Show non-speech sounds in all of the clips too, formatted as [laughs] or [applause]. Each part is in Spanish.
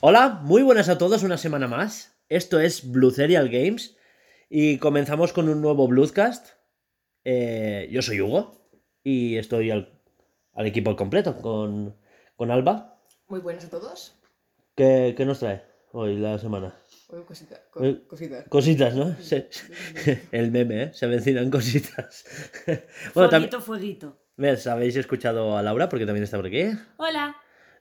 Hola, muy buenas a todos, una semana más. Esto es Blue Serial Games y comenzamos con un nuevo Bluescast. Eh, yo soy Hugo y estoy al, al equipo al completo con, con Alba. Muy buenas a todos. ¿Qué, qué nos trae hoy la semana? Oye, cosita, co- Oye. cosita. Cositas, ¿no? [laughs] El meme, ¿eh? Se avecinan cositas. [laughs] bueno, también... fueguito, fueguito. ¿Ves? ¿Habéis escuchado a Laura? Porque también está por aquí. Hola.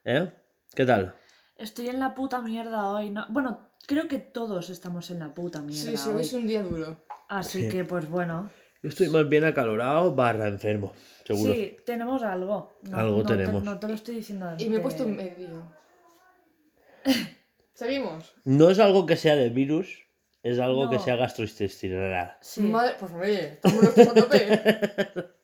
¿Eh? ¿Qué tal? Estoy en la puta mierda hoy. ¿no? Bueno, creo que todos estamos en la puta mierda Sí, sí, hoy hoy. es un día duro. Así Sí. que, pues bueno. Yo estoy más bien acalorado barra enfermo, seguro. Sí, tenemos algo. No, Algo no te- tenemos. no te lo estoy diciendo. Y me he puesto en medio. [laughs] ¿Seguimos? No es algo que sea de virus, es algo que sea gastrointestinal. Sí. Madre, pues oye, tope. [laughs]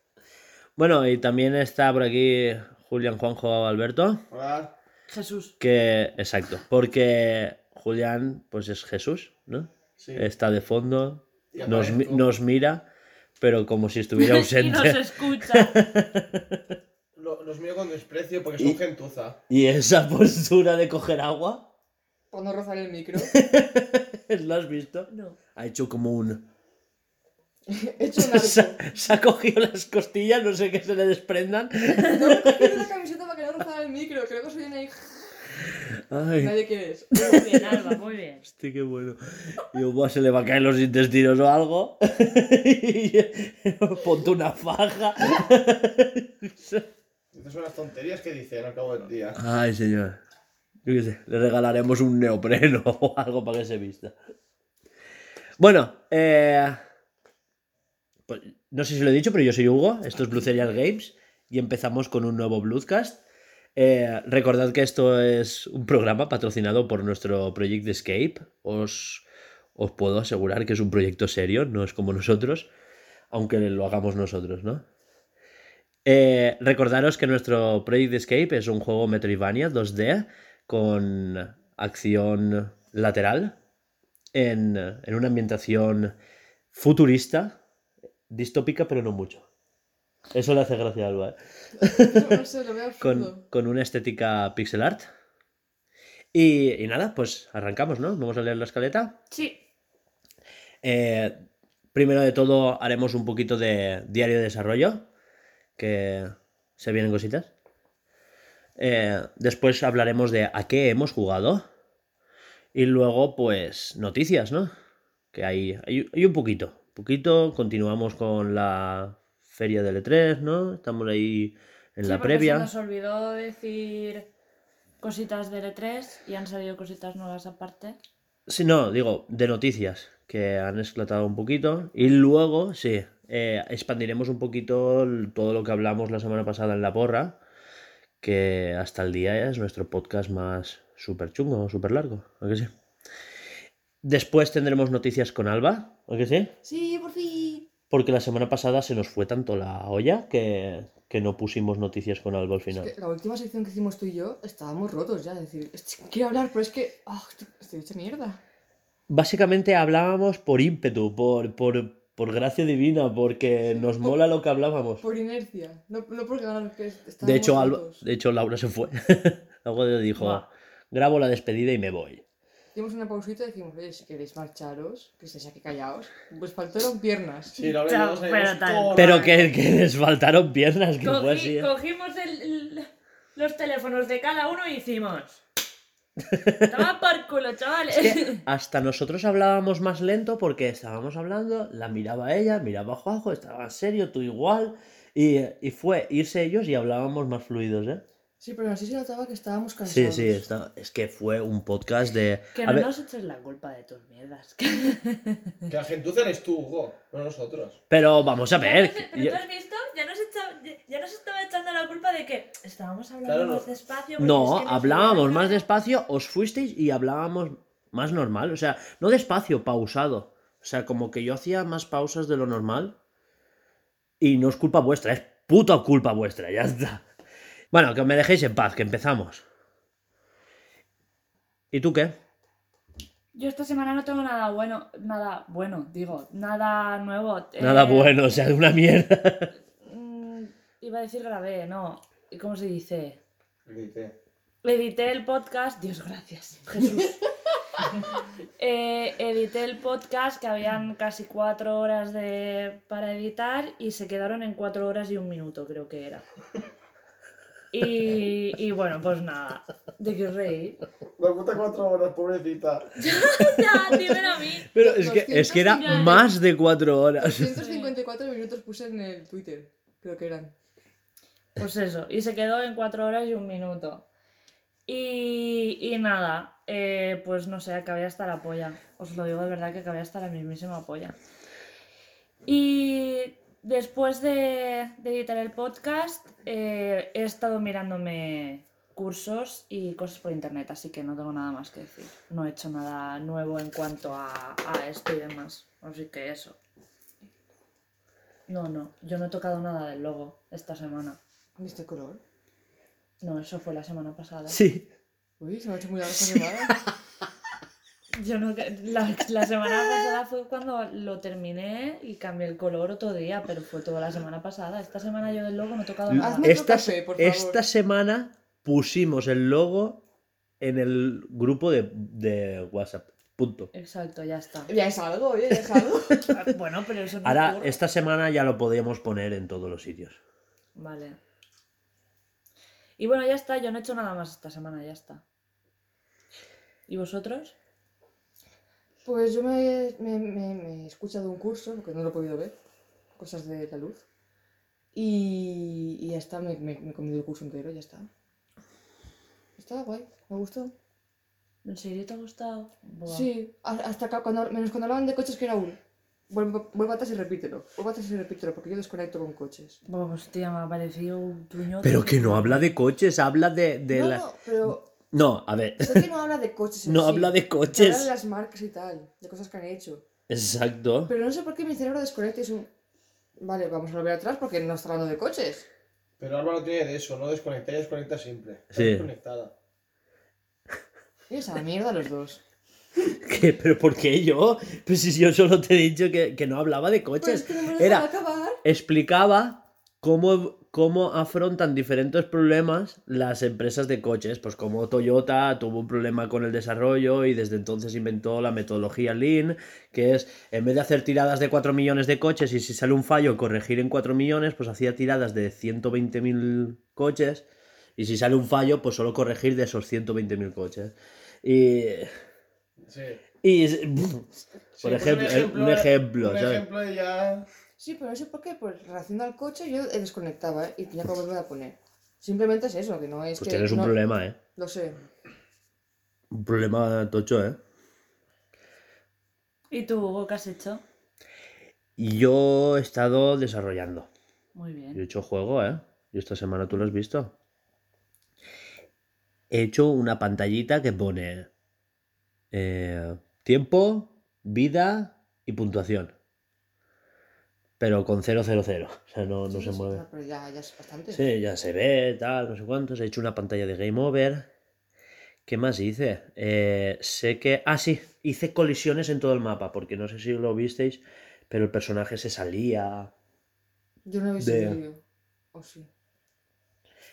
Bueno, y también está por aquí Julián Juanjo Alberto, Hola. Jesús. que exacto, porque Julián pues es Jesús, ¿no? Sí. Está de fondo, nos, nos mira, pero como si estuviera [laughs] y nos ausente. escucha. Lo- los miro con desprecio porque Y- son gentuza. y esa [laughs] postura de coger agua, Cuando rozar el micro. [laughs] ¿lo has visto? No. Ha hecho como un... [laughs] He hecho un [laughs] Se, arco. se ha cogido las costillas, no sé qué se le desprendan. No me he cogido la camiseta para que no rozara el micro. Creo que soy una hija. Ay, Nadie que es. Muy bien, Alba, muy bien. hostia, qué bueno. Y a se le va a caer los intestinos o algo. Ponte una faja. Estas son las tonterías que dicen al cabo del día. Ay, señor. Le regalaremos un neopreno [laughs] o algo para que se vista. Bueno, eh, pues, no sé si lo he dicho, pero yo soy Hugo, esto es Blue Serial Games y empezamos con un nuevo Bluescast. Eh, recordad que esto es un programa patrocinado por nuestro Project Escape. Os, os puedo asegurar que es un proyecto serio, no es como nosotros, aunque lo hagamos nosotros, ¿no? Eh, recordaros que nuestro Project Escape es un juego Metroidvania 2D con acción lateral en, en una ambientación futurista, distópica, pero no mucho. Eso le hace gracia a Alba, ¿eh? No sé, lo veo con, con una estética pixel art. Y, y nada, pues arrancamos, ¿no? Vamos a leer la escaleta. Sí. Eh, primero de todo haremos un poquito de diario de desarrollo, que se vienen cositas. Eh, después hablaremos de a qué hemos jugado. Y luego, pues, noticias, ¿no? Que hay, hay, hay un poquito. poquito, continuamos con la feria del E3, ¿no? Estamos ahí en Sí, la previa. Se nos olvidó decir cositas del E3 y han salido cositas nuevas aparte. Sí, no, digo, de noticias que han esclatado un poquito. Y luego, sí, eh, expandiremos un poquito todo lo que hablamos la semana pasada en La Porra, que hasta el día es nuestro podcast más súper chungo, súper largo, ¿a que sí? Después tendremos noticias con Alba, ¿a que sí? Sí, por fin. Porque la semana pasada se nos fue tanto la olla que, que no pusimos noticias con Alba al final. Es que la última sección que hicimos tú y yo estábamos rotos ya. Es decir, quiero hablar, pero es que. ah, estoy- estoy hecha mierda. Básicamente hablábamos por ímpetu, por, por, por gracia divina, porque nos mola lo que hablábamos. Por inercia. No, no por ganar que De hecho, Alba- de hecho, Laura se fue. [laughs] Algo le dijo, Buah. grabo la despedida y me voy. Hicimos una pausita y dijimos, oye, si queréis marcharos, que estéis aquí callados. Pues faltaron piernas. Sí, la Chao, verdad pero tal. Pero que, que les faltaron piernas, que fue Cogí- así. ¿eh? cogimos el- el- los teléfonos de cada uno y hicimos. Toma por culo, chavales. Es que [laughs] hasta nosotros hablábamos más lento porque estábamos hablando, la miraba ella, miraba a Juanjo, estaba en serio, tú igual. Y, y fue irse ellos y hablábamos más fluidos, ¿eh? Sí, pero así se notaba que estábamos Sí, cansados. sí, está- es que fue un podcast de... Que a no ver, nos eches la culpa de tus mierdas. Que [laughs] la gentuza eres tú, Hugo, no nosotros. Pero vamos a ver. Pero yo- tú has visto, ya nos, echa- ya- nos estaba echando la culpa de que estábamos hablando Claro, no. más despacio. No, es que hablábamos más despacio, os fuisteis y hablábamos más normal. O sea, no despacio, pausado. O sea, como que yo hacía más pausas de lo normal. Y no es culpa vuestra, es puta culpa vuestra, ya está. Bueno, que me dejéis en paz, que empezamos. ¿Y tú qué? Yo esta semana no tengo nada bueno, nada bueno, digo, nada nuevo. eh, Nada bueno, o sea, una mierda. mm, iba a decir grabé, no. ¿Y cómo se dice? ¿Qué dice? Edité el podcast, Dios gracias, Jesús. [laughs] Eh, edité el podcast que habían casi cuatro horas de... para editar y se quedaron en cuatro horas y un minuto, creo que era. Y, y bueno, pues nada, de que reír. Me gusta cuatro horas, pobrecita. [laughs] Ya, dímelo a mí. Pero es que, es que era 250. más de cuatro horas. 254 minutos puse en el Twitter, creo que eran. Pues eso, y se quedó en cuatro horas y un minuto. Y, y nada, eh, pues no sé, acabé hasta la polla. Os lo digo de verdad que acabé hasta la mismísima polla. Y después de, de editar el podcast, eh, he estado mirándome cursos y cosas por internet, así que no tengo nada más que decir. No he hecho nada nuevo en cuanto a, a esto y demás. Así que eso. No, no, yo no he tocado nada del logo esta semana. ¿Viste color? No, eso fue la semana pasada. Sí. Uy, se me ha hecho muy larga [laughs] esta semana. Yo no, la, la semana pasada fue cuando lo terminé y cambié el color otro día, pero fue toda la semana pasada. Esta semana yo del logo no he tocado nada. Esta, café, por favor. esta semana pusimos el logo en el grupo de, de WhatsApp. Punto. Exacto, ya está. Ya es algo, oye, ya es algo. [laughs] Bueno, pero eso no Ahora, ocurre. esta semana ya lo podíamos poner en todos los sitios. Vale. Y bueno, ya está, yo no he hecho nada más esta semana, ya está. ¿Y vosotros? Pues yo me, me, me- me he escuchado un curso, porque no lo he podido ver, cosas de la luz. Y, y ya está, me, me, me he comido el curso entero, ya está. Estaba guay, me gustó. ¿En serio te ha gustado? Buah. Sí, hasta acá, cuando, menos cuando hablaban de coches que era un... Vuelve, vuelve atrás y repítelo, vuelve atrás y repítelo, porque yo desconecto con coches. Buah, hostia, me ha parecido un puñote. Pero que no habla de coches, habla de, de no, la... no, pero No, a ver. que no habla de coches [laughs] en No sí, habla de que Habla coches. de las marcas y tal, de cosas que han hecho. Exacto. Pero no sé por qué mi cerebro desconecta y es un... Vale, vamos a volver atrás porque no está hablando de coches. Pero Álvaro tiene de eso, no desconecta, ella desconecta siempre. Está Sí. desconectada. Y esa mierda los dos. [laughs] ¿Qué? ¿Pero por qué yo? Pues si yo solo te he dicho que, que no hablaba de Pues coches. es que no me Era, acabar. explicaba cómo, cómo afrontan diferentes problemas las empresas de coches. Pues como Toyota tuvo un problema con el desarrollo y desde entonces inventó la metodología Lean, que es, en vez de hacer tiradas de 4 millones de coches y si sale un fallo corregir en 4 millones, pues hacía tiradas de 120.000 coches y si sale un fallo, pues solo corregir de esos 120.000 coches. Y... Sí. y [laughs] Sí, por pues ejemplo, un ejemplo, Un ¿sabes? ejemplo de ya. Sí, pero no sé por qué, pues relacionado al coche yo desconectaba ¿eh? y tenía que volver a poner. Simplemente es eso, que no es Pues que... tienes un no- problema, ¿eh? Lo sé. Un problema tocho, ¿eh? ¿Y tú, Hugo, qué has hecho? Y yo he estado desarrollando. Muy Yo he bien. hecho juego, ¿eh? Y esta semana tú lo has visto. He hecho una pantallita que pone eh, tiempo, vida y puntuación. Pero con 000. O sea, no, no Sí, se sí, mueve. pero ya, ya es bastante. Sí, ya se ve, tal, no sé cuántos. He hecho una pantalla de Game Over. ¿Qué más hice? Eh, sé que... Ah, sí, hice colisiones en todo el mapa, porque no sé si lo visteis, pero el personaje se salía. Yo no he visto de- el vídeo. O sí.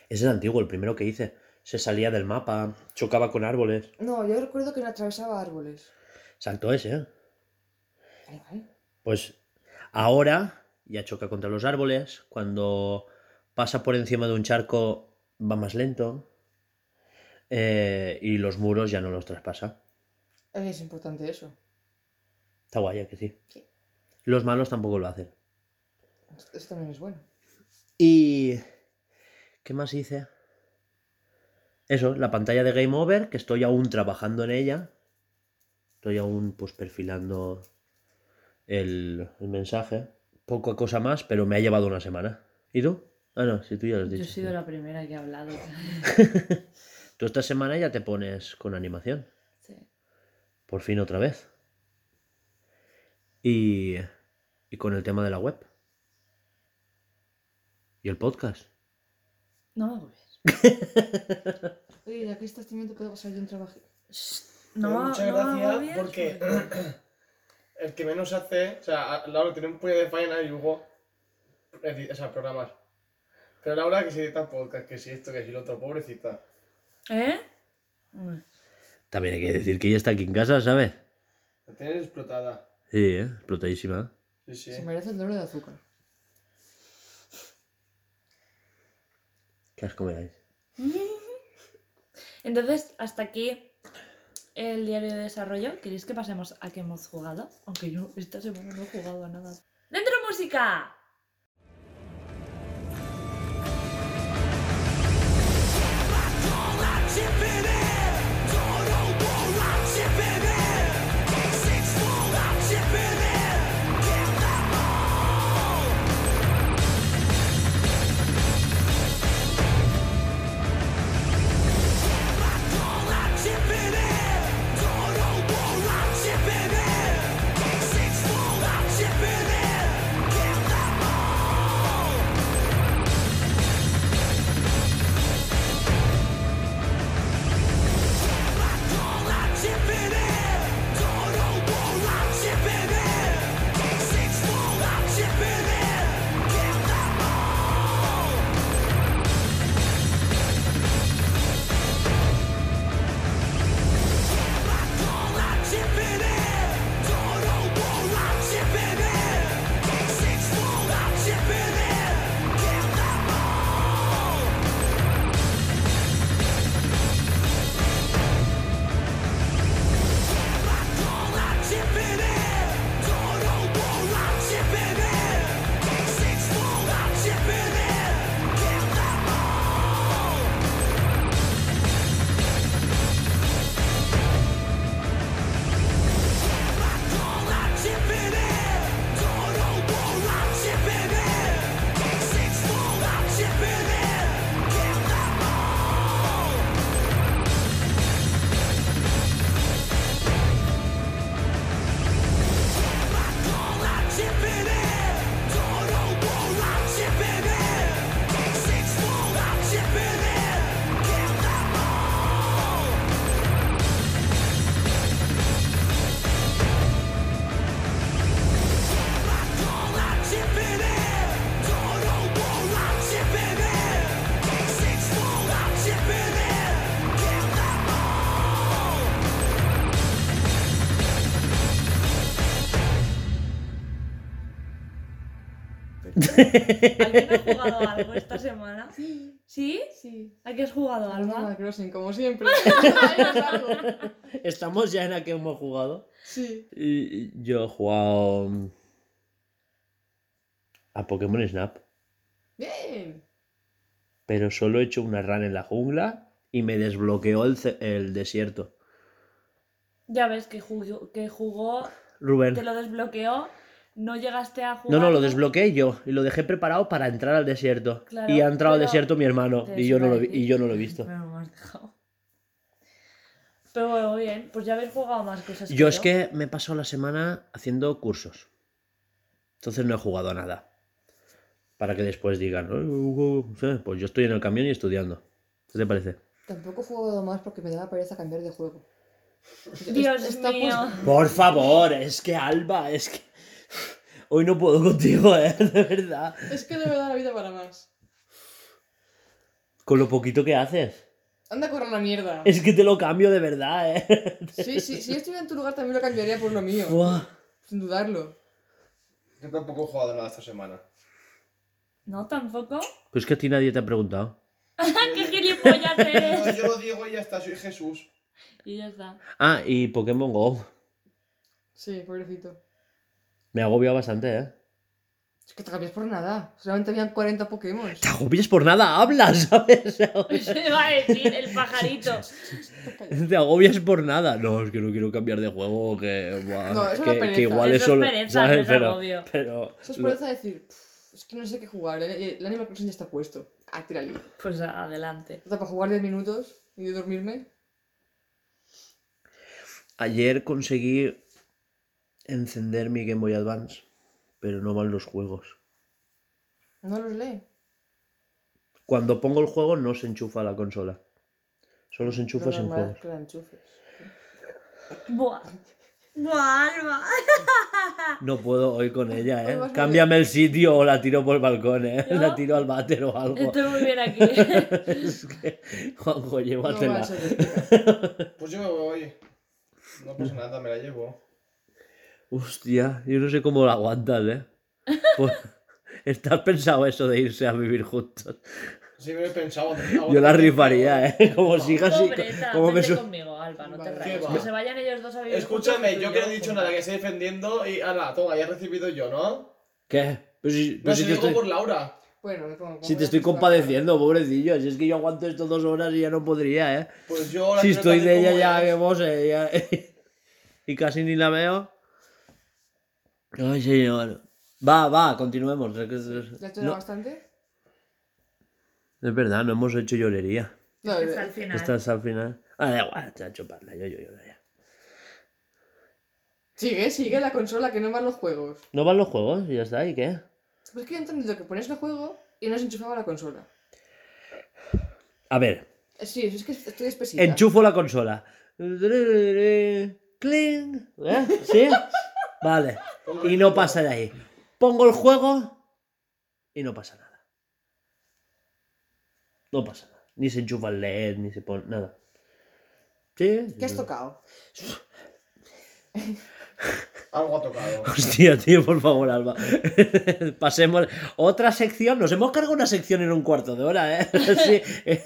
Ese es antiguo, el primero que hice. Se salía del mapa, chocaba con árboles. No, yo recuerdo que no atravesaba árboles. Saltó ese, ¿eh? Vale, vale. Pues ahora ya choca contra los árboles. Cuando pasa por encima de un charco va más lento. eh, y los muros ya no los traspasa. Es importante eso. Está guay, ¿a que sí. Sí. Los malos tampoco lo hacen. Eso también es bueno. Y... ¿Qué más hice? Eso, la pantalla de Game Over, que estoy aún trabajando en ella. Estoy aún pues perfilando el, el mensaje. Poca cosa más, pero me ha llevado una semana. ¿Y tú? Ah, no, si tú ya lo has Yo he dicho. sido sí. la primera que ha hablado. [laughs] Tú esta semana ya te pones con animación. Sí. Por fin otra vez. Y, y con el tema de la web. Y el podcast. No me agobies. [laughs] Oye, ya que estás teniendo, ¿puedo pasar yo un trabajo? No, mucha no gracia agobies, porque [clears throat] el que menos hace, o sea, Laura tiene un puño de faena y Hugo, o sea, programas. Pero Laura que si edita podcast, que si esto, que si lo otro, pobrecita. ¿Eh? También hay que decir que ella está aquí en casa, ¿sabes? La tienes explotada. Sí, ¿eh? Explotadísima. Sí, sí. Se merece el doble de azúcar. ¿Qué asco me dais? [laughs] Entonces, hasta aquí el diario de desarrollo. ¿Queréis que pasemos a que hemos jugado? Aunque yo esta semana no he jugado a nada. ¡Dentro música! [laughs] ¿Alguien ha jugado algo esta semana? Sí, ¿Sí? sí. ¿A qué has jugado, Animal Alba? Crossing, como siempre. Algo. [laughs] Estamos ya en la que hemos jugado. Sí. Y yo he jugado mm, a Pokémon Snap, Bien. pero solo he hecho una run en la jungla y me desbloqueó el, el desierto. Ya ves que jugó, que jugó, Rubén. te lo desbloqueó, no llegaste a jugar. No, no, lo desbloqueé yo y lo dejé preparado para entrar al desierto. Claro, y ha entrado al desierto mi hermano y yo, no lo, y yo no lo he visto. Pero me has dejado. Pero bueno, bien, pues ya habéis jugado más cosas. Yo es que me he pasado la semana haciendo cursos. Entonces no he jugado a nada. Para que después digan, pues yo estoy en el camión y estudiando. ¿Qué te parece? Tampoco he jugado más porque me daba pereza cambiar de juego. Dios Está mío. Por favor, es que Alba, es que. Hoy no puedo contigo, [laughs] ¿eh? De verdad. Es que no me da la vida para más. Con lo poquito que haces. Anda a correr una mierda. Es que te lo cambio de verdad, ¿eh? Sí, sí, si yo estuviera en tu lugar también lo cambiaría por lo mío. Buah. Sin dudarlo. Yo tampoco he jugado nada esta semana. No, tampoco. Pues que a ti nadie te ha preguntado. [laughs] ¡Qué gilipollas No, eres! yo Diego y ya está, soy Jesús. Y ya está. Ah, y Pokémon Go. Sí, pobrecito. Me agobia bastante, ¿eh? Es que te cambias por nada. Solamente habían 40 Pokémon. Te agobias por nada, hablas, [laughs] ¿sabes? Eso iba [laughs] a decir, el pajarito. [laughs] Te agobias por nada. No, es que no quiero cambiar de juego, que, buah, No, eso que, es pereza. que igual Eso eso... es lo- pereza, ¿sabes? no es pero, agobio. pero Eso es lo- por eso decir, "Pff, es que no sé qué jugar. El, el Animal Crossing ya está puesto. Ah, tírale. Pues adelante. Para jugar 10 minutos y de dormirme. Ayer conseguí encender mi Game Boy Advance, pero no van los juegos. No los lee. Cuando pongo el juego no se enchufa la consola. Solo se enchufa sin juegos. que la enchufes. Buah. Buah, Alba. [laughs] No puedo hoy con ella, ¿eh? Cámbiame el sitio o la tiro por el balcón, ¿eh? ¿Yo? La tiro al váter o algo. Estoy muy bien aquí. [laughs] Es que, Juanjo, No va llévatela. a ser [laughs] Pues yo me voy. No pasa nada, me la llevo. Hostia, yo no sé cómo la aguantas, ¿eh? Pues, [laughs] ¿Estás pensado eso de irse a vivir juntos? Sí me he pensado. Yo la rifaría, ¿eh? [laughs] Como siga así. Pobreta, Como me vente su- conmigo, Alba, no te Vale. rayes. Que se vayan ellos dos a vivir Escúchame, juntos, yo que no he dicho nada, que estoy defendiendo y ala, toma, ya he recibido yo, ¿no? ¿Qué? Pero si, pero No, si si te digo estoy, por Laura. Bueno, me pongo- si te estoy compadeciendo, pobrecillo. Si es que yo aguanto esto dos horas y ya no podría, ¿eh? Pues yo la Si quiero estoy de ella ya es. que vos, eh, ya- [laughs] y casi ni la veo. Ay, señor. Va, va, continuemos. Es que- ¿Ya esto No, era bastante? es verdad, no hemos hecho llorería. No, Hasta el eh, final. Estás al final. Ah, da igual, ya chuparla, yo, yo, yo, ya. Sigue, sigue la consola, que no van los juegos. ¿No van los juegos? Y ya está, ¿y qué? Pues que yo he entendido que pones el juego y no se enchufaba la consola. A ver, Eh, Sí, es que estoy espesita. enchufo la consola. Cling. ¿Eh? ¿Sí? Vale. Y no pasa de ahí. Pongo el juego y no pasa nada. No pasa nada. Ni se enchufa el LED, ni se pone nada. ¿Sí? ¿Qué has tocado? [laughs] Algo ha tocado. Hostia, tío, por favor, Alba. [laughs] Pasemos. Otra sección. Nos hemos cargado una sección en un cuarto de hora, ¿eh? [laughs] Sí, eh,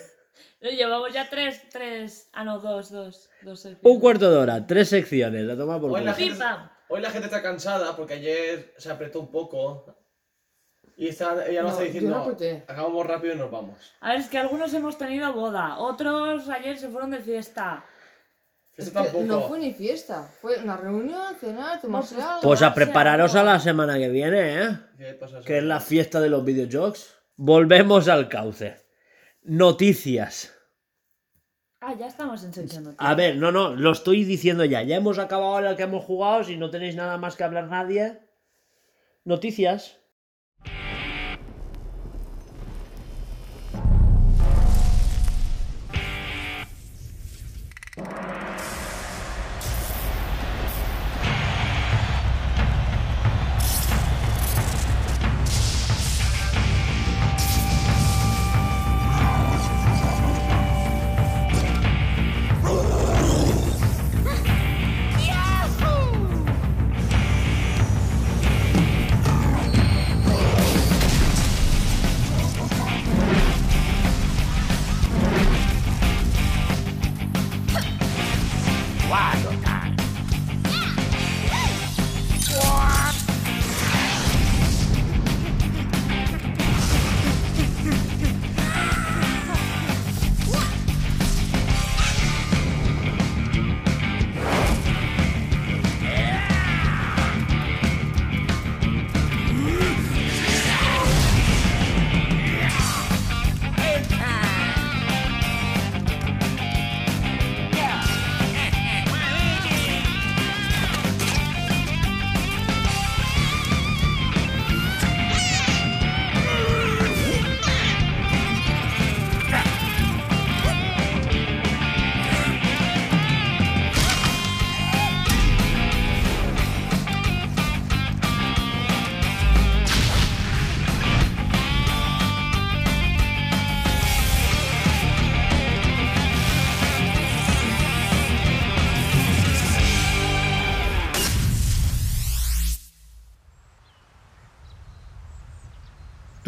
No, Llevamos ya tres, tres. Ah, no, dos, dos. dos secciones. Un cuarto de hora, tres secciones. La toma por Hoy la, gente. Hoy la gente está cansada porque ayer se apretó un poco. Y está, ella nos No, está diciendo, no acabamos rápido y nos vamos. A ver, es que algunos hemos tenido boda, otros ayer se fueron de fiesta. Es Esto que tampoco. no fue ni fiesta. Fue una reunión, cenar, tomarse algo. Pues a prepararos a la semana que viene, ¿eh? ¿Qué pasa? Que es la fiesta de los videojuegos. Volvemos al cauce. Noticias. Ah, ya estamos en sección noticias. A ver, no, no, lo estoy diciendo ya. Ya hemos acabado el que hemos jugado. Si no tenéis nada más que hablar nadie. Noticias.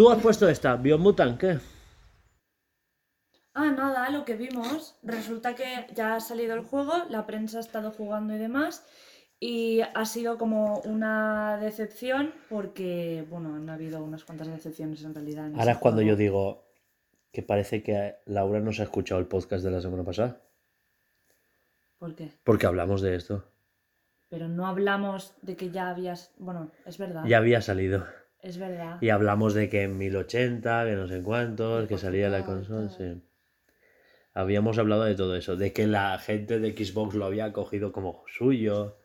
Tú has puesto esta, Biomutant, ¿qué? Ah, nada, lo que vimos. Resulta que ya ha salido el juego, la prensa ha estado jugando y demás. Y ha sido como una decepción porque, bueno, han habido unas cuantas decepciones en realidad. en Ahora es cuando juego. yo digo que parece que Laura no se ha escuchado el podcast de la semana pasada. ¿Por qué? Porque hablamos de esto. Pero no hablamos de que ya habías... Bueno, es verdad. Ya había salido. Es verdad. Y hablamos de que en 1080, que no sé cuántos, que salía la consola, sí. Habíamos hablado de todo eso, de que la gente de Xbox lo había cogido como suyo.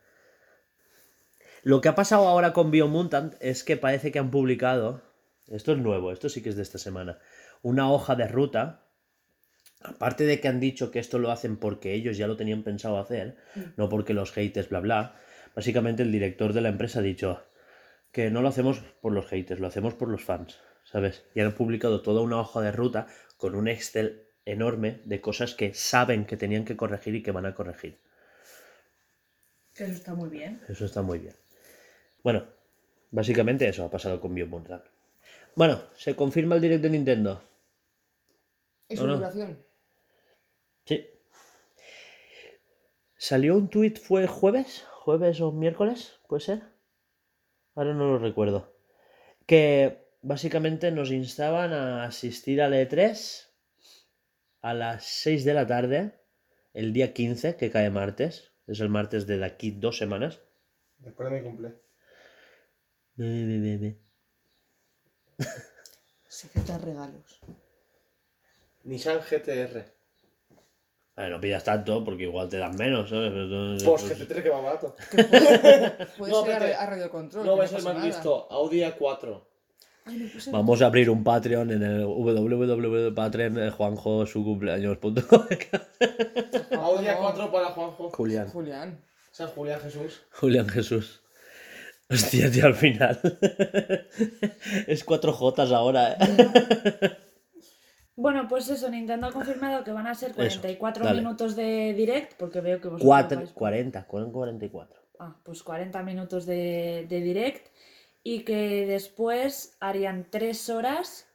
Lo que ha pasado ahora con Biomutant es que parece que han publicado, esto es nuevo, esto sí que es de esta semana, una hoja de ruta aparte de que han dicho que esto lo hacen porque ellos ya lo tenían pensado hacer, no porque los haters, bla, bla, básicamente el director de la empresa ha dicho que no lo hacemos por los haters, lo hacemos por los fans, ¿sabes? Y han publicado toda una hoja de ruta con un Excel enorme de cosas que saben que tenían que corregir y que van a corregir. Que eso está muy bien. Eso está muy bien. Bueno, básicamente eso ha pasado con Beyond. Bueno, se confirma el direct de Nintendo. ¿Y No, su no. duración? Sí. ¿Salió un tuit fue jueves? ¿Jueves o miércoles? ¿Puede ser? Ahora no lo recuerdo. Que básicamente nos instaban a asistir al E3 a las 6 de la tarde, el día 15, que cae martes. Es el martes de aquí dos semanas. Después de mi cumple. Be, be, be, be. Secretas regalos. Nissan GTR. A ver, no pidas tanto porque igual te dan menos, ¿sabes? Tú- Pues pues- GT3 que va barato. [laughs] [laughs] Puede No, ser a, radio control. No, que va a ser más listo. Audi A4. Ay, no puse- Vamos a abrir un Patreon en el www.patreon eh. [laughs] Audi no. A4 para Juanjo. Julián. Julián. San Julián Jesús. Julián Jesús. Hostia, tío, al final. es 4J ahora, ¿eh? Bueno, pues eso, Nintendo ha confirmado que van a ser 44 dale. minutos de direct, porque veo que vosotros Cuatro- vais- 40, 44. Ah, pues 40 minutos de, de direct y que después harían 3 horas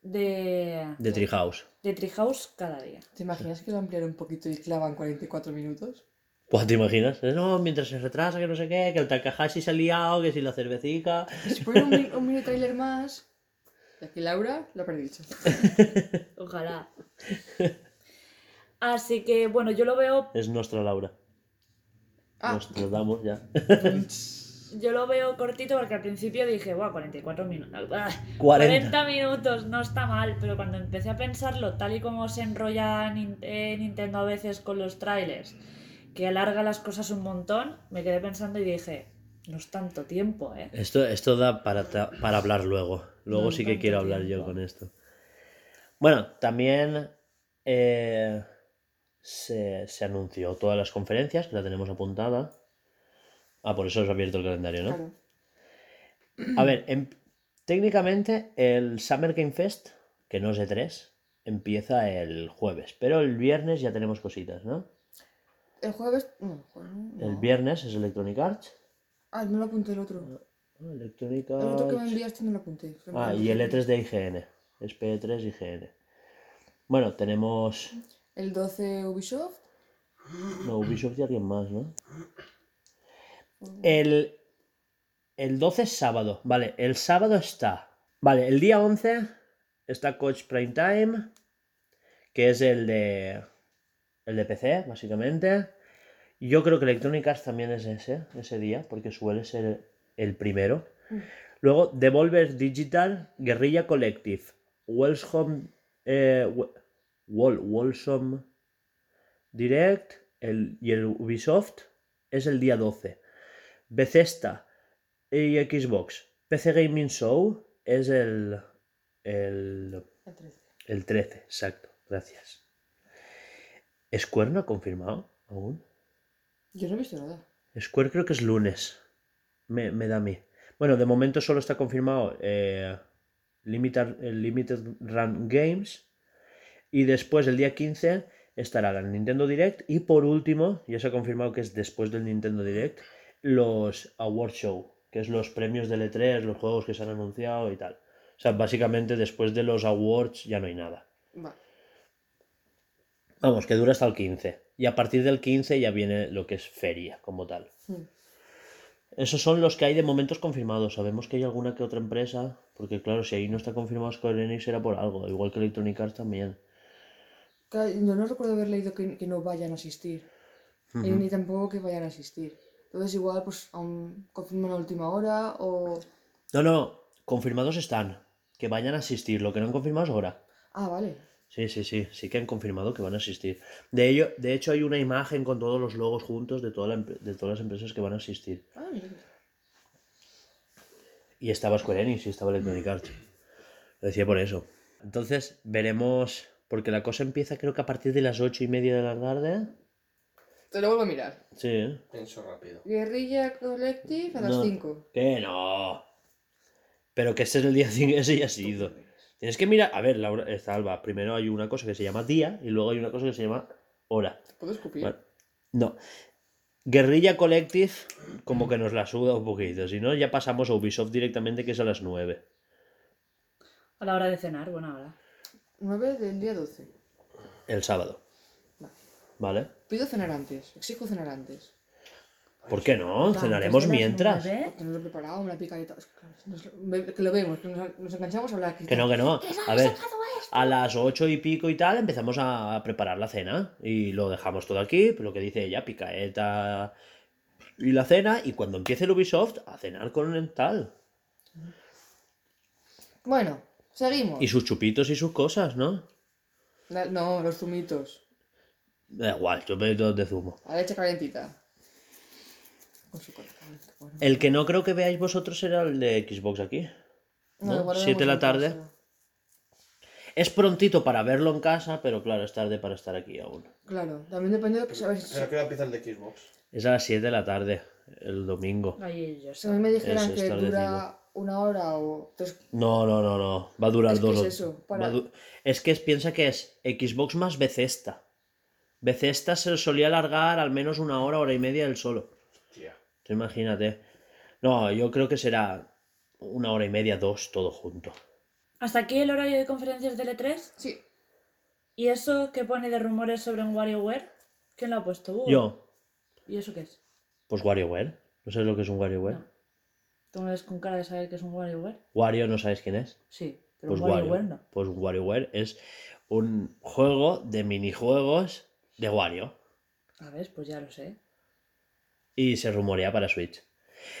de, De Treehouse. de Treehouse cada día. ¿Te imaginas que lo ampliaron un poquito y clavan 44 minutos? Pues, ¿te imaginas? Eh, No, mientras se retrasa, que no sé qué, que el Takahashi se ha liado, que si la cervecica. Si ponen un, un mini trailer más. Y aquí Laura lo ha perdido. [laughs] Ojalá. Así que, bueno, yo lo veo Es nuestra Laura. Ah, Nos damos ya. [laughs] Yo lo veo cortito porque al principio dije, guau, 44 minutos. 40. 40 minutos, no está mal, pero cuando empecé a pensarlo, tal y como se enrolla eh, Nintendo a veces con los trailers, que alarga las cosas un montón, me quedé pensando y dije, no es tanto tiempo, ¿eh? Esto, esto da para, para hablar luego. Luego No sí que quiero hablar yo con esto. Bueno, también eh, se, se anunció todas las conferencias, que la tenemos apuntada. Ah, por eso os he abierto el calendario, ¿no? claro. A ver, em- técnicamente el Summer Game Fest, que no es de 3, empieza el jueves, pero el viernes ya tenemos cositas, ¿no? El jueves. No, el jueves no. El viernes es Electronic Arts. Ah, no lo apunté el otro. Electronic El otro que me enviaste no lo apunté. Ah, y el E3 de IGN. Es P3 IGN. Bueno, tenemos. El 12 Ubisoft. No, Ubisoft y alguien más, ¿no? El. El 12 es sábado. Vale, el sábado está. Vale, el día 11 está Coach Prime Time. Que es el de. El de PC, básicamente. Yo creo que Electronic Arts también es ese, ese día, porque suele ser el primero. Luego, Devolver Digital, Guerrilla Collective, Wellsome, eh, Wall, Wholesome Direct el, y el Ubisoft es el día 12. Bethesda y Xbox, PC Gaming Show es el, el, El 13. el 13, exacto, gracias. ¿Square no ha confirmado aún? Yo no he visto nada. Square creo que es lunes. Me, me da a mí. Bueno, de momento solo está confirmado eh, Limited, el Limited Run Games. Y después, el día 15, estará la Nintendo Direct. Y por último, ya se ha confirmado que es después del Nintendo Direct, los Award Show, que es los premios del E3, los juegos que se han anunciado y tal. O sea, básicamente después de los awards ya no hay nada. Vale. Vamos, que dura hasta el 15. Y a partir del 15 ya viene lo que es feria como tal. Hmm. Esos son los que hay de momentos confirmados. Sabemos que hay alguna que otra empresa, porque claro, si ahí no está confirmado Square Enix era por algo, igual que Electronic Arts también. Yo no recuerdo haber leído que, que no vayan a asistir. Y ni tampoco que vayan a asistir. Entonces igual pues aún confirman a última hora o... No, no, confirmados están. Que vayan a asistir. Lo que no han confirmado es ahora. Ah, vale. Sí, sí, sí, sí que han confirmado que van a asistir. De ello, de hecho, hay una imagen con todos los logos juntos de, toda la de todas las empresas que van a asistir. Ah, mira. Y estaba Square Enix y estaba Electronic Arts. Lo decía por eso. Entonces, veremos Porque la cosa empieza creo que a partir de las ocho y media de la tarde. Te lo vuelvo a mirar. Sí. Pienso rápido. Guerrilla Collective a las No. 5. Que no. Pero que ese es el día 5, ese ya ha sido. Tienes que mirar. A ver, Laura, está Alba. Primero hay una cosa que se llama día y luego hay una cosa que se llama hora. ¿Puedo escupir? Vale. No. Guerrilla Collective, como que nos la suda un poquito. Si no, ya pasamos a Ubisoft directamente, que es a las 9. A la hora de cenar, buena hora. 9 del día 12. El sábado. Vale. ¿Vale? Pido cenar antes. Exijo cenar antes. ¿Por qué no? Cenaremos mientras. he preparado, una picadita. Que lo vemos, que nos, nos enganchamos a hablar. Que no, que no. A ver, a las ocho y pico y tal empezamos a preparar la cena. Y lo dejamos todo aquí, lo que dice ella, picaeta y la cena. Y cuando empiece el Ubisoft, a cenar con el tal. Bueno, seguimos. Y sus chupitos y sus cosas, ¿no? No, los zumitos. Da igual, chupitos de zumo. A leche calentita. Con su cola caliente, bueno. El que no creo que veáis vosotros era el de Xbox aquí. ¿no? lo Siete de la tarde. Es prontito para verlo en casa, pero claro, es tarde para estar aquí aún. Claro, también depende de que sabes. Pero que empieza el de Xbox. Es a las 7 de la tarde, el domingo. Ahí yo Si sé. a mí me dijeran es que dura una hora o tres. No, no, no, no. Va a durar Es dos. es eso, para- du- Es que es- piensa que es Xbox más Bethesda. Bethesda se solía alargar al menos una hora, hora y media el solo. Tú Imagínate. No, yo creo que será una hora y media, dos, todo junto. ¿Hasta aquí el horario de conferencias del E3? Sí, ¿Y eso que pone de rumores sobre un WarioWare? ¿Quién lo ha puesto? Yo, ¿Y eso qué es? pues WarioWare. ¿No sabes lo que es un WarioWare? No. ¿Tú me ves con cara de saber qué es un WarioWare? Wario, ¿no sabes quién es? Sí, pero Pues WarioWare Wario. no. Pues WarioWare es un juego de minijuegos de Wario. A ver, pues ya lo sé. Y se rumorea para Switch.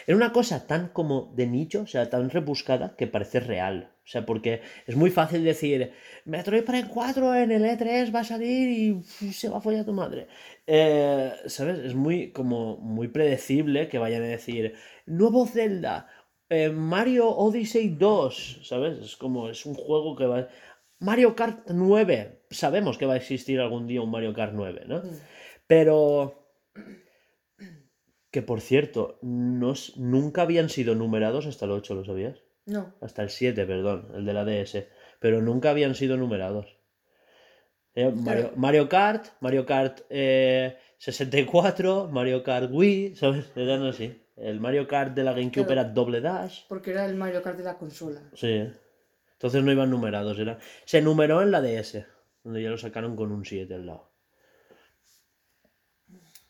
Era una cosa tan como de nicho, o sea, tan rebuscada que parece real. O sea, porque es muy fácil decir, Metroid Prime 4 en el E3 va a salir y uf, se va a follar tu madre. Eh, ¿Sabes? Es muy como muy predecible que vayan a decir, nuevo Zelda, eh, Mario Odyssey 2, ¿sabes? Es como, es un juego que va... Mario Kart 9, sabemos que va a existir algún día un Mario Kart 9, ¿no? Pero... Que por cierto, no nunca habían sido numerados hasta el 8, ¿lo sabías? no. Hasta el 7, perdón, el de la DS. Pero nunca habían sido numerados. Eh, Mario, Claro. Mario Kart, Mario Kart eh, 64, Mario Kart Wii, ¿sabes? Eran así. El Mario Kart de la GameCube Claro. era doble dash. Porque era el Mario Kart de la consola. Sí. Entonces no iban numerados. Era... Se numeró en la DS, donde ya lo sacaron con un 7 al lado.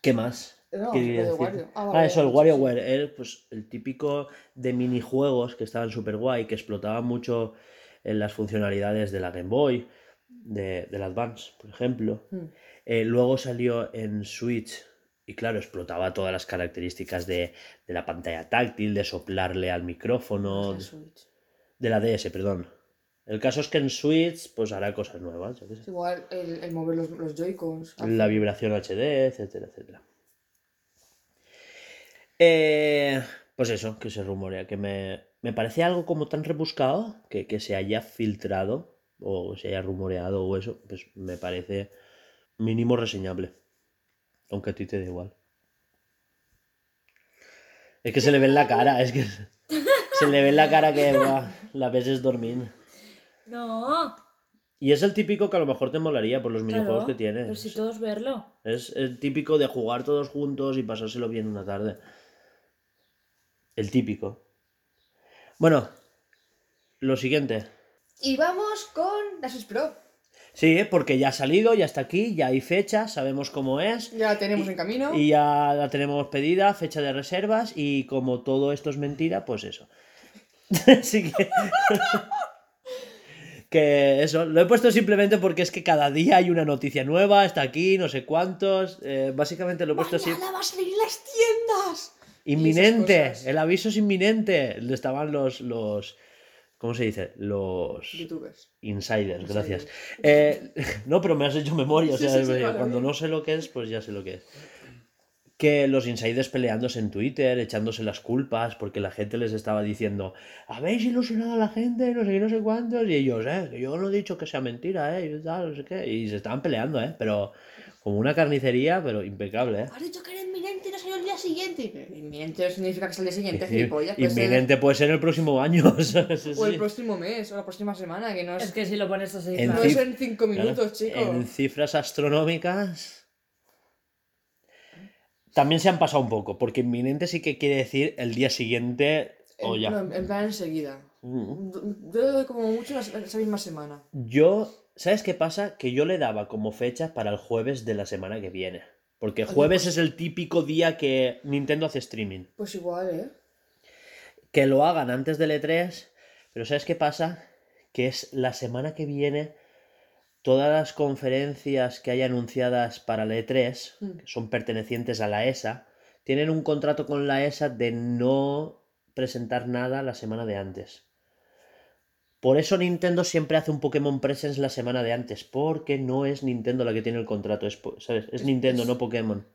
¿Qué más? No, ¿Qué lo quería de? Wario. Ah, Ah, eso, el WarioWare. Era pues, el típico de minijuegos que estaban súper guay, que explotaban mucho en las funcionalidades de la Game Boy, de, del Advance, por ejemplo. Mm. Eh, luego salió en Switch y claro, explotaba todas las características de, de la pantalla táctil, de soplarle al micrófono, La Switch. de la DS, perdón. El caso es que en Switch pues hará cosas nuevas, igual el, el mover los, los Joy-Cons. La vibración HD, etcétera, etcétera. Eh, pues eso, que se rumorea, que me, me parece algo como tan rebuscado que, que se haya filtrado o se haya rumoreado o eso, pues me parece mínimo reseñable. Aunque a ti te da igual. Es que se le ve en la cara, es que [laughs] se le ve en la cara que buah, la ves es dormir. No. Y es el típico que a lo mejor te molaría por los minijuegos Claro, que tiene. Pero si todos verlo. Es el típico de jugar todos juntos y pasárselo bien una tarde. El típico. Bueno, lo siguiente. Y vamos con Switch Pro. Sí, porque ya ha salido, ya está aquí, ya hay fecha, sabemos cómo es. Ya la tenemos en camino. Y ya la tenemos pedida, fecha de reservas, y como todo esto es mentira, pues eso. [laughs] Así que. [laughs] que eso, lo he puesto simplemente porque es que cada día hay una noticia nueva, está aquí, no sé cuántos. eh, básicamente lo he puesto así. ¡Mañana va a salir las tiendas! Inminente, el aviso es inminente. Estaban los, los. ¿Cómo se dice? Los Youtubers. insiders, gracias. Eh, [laughs] no, pero me has hecho memoria, o Sí, sea, sí, sí, eh, vale, cuando bien. no sé lo que es, pues ya sé lo que es. que los insiders peleándose en Twitter, echándose las culpas, porque la gente les estaba diciendo, habéis ilusionado a la gente, no sé qué, no sé cuántos, y ellos, eh, yo no he dicho que sea mentira, eh, y tal, no sé qué, y se estaban peleando, eh, pero como una carnicería, pero impecable, eh. Has dicho que era inminente y no salió el día siguiente. Inminente no significa que sea el día siguiente, gilipollas. puede ser- Inminente puede ser el próximo año. [laughs] ¿sabes? O el Sí. próximo mes, o la próxima semana, que no es, Es que si lo pones así, En no es en cinco minutos, chico. En cifras astronómicas. También se han pasado un poco, porque inminente sí que quiere decir el día siguiente o En- ya. no, en- plan enseguida. Mm. Yo doy como mucho la- esa misma semana. Yo, ¿sabes qué pasa? Que yo le daba como fecha para el jueves de la semana que viene. Porque jueves pues- es el típico día que Nintendo hace streaming. Pues igual, ¿eh? Que lo hagan antes del E3, pero ¿sabes qué pasa? Que es la semana que viene todas las conferencias que hay anunciadas para el E3, Mm. que son pertenecientes a la ESA, tienen un contrato con la ESA de no presentar nada la semana de antes. Por eso Nintendo siempre hace un Pokémon Presents la semana de antes, porque no es Nintendo la que tiene el contrato, es, po- ¿sabes? es Es- Nintendo, es- no Pokémon.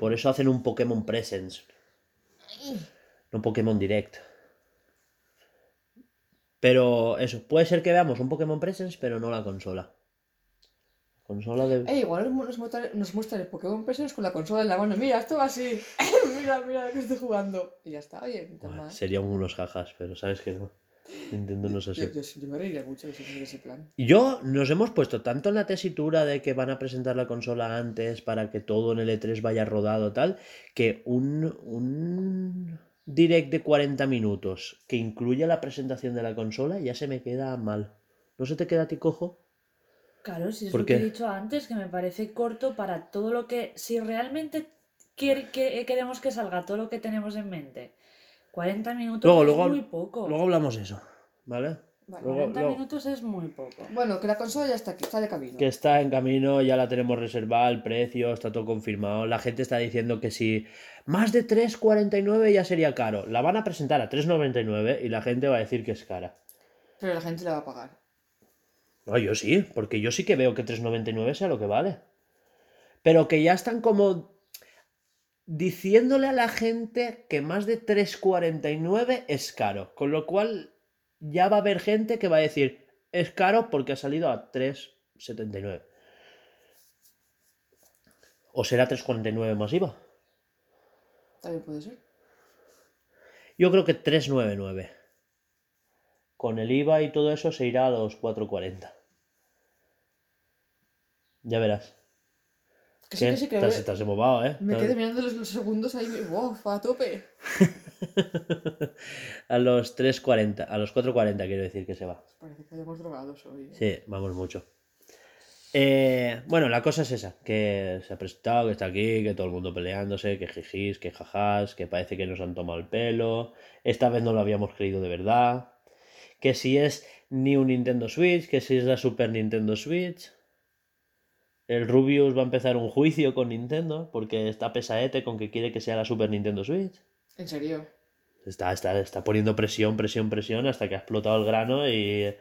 Por eso hacen un Pokémon Presents, no Pokémon Direct. Pero eso, puede ser que veamos un Pokémon Presents, pero no la consola. Consola de... Eh, igual nos, nos muestra, nos muestra el Pokémon Presents con la consola en la mano. Mira, esto va así. [laughs] mira, mira lo que estoy jugando. Y ya está, oye, no mal. serían unos jajas, pero sabes que no. Nintendo no es así. Yo, yo, yo me reiría mucho de ese, plan. Y yo nos hemos puesto tanto en la tesitura de que van a presentar la consola antes para que todo en el E3 vaya rodado tal, que un, un direct de 40 minutos que incluya la presentación de la consola ya se me queda mal. ¿No se te queda a ti cojo? Claro, si es ¿Por lo que he dicho antes, que me parece corto para todo lo que. Si realmente quiere- que, queremos que salga todo lo que tenemos en mente, 40 minutos Luego, es luego, muy poco. luego hablamos de eso, ¿vale? Vale. Luego- 40 luego- minutos es muy poco. Bueno, que la consola ya está aquí, está de camino. que está en camino, ya la tenemos reservada, el precio, está todo confirmado. La gente está diciendo que si más de 3,49 ya sería caro. La van a presentar a 3,99 y la gente va a decir que es cara. Pero la gente la va a pagar. No, yo sí, porque yo sí que veo que 3,99 sea lo que vale. Pero que ya están como diciéndole a la gente que más de 3,49 es caro. Con lo cual ya va a haber gente que va a decir es caro porque ha salido a 3,79. ¿O será 3,49 más IVA? También puede ser. Yo creo que 3,99. Con el IVA y todo eso se irá a los 4,40. Ya verás. Que sí, que sí, que embobado, ¿eh? Me quedé mirando los, los segundos ahí. ¡Wow! A tope. [laughs] a los 3.40, a los 4.40 quiero decir que se va. Parece que hayamos drogados hoy. ¿eh? Sí, vamos mucho. Eh, bueno, la cosa es esa, que se ha presentado, que está aquí, que todo el mundo peleándose, que jijís, que jajás, que parece que nos han tomado el pelo. Esta vez no lo habíamos creído de verdad. Que si es ni un Nintendo Switch, que si es la Super Nintendo Switch. El Rubius va a empezar un juicio con Nintendo porque está pesaete con que quiere que sea la Super Nintendo Switch. En serio. Está, está, está poniendo presión, presión, presión hasta que ha explotado el grano y,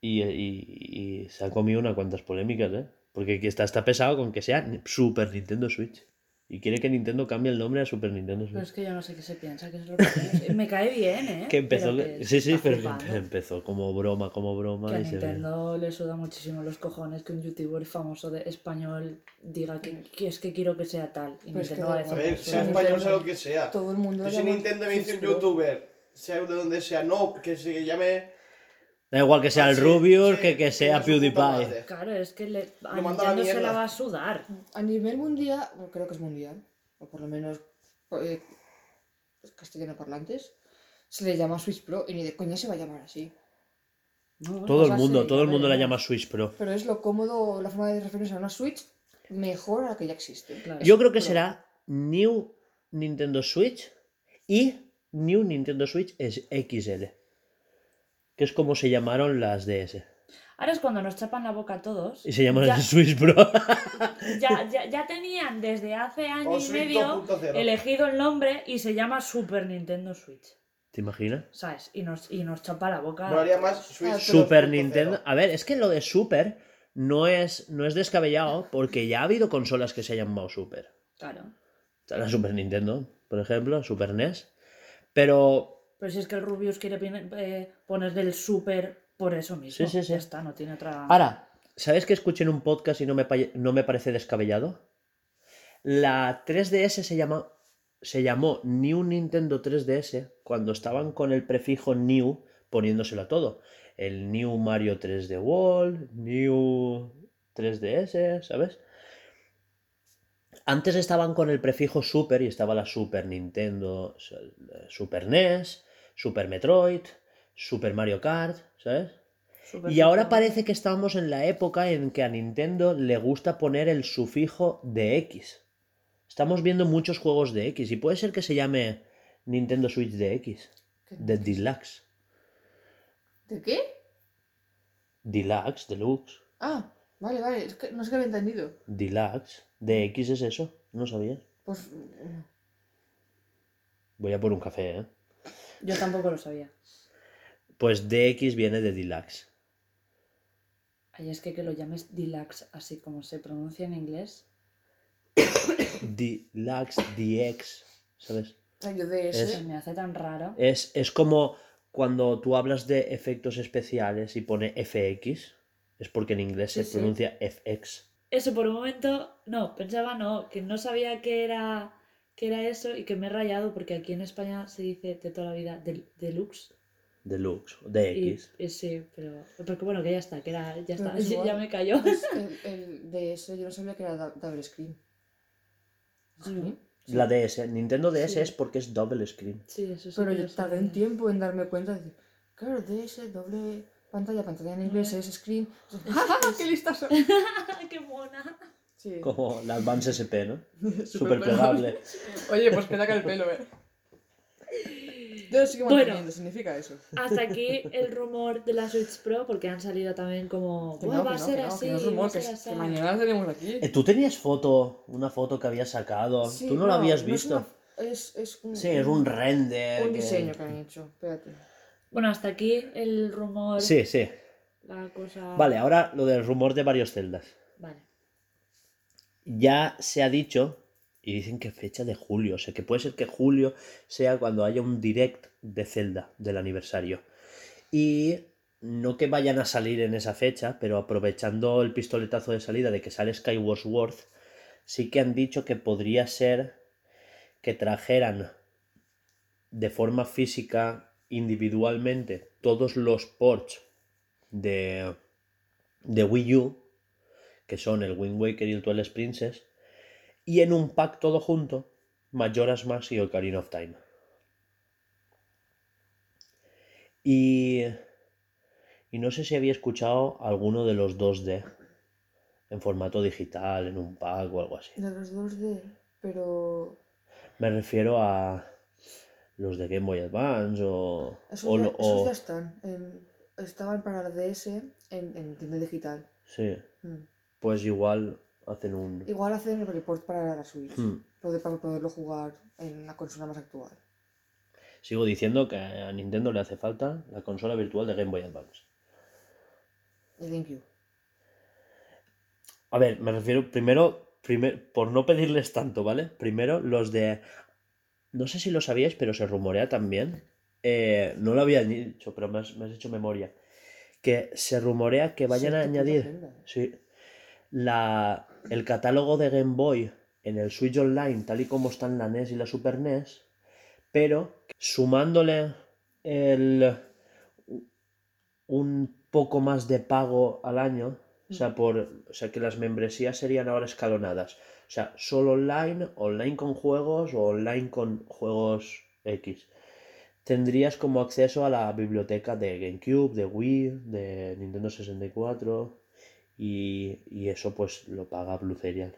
y, y- y se ha comido unas cuantas polémicas, ¿eh? Porque está, está pesado con que sea Super Nintendo Switch. Y quiere que Nintendo cambie el nombre a Super Nintendo Pero Switch. es que yo no sé qué se piensa, que es lo que es. Me cae bien, ¿eh? Que empezó, Pero que sí, sí, pero flipando. que [laughs] empezó como broma, como broma. Que a y se ve. Nintendo le suda muchísimo los cojones que un youtuber famoso de español diga que, que es que quiero que sea tal. Y Pero es que Nintendo va a A decir, ver, "Pues, sea español, sea lo que sea. Todo el mundo Yo la si Nintendo me dice un youtuber, sea de donde sea, no, que se llame. Da igual que sea el Sí, Rubius sí, que que sea PewDiePie. Claro, es que le, a Lo manda a la Nintendo se la mierda. va a sudar. A nivel mundial, bueno, creo que es mundial, o por lo menos eh, castellano parlantes, se le llama Switch Pro y ni de coña se va a llamar así. No, Todo el mundo, todo el mundo la llama Switch Pro. Pero es lo cómodo, la forma de referirse a una Switch mejor a la que ya existe. Claro. Yo creo que Pro. será New Nintendo Switch y New Nintendo Switch es XL. Que es como se llamaron las DS. Ahora es cuando nos chapan la boca a todos. Y se llaman Ya, Switch Pro. [laughs] ya, ya, ya tenían desde hace año O y medio 2.0. elegido el nombre y se llama Super Nintendo Switch. ¿Te imaginas? ¿Sabes? Y nos, y nos chapa la boca. Molaría más Switch Super 2.0. Nintendo. A ver, es que lo de Super no es, no es descabellado porque ya ha habido consolas que se hayan llamado Super. Claro. Está la Super Nintendo, por ejemplo, Super NES. Pero Pero si es que el Rubius quiere eh, ponerle el super por eso mismo. Sí, sí, sí. Ya está, no tiene otra. Ahora, ¿sabes que escuché en un podcast y no me, no me parece descabellado? La 3DS se, llama, se llamó New Nintendo 3DS cuando estaban con el prefijo New poniéndoselo a todo. El New Mario 3D World, New 3DS, ¿sabes? Antes estaban con el prefijo Super y estaba la Super Nintendo, Super NES, Super Metroid, Super Mario Kart, ¿sabes? Super Y ahora parece que estamos en la época en que a Nintendo le gusta poner el sufijo de X. Estamos viendo muchos juegos de X y puede ser que se llame Nintendo Switch de X, ¿Qué de? Deluxe. ¿De qué? Deluxe, Deluxe, Ah, vale, vale. Es que no sé qué había entendido. Deluxe. De X es eso, no sabías. Pues. no. Voy a por un café, ¿eh? Yo tampoco lo sabía. Pues DX viene de Deluxe. Ay, es que que lo llames Deluxe así como se pronuncia en inglés. [coughs] Deluxe, DX, ¿sabes? Sea, yo de Es- ese. Se me hace tan raro. Es, es como cuando tú hablas de efectos especiales y pone FX, es porque en inglés se sí. pronuncia FX. Eso por un momento, no, pensaba no, que no sabía que era, que era eso y que me he rayado porque aquí en España se dice de toda la vida del, deluxe. Deluxe, Y, DX. y sí, pero porque bueno, que ya está, que era, ya Pero está, es [laughs] ya, igual. ya me cayó. Pues el, el DS yo no sabía que era double screen. Sí. Sí. La DS, Nintendo DS Sí. es porque es double screen. Sí, eso sí. Pero yo tardé un tiempo en darme cuenta de. Claro, DS, doble pantalla, pantalla en inglés, es screen. [laughs] [laughs] ¡Qué listas son! ¡Qué mona! Sí. Como la Advance SP, ¿no? [laughs] Súper plegable. Oye, pues que saca el pelo, eh. Yo lo sigo Bueno. manteniendo, significa eso. Hasta [laughs] aquí el rumor de la Switch Pro porque han salido también como Que "Buah, no, va a ser así, que es va a rumor, que, ser que así". mañana la tenemos aquí. Eh, Tú tenías foto, una foto que habías sacado. Sí, Tú no, la habías es visto. una- es, es un, Sí, es un render. un que- diseño que han hecho. Espérate. Bueno, hasta aquí el rumor. Sí, sí. La cosa. Vale, ahora lo del rumor de varios celdas. Vale. Ya se ha dicho, y dicen que fecha de julio, o sea que puede ser que julio sea cuando haya un direct de Zelda del aniversario. Y no que vayan a salir en esa fecha, pero aprovechando el pistoletazo de salida de que sale Skyward sí que han dicho que podría ser que trajeran de forma física individualmente todos los ports de, de Wii U que son el Wind Waker y el Twilight Princess, y en un pack todo junto, Majora's Mask y Ocarina of Time. Y, y no sé si había escuchado alguno de los 2D en formato digital, en un pack o algo así. De los 2D, pero. Me refiero a los de Game Boy Advance o... Esos, o ya, lo- esos o- ya están. en- estaban para la DS en, en tienda digital. Sí, Mm. Pues igual hacen un... Igual hacen el report para la Switch. Hmm. para poderlo jugar en la consola más actual. Sigo diciendo que a Nintendo le hace falta la consola virtual de Game Boy Advance. El GameCube. A ver, me refiero primero, primer- por no pedirles tanto, ¿vale? Primero los de... No sé si lo sabíais, pero se rumorea también. eh, no lo había dicho, pero me has, me has hecho memoria. Que se rumorea que vayan Sí, a añadir agenda, eh. sí, la, el catálogo de Game Boy en el Switch Online, tal y como están la NES y la Super NES, pero sumándole el, un poco más de pago al año, o sea, por, o sea, que las membresías serían ahora escalonadas. O sea, solo online, online con juegos o online con juegos X. Tendrías como acceso a la biblioteca de GameCube, de Wii, de Nintendo 64 y, y eso pues lo paga Blue Serial.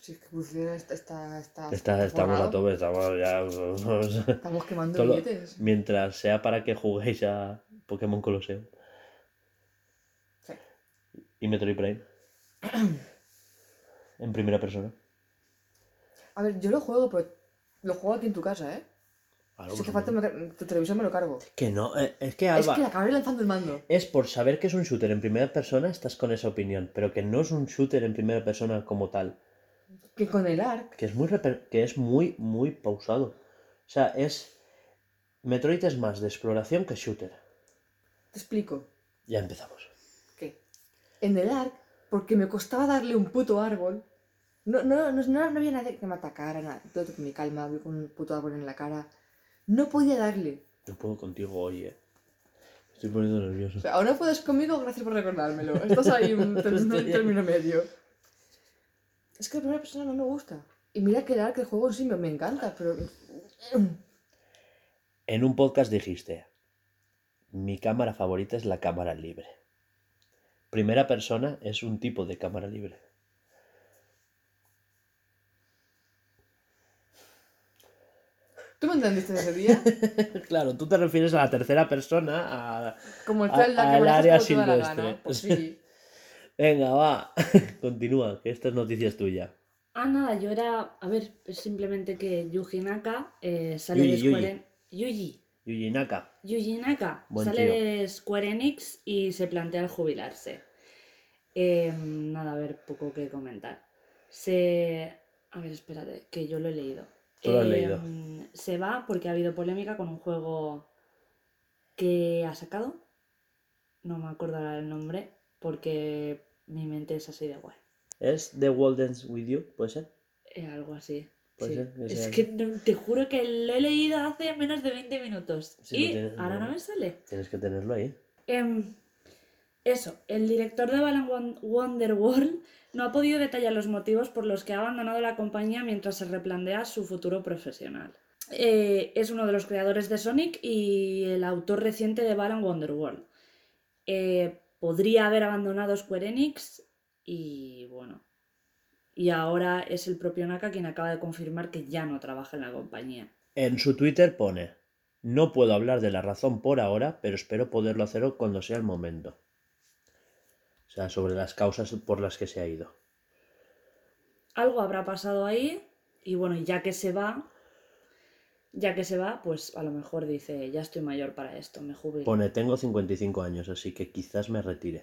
Si es que Bruce está, está, está, Está- estamos a tope, estamos ya... Estamos quemando Todo- billetes. Mientras sea para que juguéis a Pokémon Colosseum. Sí. Y Metroid Prime. en primera persona. A ver, yo lo juego, pero lo juego aquí en tu casa, ¿eh? Si por hace falta, car- tu televisor me lo cargo. Que no, eh, es que Es Alba, que le acabaré lanzando el mando. es por saber que es un shooter en primera persona, estás con esa opinión, pero que no es un shooter en primera persona como tal. Que con el ARC. que es muy que es muy muy pausado. O sea, es Metroid es más de exploración que shooter. Te explico. Ya empezamos. ¿Qué? En el ARC, porque me costaba darle un puto árbol. No, no, no, no, no había nadie que me atacara, nada. Todo con mi calma, con un puto árbol en la cara. No podía darle. No puedo contigo hoy, eh. Estoy poniendo nervioso. O sea, o no puedes conmigo, gracias por recordármelo. Estás ahí un, un [laughs] término medio. Es que la primera persona no me gusta. Y mira que el ARC, el juego en sí me, me encanta, pero... En un podcast dijiste, mi cámara favorita es la cámara libre. Primera persona es un tipo de cámara libre. ¿Tú me entendiste ese día? [laughs] Claro, tú te refieres a la tercera persona, a... Como el A- Zelda que al área la silvestre. Pues sí. [laughs] Venga, va. [laughs] Continúa, que esta es noticia tuya. Ah, nada, yo era. A ver, es simplemente que Yuji Naka eh, sale Yuji, de Square Yuji. Enix. Yuji. Yuji Naka. Yuji Naka Buen sale tío. de Square Enix y se plantea el jubilarse. Eh, nada, a ver, poco que comentar. Se. A ver, espérate, que yo lo he leído. Tú lo has Eh, leído. Se va porque ha habido polémica con un juego que ha sacado. No me acuerdo ahora el nombre porque mi mente es así de guay. ¿Es The World Ends With You? ¿Puede ser? Eh, algo así. Puede sí. ser Es que no- te juro que lo he leído hace menos de 20 minutos. Sí, y ahora no. me sale. Tienes que tenerlo ahí. Em, eso, el director de Balan Won- Wonderworld no ha podido detallar los motivos por los que ha abandonado la compañía mientras se replantea su futuro profesional. Eh, es uno de los creadores de Sonic y el autor reciente de Balan Wonderworld. Eh, podría haber abandonado Square Enix y bueno. Y ahora es el propio Naka quien acaba de confirmar que ya no trabaja en la compañía. En su Twitter pone, no puedo hablar de la razón por ahora, pero espero poderlo hacer cuando sea el momento. Sea, sobre las causas por las que se ha ido. algo habrá pasado ahí y bueno, ya que se va, ya que se va, pues a lo mejor dice, ya estoy mayor para esto, me jubilo. Pone, tengo 55 años, así que quizás me retire.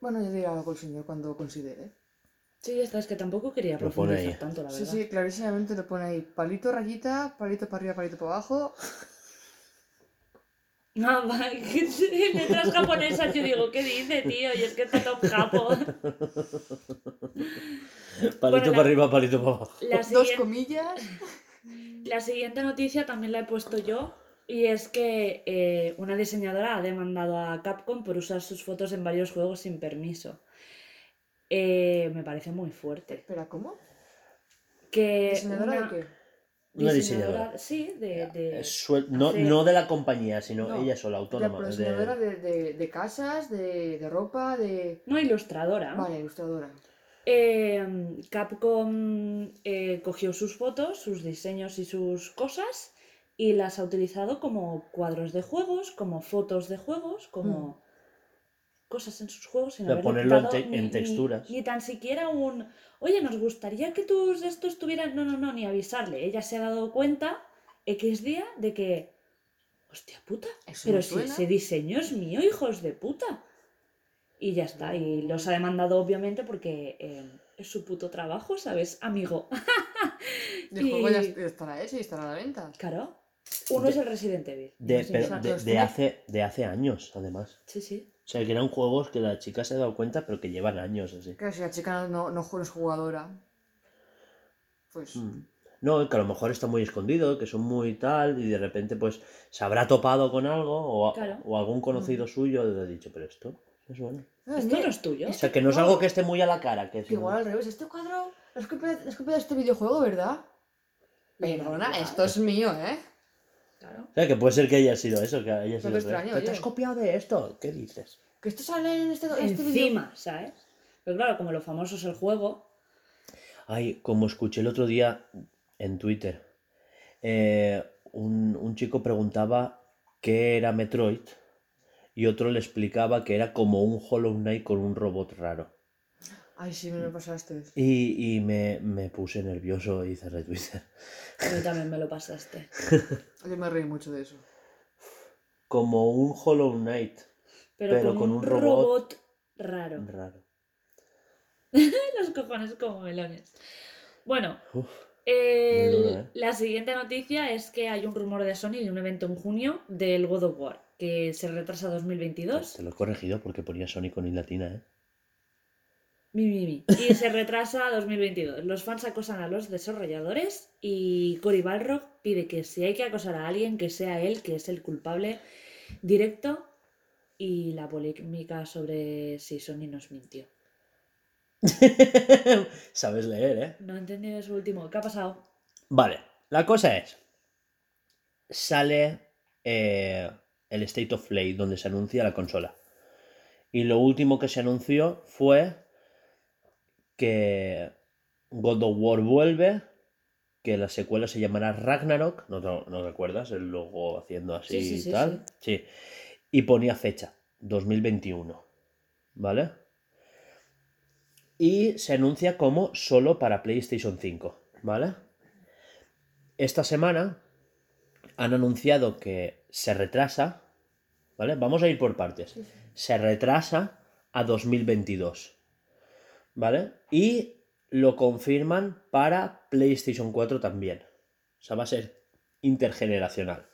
Bueno, ya dirá algo el señor cuando considere. Sí, esta es que tampoco quería Lo pone profundizar ahí. tanto, la Sí, verdad. sí, clarísimamente lo pone ahí. Palito, rayita, palito para arriba, palito para abajo. [laughs] Que sí, letras japonesas, yo digo, ¿qué dice, tío? Y es que está top japo. [laughs] Palito la- para arriba, palito para abajo. Dos comillas. [laughs] la siguiente noticia también la he puesto yo. Y es que eh, una diseñadora ha demandado a Capcom por usar sus fotos en varios juegos sin permiso. Eh, me parece muy fuerte. Espera, ¿cómo? Que ¿Diseñadora una- de qué? Una diseñadora. Sí, de. de- suel- no, no de la compañía, sino No, ella sola, autónoma. de- diseñadora de, de, de casas, de, de ropa, de... No ilustradora. Vale, ilustradora. Eh, Capcom eh, cogió sus fotos, sus diseños y sus cosas y las ha utilizado como cuadros de juegos, como fotos de juegos, como cosas en sus juegos. Sin haberle ponerlo en te- en texturas. Ni, tan siquiera un, oye, nos gustaría que tus estos tuvieran... No, no, no, ni avisarle. Ella se ha dado cuenta X día de que... Hostia puta, Eso pero si ese diseño es mío, hijos de puta. Y ya está, y los ha demandado obviamente porque eh, es su puto trabajo, ¿sabes, amigo? [laughs] El Y- juego ya est- estará hecho y estará a la venta. Claro. Uno De- es el Resident Evil. de, pero de- de hace, de hace años, además. sí, sí. O sea, que eran juegos que la chica se ha dado cuenta, pero que llevan años así. Claro, si la chica no, no, no es jugadora, pues... Mm. No, que a lo mejor está muy escondido, que son muy tal, y de repente pues se habrá topado con algo, o, Claro. o algún conocido suyo le ha dicho, pero esto, suena. Ah, Esto no es tuyo. O sea, que no es algo que esté muy a la cara, que igual al revés, este cuadro es copia, es copia de este videojuego, ¿verdad? Perdona, esto es mío, ¿eh? Claro. O sea, que puede ser que haya sido eso, que haya No sido... te extraño, ¿Pero ¿Te oye. has copiado de esto? ¿Qué dices? Que esto sale en este, este video- Encima, ¿sabes? Pero claro, como lo famoso es el juego, Ay, como escuché el otro día en Twitter, eh, un, un chico preguntaba qué era Metroid y otro le explicaba que era como un Hollow Knight con un robot raro. Ay, sí, me lo pasaste. Y, y me, me puse nervioso y cerré Twitter. a mí también me lo pasaste. [laughs] Yo me reí mucho de eso. Como un Hollow Knight Pero, Pero con, con un un robot, robot raro. raro. [laughs] Los cojones como melones. Bueno, Uf, el- muy duro, ¿eh? la siguiente noticia es que hay un rumor de Sony de un evento en junio del God of War, que se retrasa a 2022. Te lo he corregido porque ponía Sony con I latina, ¿eh? Mi, mi, mi. Y se retrasa a 2022. Los fans acosan a los desarrolladores y Cory Balrog pide que si hay que acosar a alguien, que sea él, que es el culpable directo. Y la polémica sobre si Sony nos mintió. [laughs] Sabes leer, ¿eh? No he entendido eso último. ¿Qué ha pasado? Vale, la cosa es, sale eh, el State of Play donde se anuncia la consola. Y lo último que se anunció fue que God of War vuelve, que la secuela se llamará Ragnarok, ¿no, no, no recuerdas? El logo haciendo así Sí, sí, y sí, tal. Sí. Y ponía fecha, 2021, ¿vale? Y se anuncia como solo para PlayStation 5, ¿vale? Esta semana han anunciado que se retrasa, ¿vale? Vamos a ir por partes. Se retrasa a 2022, ¿vale? Y lo confirman para PlayStation 4 también. O sea, va a ser intergeneracional.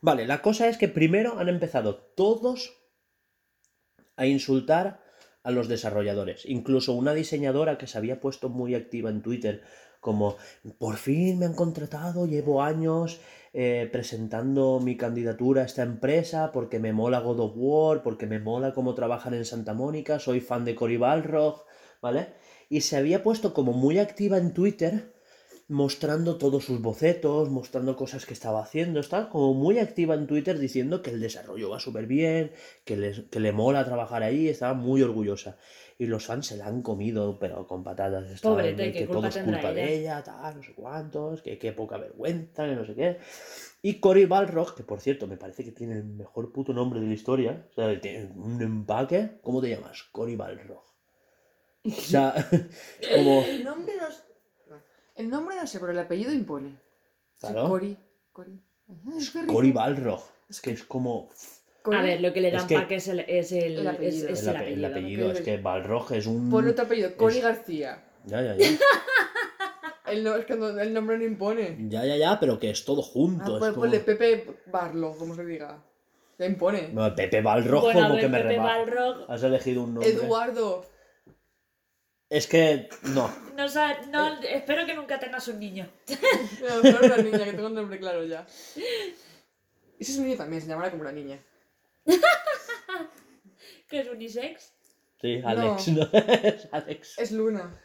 Vale, la cosa es que primero han empezado todos a insultar a los desarrolladores. Incluso una diseñadora que se había puesto muy activa en Twitter como, por fin me han contratado, llevo años eh, presentando mi candidatura a esta empresa porque me mola God of War, porque me mola cómo trabajan en Santa Mónica, soy fan de Cory Balrog, ¿vale? Y se había puesto como muy activa en Twitter mostrando todos sus bocetos, mostrando cosas que estaba haciendo, estaba como muy activa en Twitter diciendo que el desarrollo va súper bien, que, que le mola trabajar ahí, estaba muy orgullosa. Y los fans se la han comido, pero con patatas. estaban Pobrete, de ¿qué que todo culpa es culpa de ella? ella, tal, no sé cuántos, que qué poca vergüenza, que no sé qué. Y Cory Balrog, que por cierto me parece que tiene el mejor puto nombre de la historia, o sea, tiene un empaque. ¿Cómo te llamas? Cory Balrog. O sea, [laughs] [laughs] como. El nombre no. El nombre no sé, pero el apellido impone. Claro. Ajá, es que risa. Cory Balrog. Es que es como. A ver, lo que le dan que- pa' que es el, es el, apellido. es el, el ape- el apellido. es que Balrog es un. Ponle tu apellido, Cori es- García. Ya, ya, ya. [laughs] El, no, es que no- el nombre no impone. Ya, ya, ya, pero que es todo Ah, junto. pues es ponle como... Pepe Barlo, como se diga. Ya impone. No, Pepe Balrog, Bueno, como ver, que me Pepe reba. Balrog Has elegido un nombre. Eduardo. Es que. No. no, sa- no, espero que nunca tengas un niño. [laughs] Mejor una niña, que tengo el nombre claro ya. Ese es un niño también, se llamará como una niña. [laughs] Que es unisex. Sí, Alex, [laughs] ¿no? es Alex. Es Luna.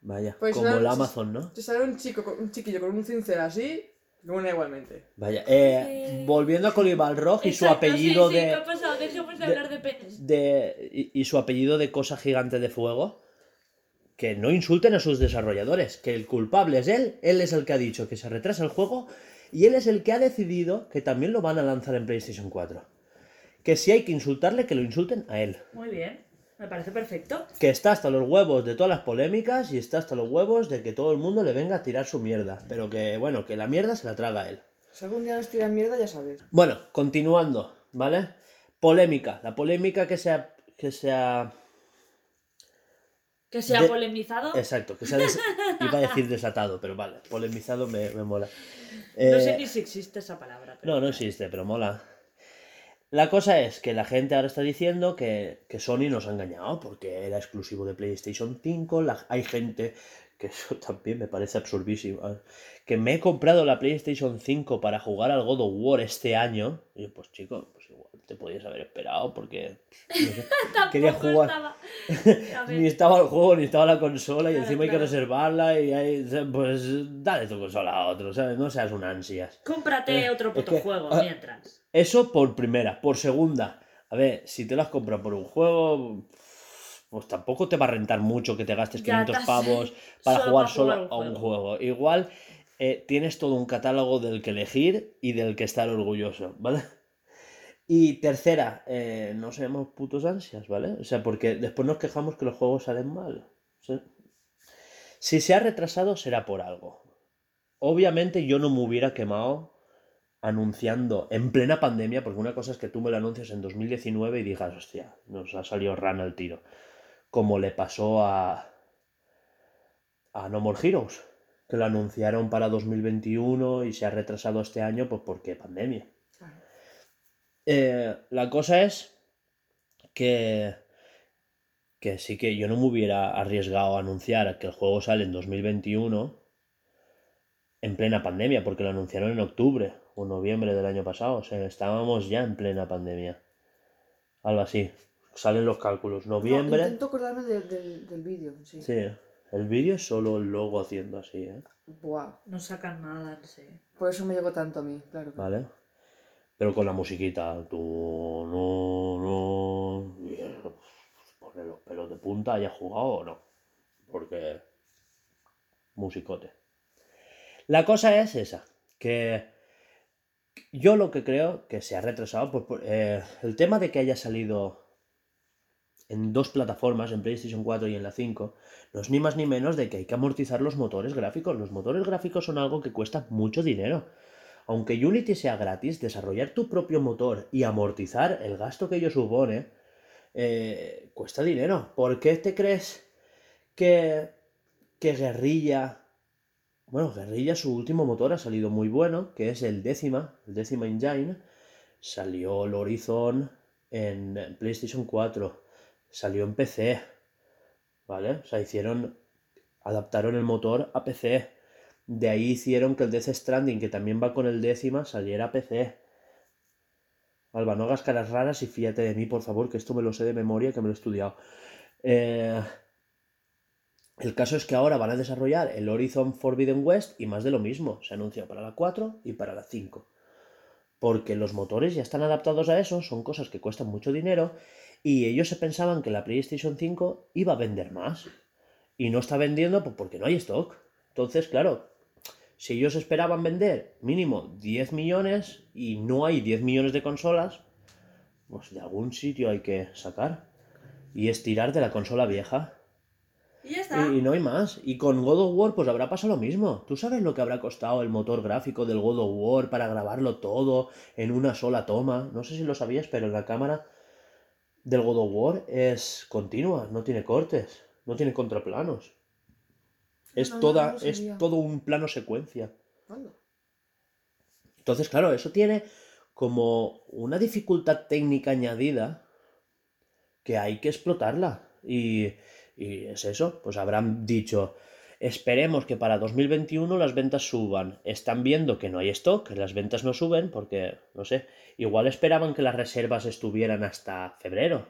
Vaya, Pues como no, el Amazon, ¿no? Si sale un chico, con- un chiquillo con un cincel así, Luna igualmente. Vaya. Eh, volviendo a Cory Balrog y su Exacto, apellido sí, sí, de. ¿qué ha pasado? Dejemos de, de- hablar de penes. de y, y su apellido de cosa gigante de fuego. Que no insulten a sus desarrolladores. Que el culpable es él. Él es el que ha dicho que se retrasa el juego. Y él es el que ha decidido que también lo van a lanzar en PlayStation 4. Que si hay que insultarle, que lo insulten a él. Muy bien, me parece perfecto. Que está hasta los huevos de todas las polémicas y está hasta los huevos de que todo el mundo le venga a tirar su mierda. Pero que, bueno, que la mierda se la traga él. Si algún día nos tiran mierda, ya sabes. Bueno, continuando, ¿vale? Polémica. La polémica que se ha. Que se ha Que se ha De- polemizado. exacto, que se ha. des- [laughs] iba a decir desatado, pero vale, polemizado me, me mola. No Eh, sé ni si existe esa palabra. pero- No, no existe, pero mola. La cosa es que la gente ahora está diciendo que, que Sony nos ha engañado porque era exclusivo de PlayStation 5. la- hay gente, que eso [laughs] también me parece absurdísimo, que me he comprado la PlayStation 5 para jugar al God of War este año. Y yo, pues chico, pues igual te podías haber esperado porque no sé, [laughs] quería jugar. estaba. [laughs] Ni estaba el juego, ni estaba la consola, y Claro, encima hay que reservarla, y hay, pues dale tu consola a otro, ¿sabes? No seas un ansias. Cómprate Eh, otro es puto que- juego ah, mientras. Eso por primera. Por segunda, a ver, si te lo has comprado por un juego, pues tampoco te va a rentar mucho que te gastes Ya 500 te has- pavos para solo jugar para solo jugar un a un juego. Igual eh, tienes todo un catálogo del que elegir y del que estar orgulloso, ¿vale? Y tercera, eh, no seamos putos ansias, ¿vale? O sea, porque después nos quejamos que los juegos salen mal. Si se ha retrasado será por algo. Obviamente yo no me hubiera quemado anunciando en plena pandemia, porque una cosa es que tú me lo anuncias en 2019 y digas, hostia, nos ha salido rana el tiro. como le pasó a, a No More Heroes, que lo anunciaron para 2021 y se ha retrasado este año pues porque pandemia. Eh, la cosa es que, que sí que yo no me hubiera arriesgado a anunciar que el juego sale en 2021 en plena pandemia, porque lo anunciaron en octubre o noviembre del año pasado. O sea, estábamos ya en plena pandemia. Algo así. Salen los cálculos. No, Noviembre. intento acordarme del, del, del vídeo, sí. Sí. El vídeo es solo el logo haciendo así, ¿eh? Buah. No sacan nada, sí. Por eso me llegó tanto a mí, claro. claro. ¿Vale? Pero con la musiquita. Tú, no, no. y, eh, Pone los pelos de punta, haya jugado o no. Porque. Musicote. La cosa es esa. Que. Yo lo que creo que se ha retrasado. Pues, por- eh, el tema de que haya salido en dos plataformas, en PlayStation 4 y en la 5, no es ni más ni menos de que hay que amortizar los motores gráficos. Los motores gráficos son algo que cuesta mucho dinero. Aunque Unity sea gratis, desarrollar tu propio motor y amortizar el gasto que ello supone eh, cuesta dinero. ¿Por qué te crees que, que Guerrilla... Bueno, Guerrilla, su último motor ha salido muy bueno, que es el décima, el décima engine. Salió el Horizon en PlayStation 4, salió en PC, ¿vale? O sea, hicieron, adaptaron el motor a PC. De ahí hicieron que el Death Stranding, que también va con el décima, saliera a PC. Alba, no hagas caras raras y fíjate de mí, por favor, que esto me lo sé de memoria, que me lo he estudiado. Eh, el caso es que ahora van a desarrollar el Horizon Forbidden West y más de lo mismo. Se anuncia para la 4 y para la 5. Porque los motores ya están adaptados a eso, son cosas que cuestan mucho dinero y ellos se pensaban que la PlayStation 5 iba a vender más. Y no está vendiendo porque no hay stock. Entonces, claro, si ellos esperaban vender mínimo 10 millones y no hay 10 millones de consolas, pues de algún sitio hay que sacar. Y estirar de la consola vieja. Y ya está. Y, y no hay más. Y con God of War, pues habrá pasado lo mismo. ¿Tú sabes lo que habrá costado el motor gráfico del God of War para grabarlo todo en una sola toma? No sé si lo sabías, pero la cámara del God of War es continua, no tiene cortes, no tiene contraplanos. Es No, toda, no es todo un plano secuencia. Anda. Entonces, claro, eso tiene como una dificultad técnica añadida que hay que explotarla. Y, y es eso, pues habrán dicho, esperemos que para 2021 las ventas suban. Están viendo que no hay stock, que las ventas no suben, porque, no sé, igual esperaban que las reservas estuvieran hasta febrero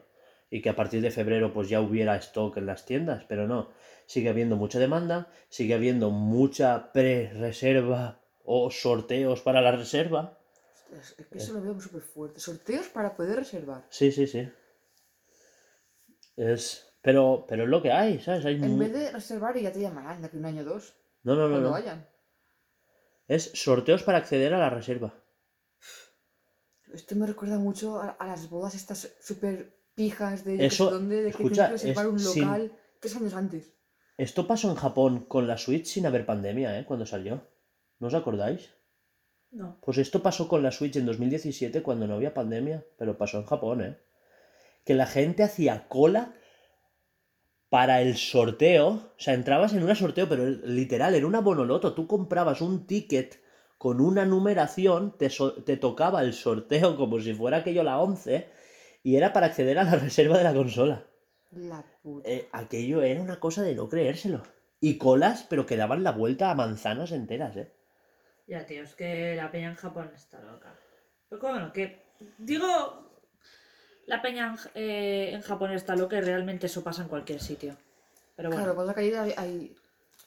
y que a partir de febrero pues ya hubiera stock en las tiendas, pero no. Sigue habiendo mucha demanda, sigue habiendo mucha pre-reserva o sorteos para la reserva. Ostras, es que eso lo veo súper fuerte. Sorteos para poder reservar. Sí, sí, sí. Es... Pero, pero es lo que hay, ¿sabes? Hay En vez de reservar y ya te llamarán de aquí un año o dos. No, no, no, Cuando no. vayan. Es sorteos para acceder a la reserva. Esto me recuerda mucho a, a las bodas estas súper pijas de Eso, dónde, de que escucha, que reservar es un sin- local tres años antes. Esto pasó en Japón con la Switch sin haber pandemia, ¿eh? Cuando salió. ¿No os acordáis? No. Pues esto pasó con la Switch en 2017 cuando no había pandemia, pero pasó en Japón, ¿eh? Que la gente hacía cola para el sorteo. O sea, entrabas en un sorteo, pero literal, era una bonoloto. Tú comprabas un ticket con una numeración, te, so- te tocaba el sorteo como si fuera aquello la 11, y era para acceder a la reserva de la consola. La puta. Eh, aquello era una cosa de no creérselo. Y colas, pero que daban la vuelta a manzanas enteras, ¿eh? Ya, tío, es que la peña en Japón está loca. Pero bueno, que digo, la peña en, eh, en Japón está loca y realmente eso pasa en cualquier sitio. Pero bueno, Claro, con la caída hay, hay-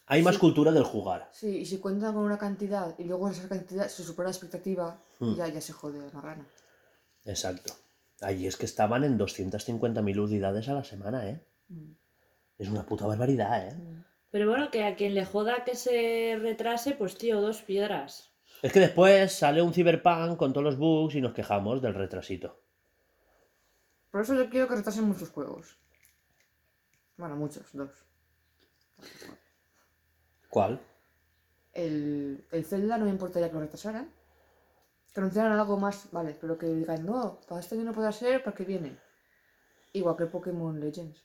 Hay más Sí. cultura del jugar. Sí, y si cuentan con una cantidad y luego esa cantidad se supera la expectativa, Hmm. ya, ya se jode la gana. Exacto. Allí es que estaban en 250.000 unidades a la semana, ¿eh? Mm. Es una puta barbaridad, ¿eh? pero bueno, que a quien le joda que se retrase, pues tío, dos piedras. Es que después sale un Cyberpunk con todos los bugs y nos quejamos del retrasito. Por eso yo quiero que retrasen muchos juegos. Bueno, muchos, dos. ¿Cuál? El, el Zelda no me importaría que lo retrasaran. Que anunciaran algo más, vale, pero que digan, no, para este año no podrá ser, para que viene. Igual que el Pokémon Legends.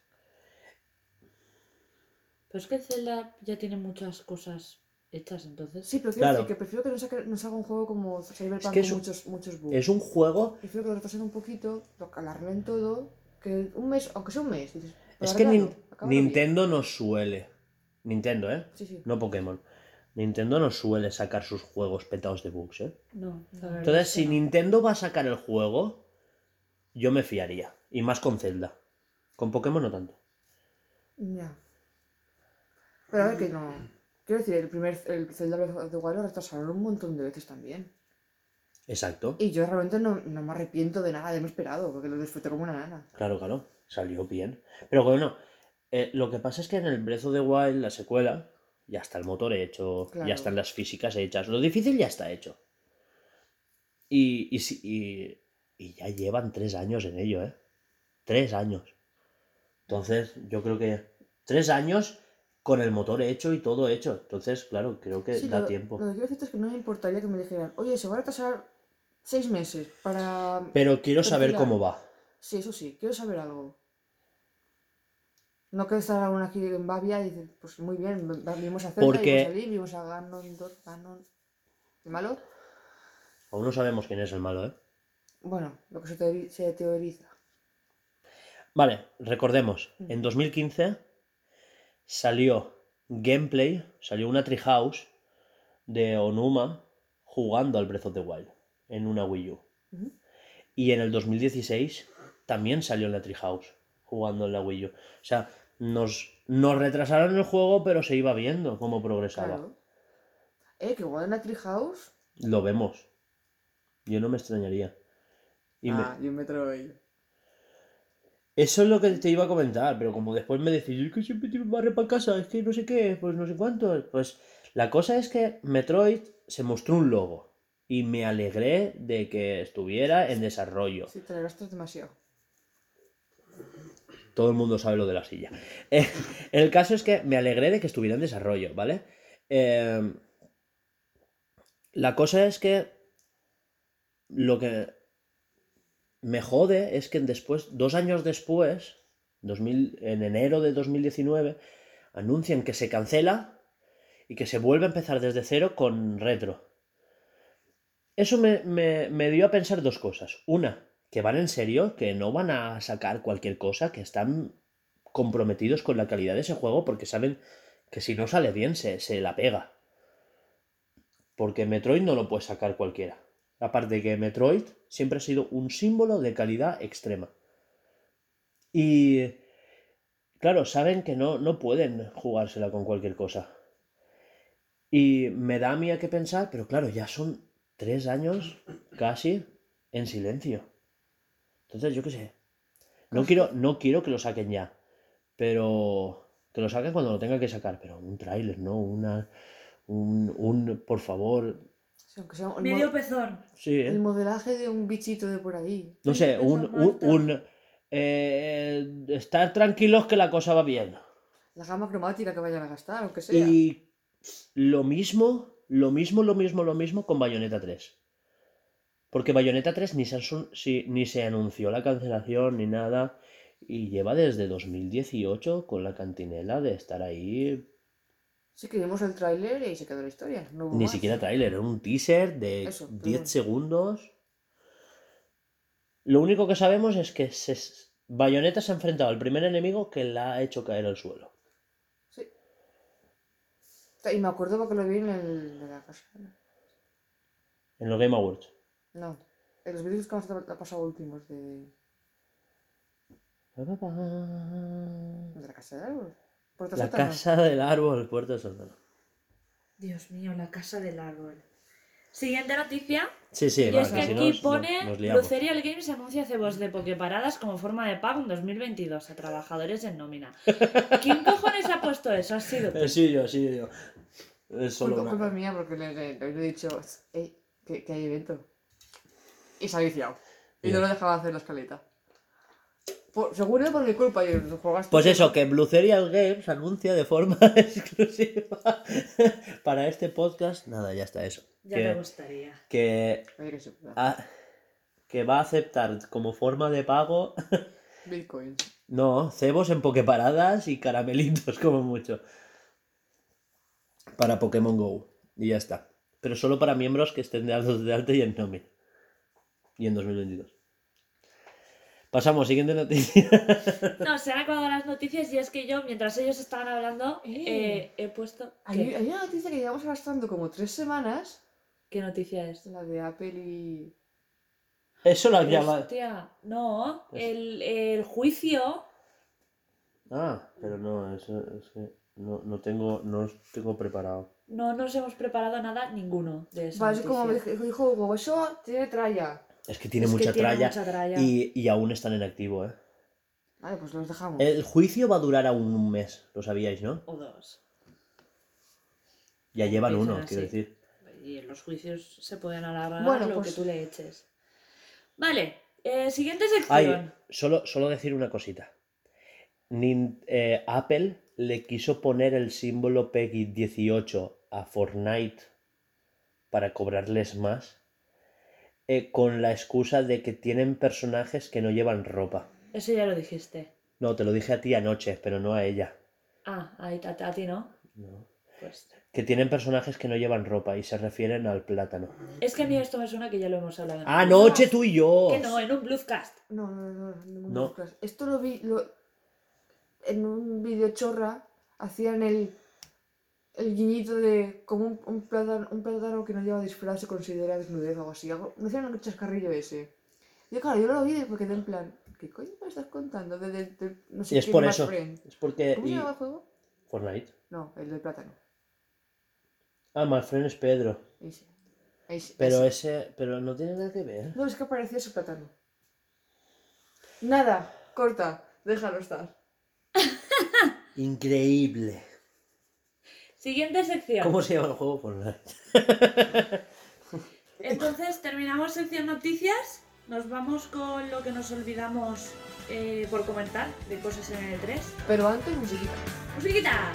Pero es que Zelda ya tiene muchas cosas hechas, entonces. Sí, pero quiero Claro. decir que prefiero que no, saque, no salga un juego como Cyberpunk que es con un- muchos, muchos bugs. Es un juego. Prefiero que lo retrasen un poquito, lo alarmen todo, que un mes, aunque sea un mes, dices. Es que. Nintendo nos suele. Nintendo, ¿eh? Sí, sí. No Pokémon. Nintendo no suele sacar sus juegos petados de bugs, ¿eh? No, la Entonces, es que si no. Nintendo va a sacar el juego, yo me fiaría. Y más con Zelda. Con Pokémon no tanto. Ya. Pero a ver que no. Quiero decir, el primer el Zelda Breath of the Wild lo retrasaron un montón de veces también. Exacto. Y yo realmente no, no me arrepiento de nada de haberme esperado, porque lo disfruté como una nana. Claro, claro. Salió bien. Pero bueno, eh, lo que pasa es que en el Breath of the Wild, la secuela, ya está el motor hecho, Claro. ya están las físicas hechas. Lo difícil ya está hecho. Y, y, y- y ya llevan tres años en ello, ¿eh? Tres años. Entonces, yo creo que tres años con el motor hecho y todo hecho. Entonces, claro, creo que Sí, da lo, tiempo. Lo que quiero decirte es que no me importaría que me dijeran, oye, se va a retrasar seis meses para. Pero quiero saber cómo va. Sí, eso sí, quiero saber algo. No que estar aún aquí en Bavia y dices, pues muy bien, vimos a Zelda, Porque- vimos a Link, vimos a Ganondorf, Ganon... ¿El malo? Aún no sabemos quién es el malo, ¿eh? Bueno, lo que se, teori- se teoriza. Vale, recordemos, Mm. en 2015 salió gameplay, salió una Treehouse de Onuma jugando al Breath of the Wild en una Wii U. Y en el 2016 también salió en la Treehouse jugando en la Wii U. O sea, nos, nos retrasaron el juego, pero se iba viendo cómo progresaba. Claro. Eh, que igual en la Treehouse. Lo vemos. Yo no me extrañaría. Y me- Ah, yo me Metroid. Eso es lo que te iba a comentar, pero como después me decís, es que siempre te barre para casa, es que no sé qué, pues no sé cuánto. Pues la cosa es que Metroid se mostró un logo y me alegré de que estuviera en desarrollo. Sí, te gastas demasiado. Todo el mundo sabe lo de la silla. Eh, el caso es que me alegré de que estuviera en desarrollo, ¿vale? Eh, la cosa es que lo que me jode es que después, dos años después, 2000 en enero de 2019, anuncian que se cancela y que se vuelve a empezar desde cero con retro. Eso me, me- me dio a pensar dos cosas. Una, que van en serio, que no van a sacar cualquier cosa, que están comprometidos con la calidad de ese juego porque saben que si no sale bien se, se la pega. Porque Metroid no lo puede sacar cualquiera. Aparte que Metroid siempre ha sido un símbolo de calidad extrema. Y claro, saben que no, no pueden jugársela con cualquier cosa. Y me da a mí a qué pensar, pero claro, ya son tres años casi en silencio. Entonces, yo qué sé. No quiero, no quiero que lo saquen ya. Pero que lo saquen cuando lo tengan que sacar. Pero un tráiler, ¿no? Una. Un, un. Por favor. Sí, aunque sea el, Medio mo- pezón. Sí, ¿eh? el modelaje de un bichito de por ahí. No sé, un. un, un, eh, estar tranquilos que la cosa va bien. La gama cromática que vayan a gastar, aunque sea. Y lo mismo, lo mismo, lo mismo, lo mismo con Bayonetta 3. Porque Bayonetta 3 ni se, si- ni se anunció la cancelación ni nada. Y lleva desde 2018 con la cantinela de estar ahí. Sí que vimos el tráiler y se quedó la historia. No Ni más. siquiera tráiler, era un teaser de Eso, pero 10 bueno. segundos. Lo único que sabemos es que se, Bayonetta se ha enfrentado al primer enemigo que la ha hecho caer al suelo. Sí. Y me acuerdo porque lo vi en el de la casa. En los Game Awards. No. En los vídeos que hemos ha pasado últimos de, de la casa de árbol. Puerta La sótano. casa del árbol, puerta del sótano. Dios mío, la casa del árbol. Siguiente noticia. Sí, sí, y va, es que si aquí nos- pone nos liamos. Lucerial Games anuncia cebos de pokeparadas como forma de pago en 2022 a trabajadores en nómina. [laughs] ¿Quién cojones ha puesto eso? Ha sido tú. Eh, sí, yo, sí, yo. Es solo Culpa, una- culpa mía porque le, le- le he dicho, "Ey, que, que hay evento. Y se ha viciado. Y no lo dejaba hacer la escaleta. Por, seguro por mi culpa, y jugaste. Pues eso, que Blue Serial Games anuncia de forma [laughs] exclusiva para este podcast. Nada, ya está eso. Ya me que, gustaría. que, va a aceptar como forma de pago [laughs] Bitcoin. No, cebos en pokeparadas y caramelitos [laughs] como mucho. Para Pokémon Go. Y ya está. Pero solo para miembros que estén dados de alta y en Nomi. Y en 2022. Pasamos, siguiente noticia. [laughs] No, se han acabado las noticias y es que yo, mientras ellos estaban hablando, Eh. eh, he puesto... Hay, una noticia que llevamos arrastrando como tres semanas, ¿Qué noticia es? la de Apple y... Eso lo llama. Hostia, no, Pues- el, el juicio... Ah, pero no, eso es que no, no tengo, no os tengo preparado. No nos hemos preparado nada ninguno de eso. Vale, es como dijo dijo Hugo, eso tiene tralla. Es que tiene Es que mucha tiene tralla. mucha tralla. Y, y aún están en activo, ¿eh? Vale, pues los dejamos. El juicio va a durar aún un mes, lo sabíais, ¿no? O dos. Ya llevan uno, así. quiero decir. Y en los juicios se pueden alargar Bueno, lo pues- que tú le eches. Vale, eh, siguiente Ay, sección. solo, solo decir una cosita. Nin- eh, Apple le quiso poner el símbolo PEGI 18 a Fortnite para cobrarles más eh, con la excusa de que tienen personajes que no llevan ropa. Eso ya lo dijiste. No, te lo dije a ti anoche, pero no a ella. Ah, ahí a, a ti no. No. Pues. Que tienen personajes que no llevan ropa y se refieren al plátano. Es que a mí esto me suena que ya lo hemos hablado. en- Anoche tú y yo. Que no, en un Bluescast. No, no, no, no, no, No. Esto lo vi lo- en un vídeo chorra, hacían el, el guiñito de como un, un, plátano, un plátano que no lleva disfraz se considera desnudez o algo así. Algo, no hacían un chascarrillo ese. Y claro, yo lo vi porque en plan, ¿qué coño me estás contando? De, de- de- no sé Y es qué por más eso. friend. Es porque. ¿Cómo se llama el juego? Fortnite. No, el del plátano. Ah, friend es Pedro. Ese. Ese, Pero ese. ese. Pero no tiene nada que ver. No, es que parecía su plátano. Nada, corta, déjalo estar. Increíble. Siguiente sección. ¿Cómo se llama el juego? Fortnite. [laughs] Entonces terminamos sección noticias. Nos vamos con lo que nos olvidamos eh, por comentar de cosas en el 3. Pero antes musiquita. ¡Musiquita!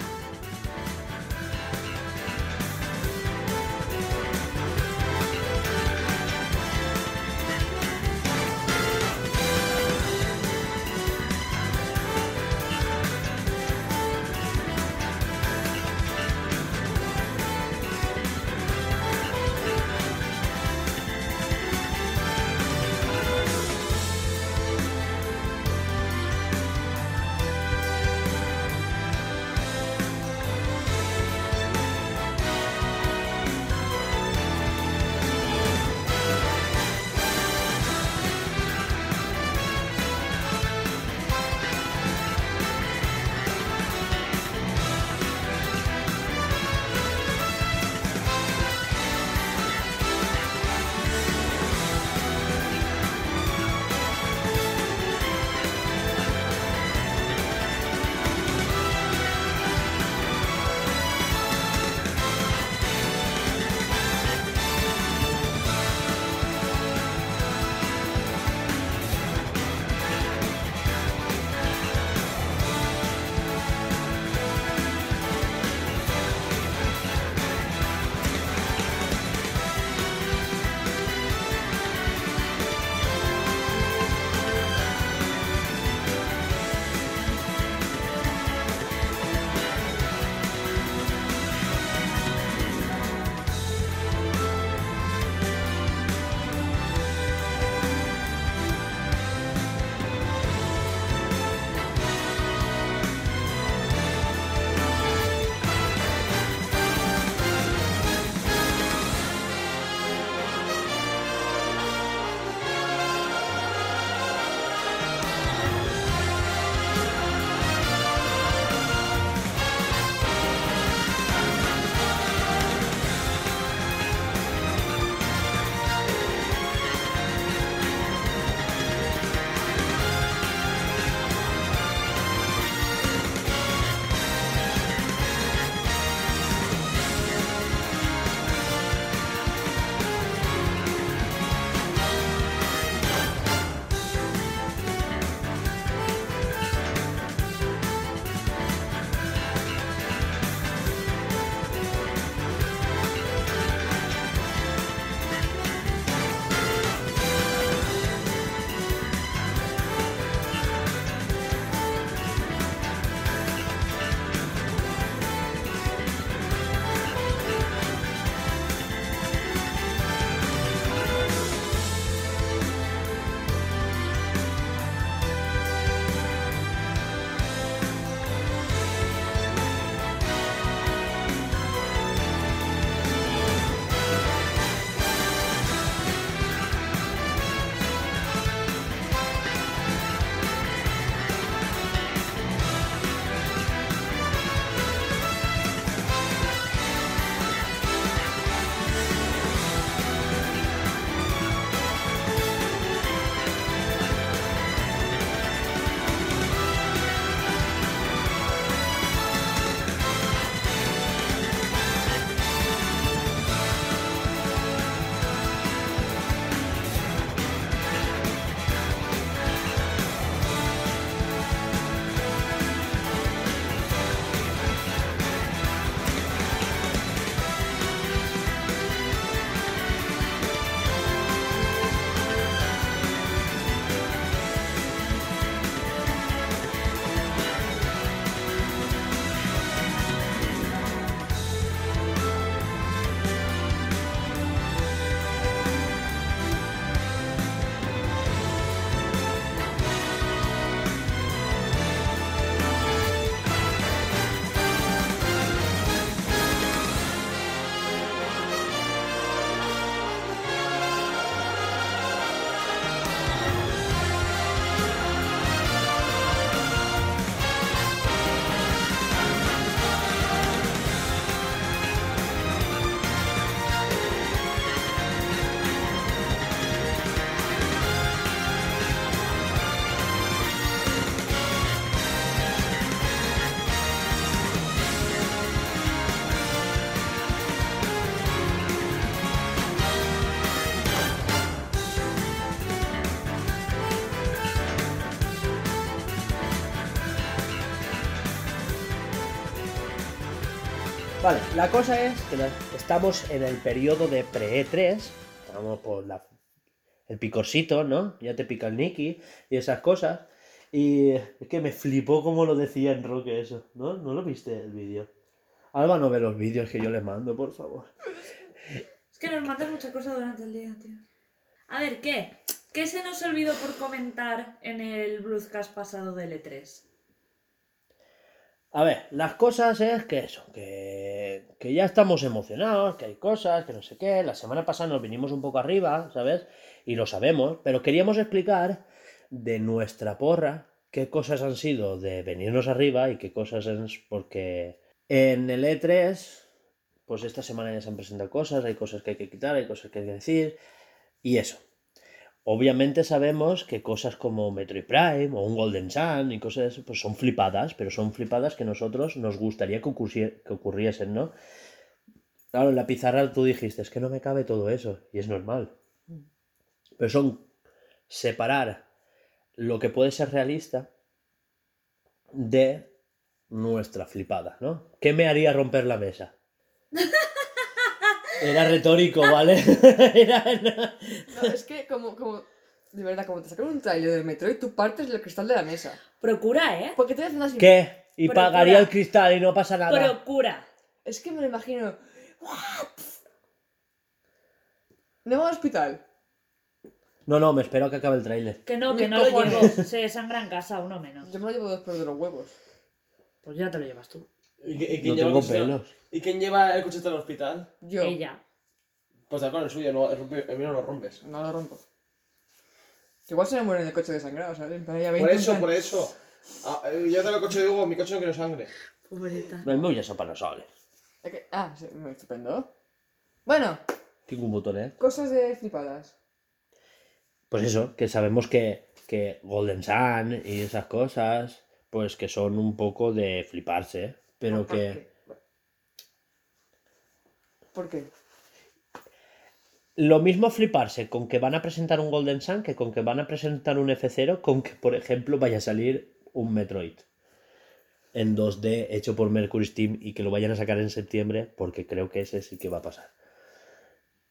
La cosa es que estamos en el periodo de pre-E3. Estamos por el picorcito, ¿no? Ya te pica el Nicky y esas cosas. Y es que me flipó como lo decía en Roque eso, ¿no? ¿No lo viste el vídeo? Alba no ve los vídeos que yo le mando, por favor. Es que nos mandas muchas cosas durante el día, tío. A ver, ¿qué? ¿Qué se nos olvidó por comentar en el broadcast pasado del E E3? A ver, las cosas es que eso, que, que ya estamos emocionados, que hay cosas, que no sé qué. La semana pasada nos vinimos un poco arriba, ¿sabes? Y lo sabemos, pero queríamos explicar de nuestra porra qué cosas han sido de venirnos arriba y qué cosas es porque en el E3, pues esta semana ya se han presentado cosas, hay cosas que hay que quitar, hay cosas que hay que decir, y eso. Obviamente sabemos que cosas como Metroid Prime o un Golden Sun y cosas pues son flipadas, pero son flipadas que nosotros nos gustaría que, que ocurriesen, ¿no? Claro, en la pizarra tú dijiste, es que no me cabe todo eso, y es normal. Pero son separar lo que puede ser realista de nuestra flipada, ¿no? ¿Qué me haría romper la mesa? [laughs] Era retórico, ¿vale? [laughs] Era- No, es que como, como, de verdad, como te sacan un trailer de Metroid, tú partes del cristal de la mesa. Procura, ¿eh? ¿Por qué te hacen así? ¿Qué? Y Procura. pagaría el cristal y no pasa nada. Procura. Es que me lo imagino. No va al hospital. No, no, me espero a que acabe el tráiler. Que no, que no lo llevo. Se sangra en casa, uno menos. Yo me lo llevo después de los huevos. Pues ya te lo llevas tú. ¿Y, qui- y quién No lleva el tengo coche- pelos. ¿Y quién lleva el coche hasta el hospital? Yo. Ella. Pues con el suyo, no, el, rompe- el mío no lo rompes. No lo rompo. Igual se me muere en el coche desangrado, ¿sabes? Ya Por 20 eso, años. por eso. Ah, eh, yo tengo el coche de Hugo, mi coche no quiere sangre. Pobrecita. No, el mío ya son para soles. Es que- Ah, sí, muy estupendo. Bueno, Tengo un botón, ¿eh? cosas de flipadas. Pues eso, que sabemos que, que Golden Sun y esas cosas, pues que son un poco de fliparse, pero ¿Por que... qué? ¿Por qué? Lo mismo fliparse con que van a presentar un Golden Sun que con que van a presentar un F0, con que, por ejemplo, vaya a salir un Metroid en 2D hecho por Mercury Steam y que lo vayan a sacar en septiembre, porque creo que ese sí que va a pasar.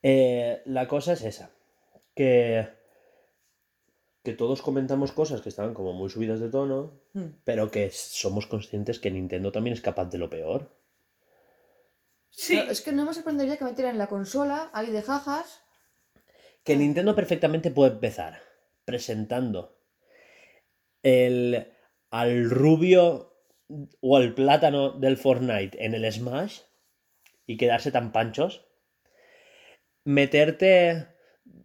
Eh, la cosa es esa, que, que todos comentamos cosas que estaban como muy subidas de tono, Hmm. pero que somos conscientes que Nintendo también es capaz de lo peor. Sí. Es que no me sorprendería que metieran la consola ahí de jajas. Que Nintendo perfectamente puede empezar presentando el, al rubio o al plátano del Fortnite en el Smash y quedarse tan panchos. Meterte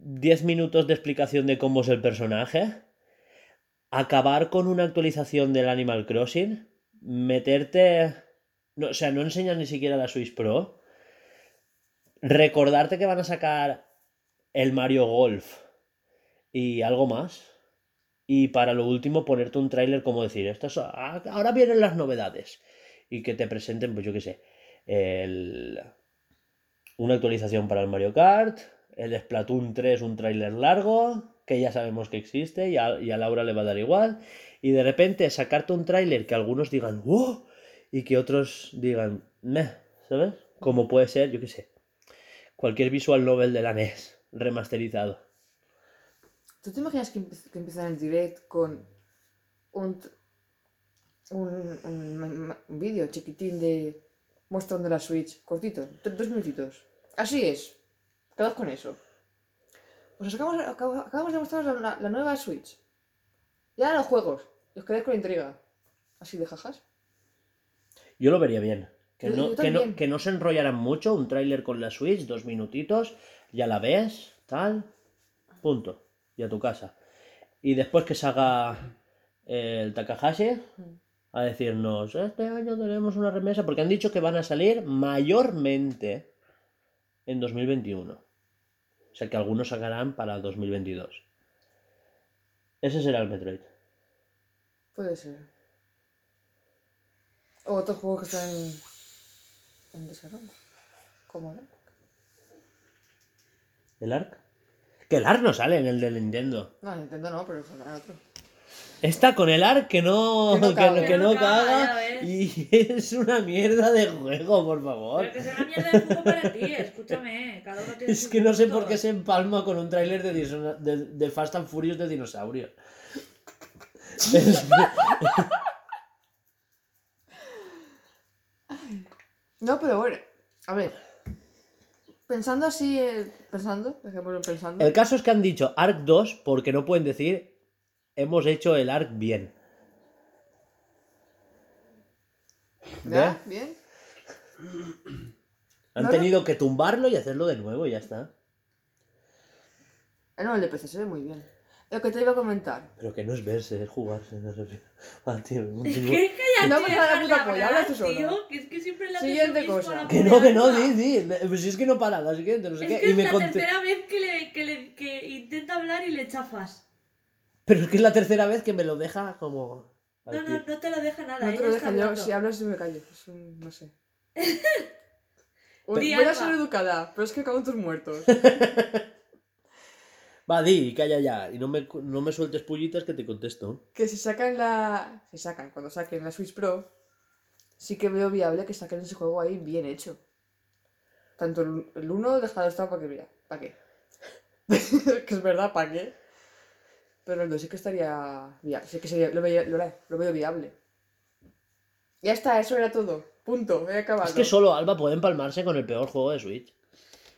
10 minutos de explicación de cómo es el personaje. Acabar con una actualización del Animal Crossing. Meterte... No, o sea, no enseñan ni siquiera la Switch Pro. Recordarte que van a sacar el Mario Golf y algo más. Y para lo último ponerte un tráiler como decir, estas, ah, ahora vienen las novedades. Y que te presenten, pues yo qué sé, el- una actualización para el Mario Kart, el Splatoon 3, un tráiler largo, que ya sabemos que existe y a, Laura le va a dar igual. Y de repente sacarte un tráiler que algunos digan, ¡wow! Y que otros digan, meh, ¿sabes? Como puede ser, yo qué sé, cualquier visual novel de la NES remasterizado. ¿Tú te imaginas que, que empiezan el direct con un, un, un un vídeo chiquitín de mostrando la Switch, cortito, dos minutitos? Así es, quedaos con eso. Pues os acabamos, acabamos de mostraros la, la nueva Switch. Ya los juegos, y os quedáis con la intriga. Así de jajas. Yo lo vería bien. Que Yo- no, yo que, no, también. que no se enrollaran mucho, un tráiler con la Switch, dos minutitos, ya la ves, tal, punto, y a tu casa. Y después que salga el Takahashi a decirnos, este año tenemos una remesa, porque han dicho que van a salir mayormente en 2021. O sea que algunos sacarán para 2022. Ese será el Metroid. Puede ser. O otros juegos que están en, en desarrollo. Como no? ¿El ARC? Que el ARC no sale en el de Nintendo. No, Nintendo no, pero saldrá otro. Está con el ARC que no, Que no que, caga. que no Que no caga, caga ya ves. y [laughs] es una mierda de juego, por favor. Pero que sea una mierda de juego para ti, escúchame. Cada uno tiene Es que no sé por qué se empalma con un tráiler de, dino- de, de Fast and Furious de dinosaurios. Es que- [laughs] No, pero bueno, a ver. Pensando así, eh, pensando, dejémoslo pensando. El caso es que han dicho ARC 2 porque no pueden decir hemos hecho el ARC bien. ¿Ya? ¿Bien? Han No, no. tenido que tumbarlo y hacerlo de nuevo y ya está. Ah, no, el de PC se ve muy bien. Lo que te iba a comentar. Pero que no es verse, es jugarse. No sé. [laughs] Ah, tío, un Es que cállate, No me da la puta polla, habla tú hablar, solo. tío, que es que siempre haces Siguiente cosa. la Que no, que no, di, di. Pues si es que no para, la siguiente, no sé Es qué. que y es me la conté- tercera vez que, le, que, le, que intenta hablar y le chafas. Pero es que es la tercera vez que me lo deja como. No, no, no te lo deja nada. No te ella lo dejo yo, si hablas yo me callo. Es un, no sé. [laughs] Voy a ser educada, pero es que cago en tus muertos. [laughs] Va, di, calla ya. Y no me, no me sueltes pullitas que te contesto. que si sacan la. Si sacan, cuando saquen la Switch Pro, sí que veo viable que saquen ese juego ahí bien hecho. Tanto el- el 1 dejado estar para que mira, ¿para qué? [laughs] que es verdad, ¿para qué? Pero el 2 sí que estaría viable, sí que sería, lo, veía- lo, lo veo viable. Ya está, eso era todo. Punto, he acabado. Es que solo Alba puede empalmarse con el peor juego de Switch.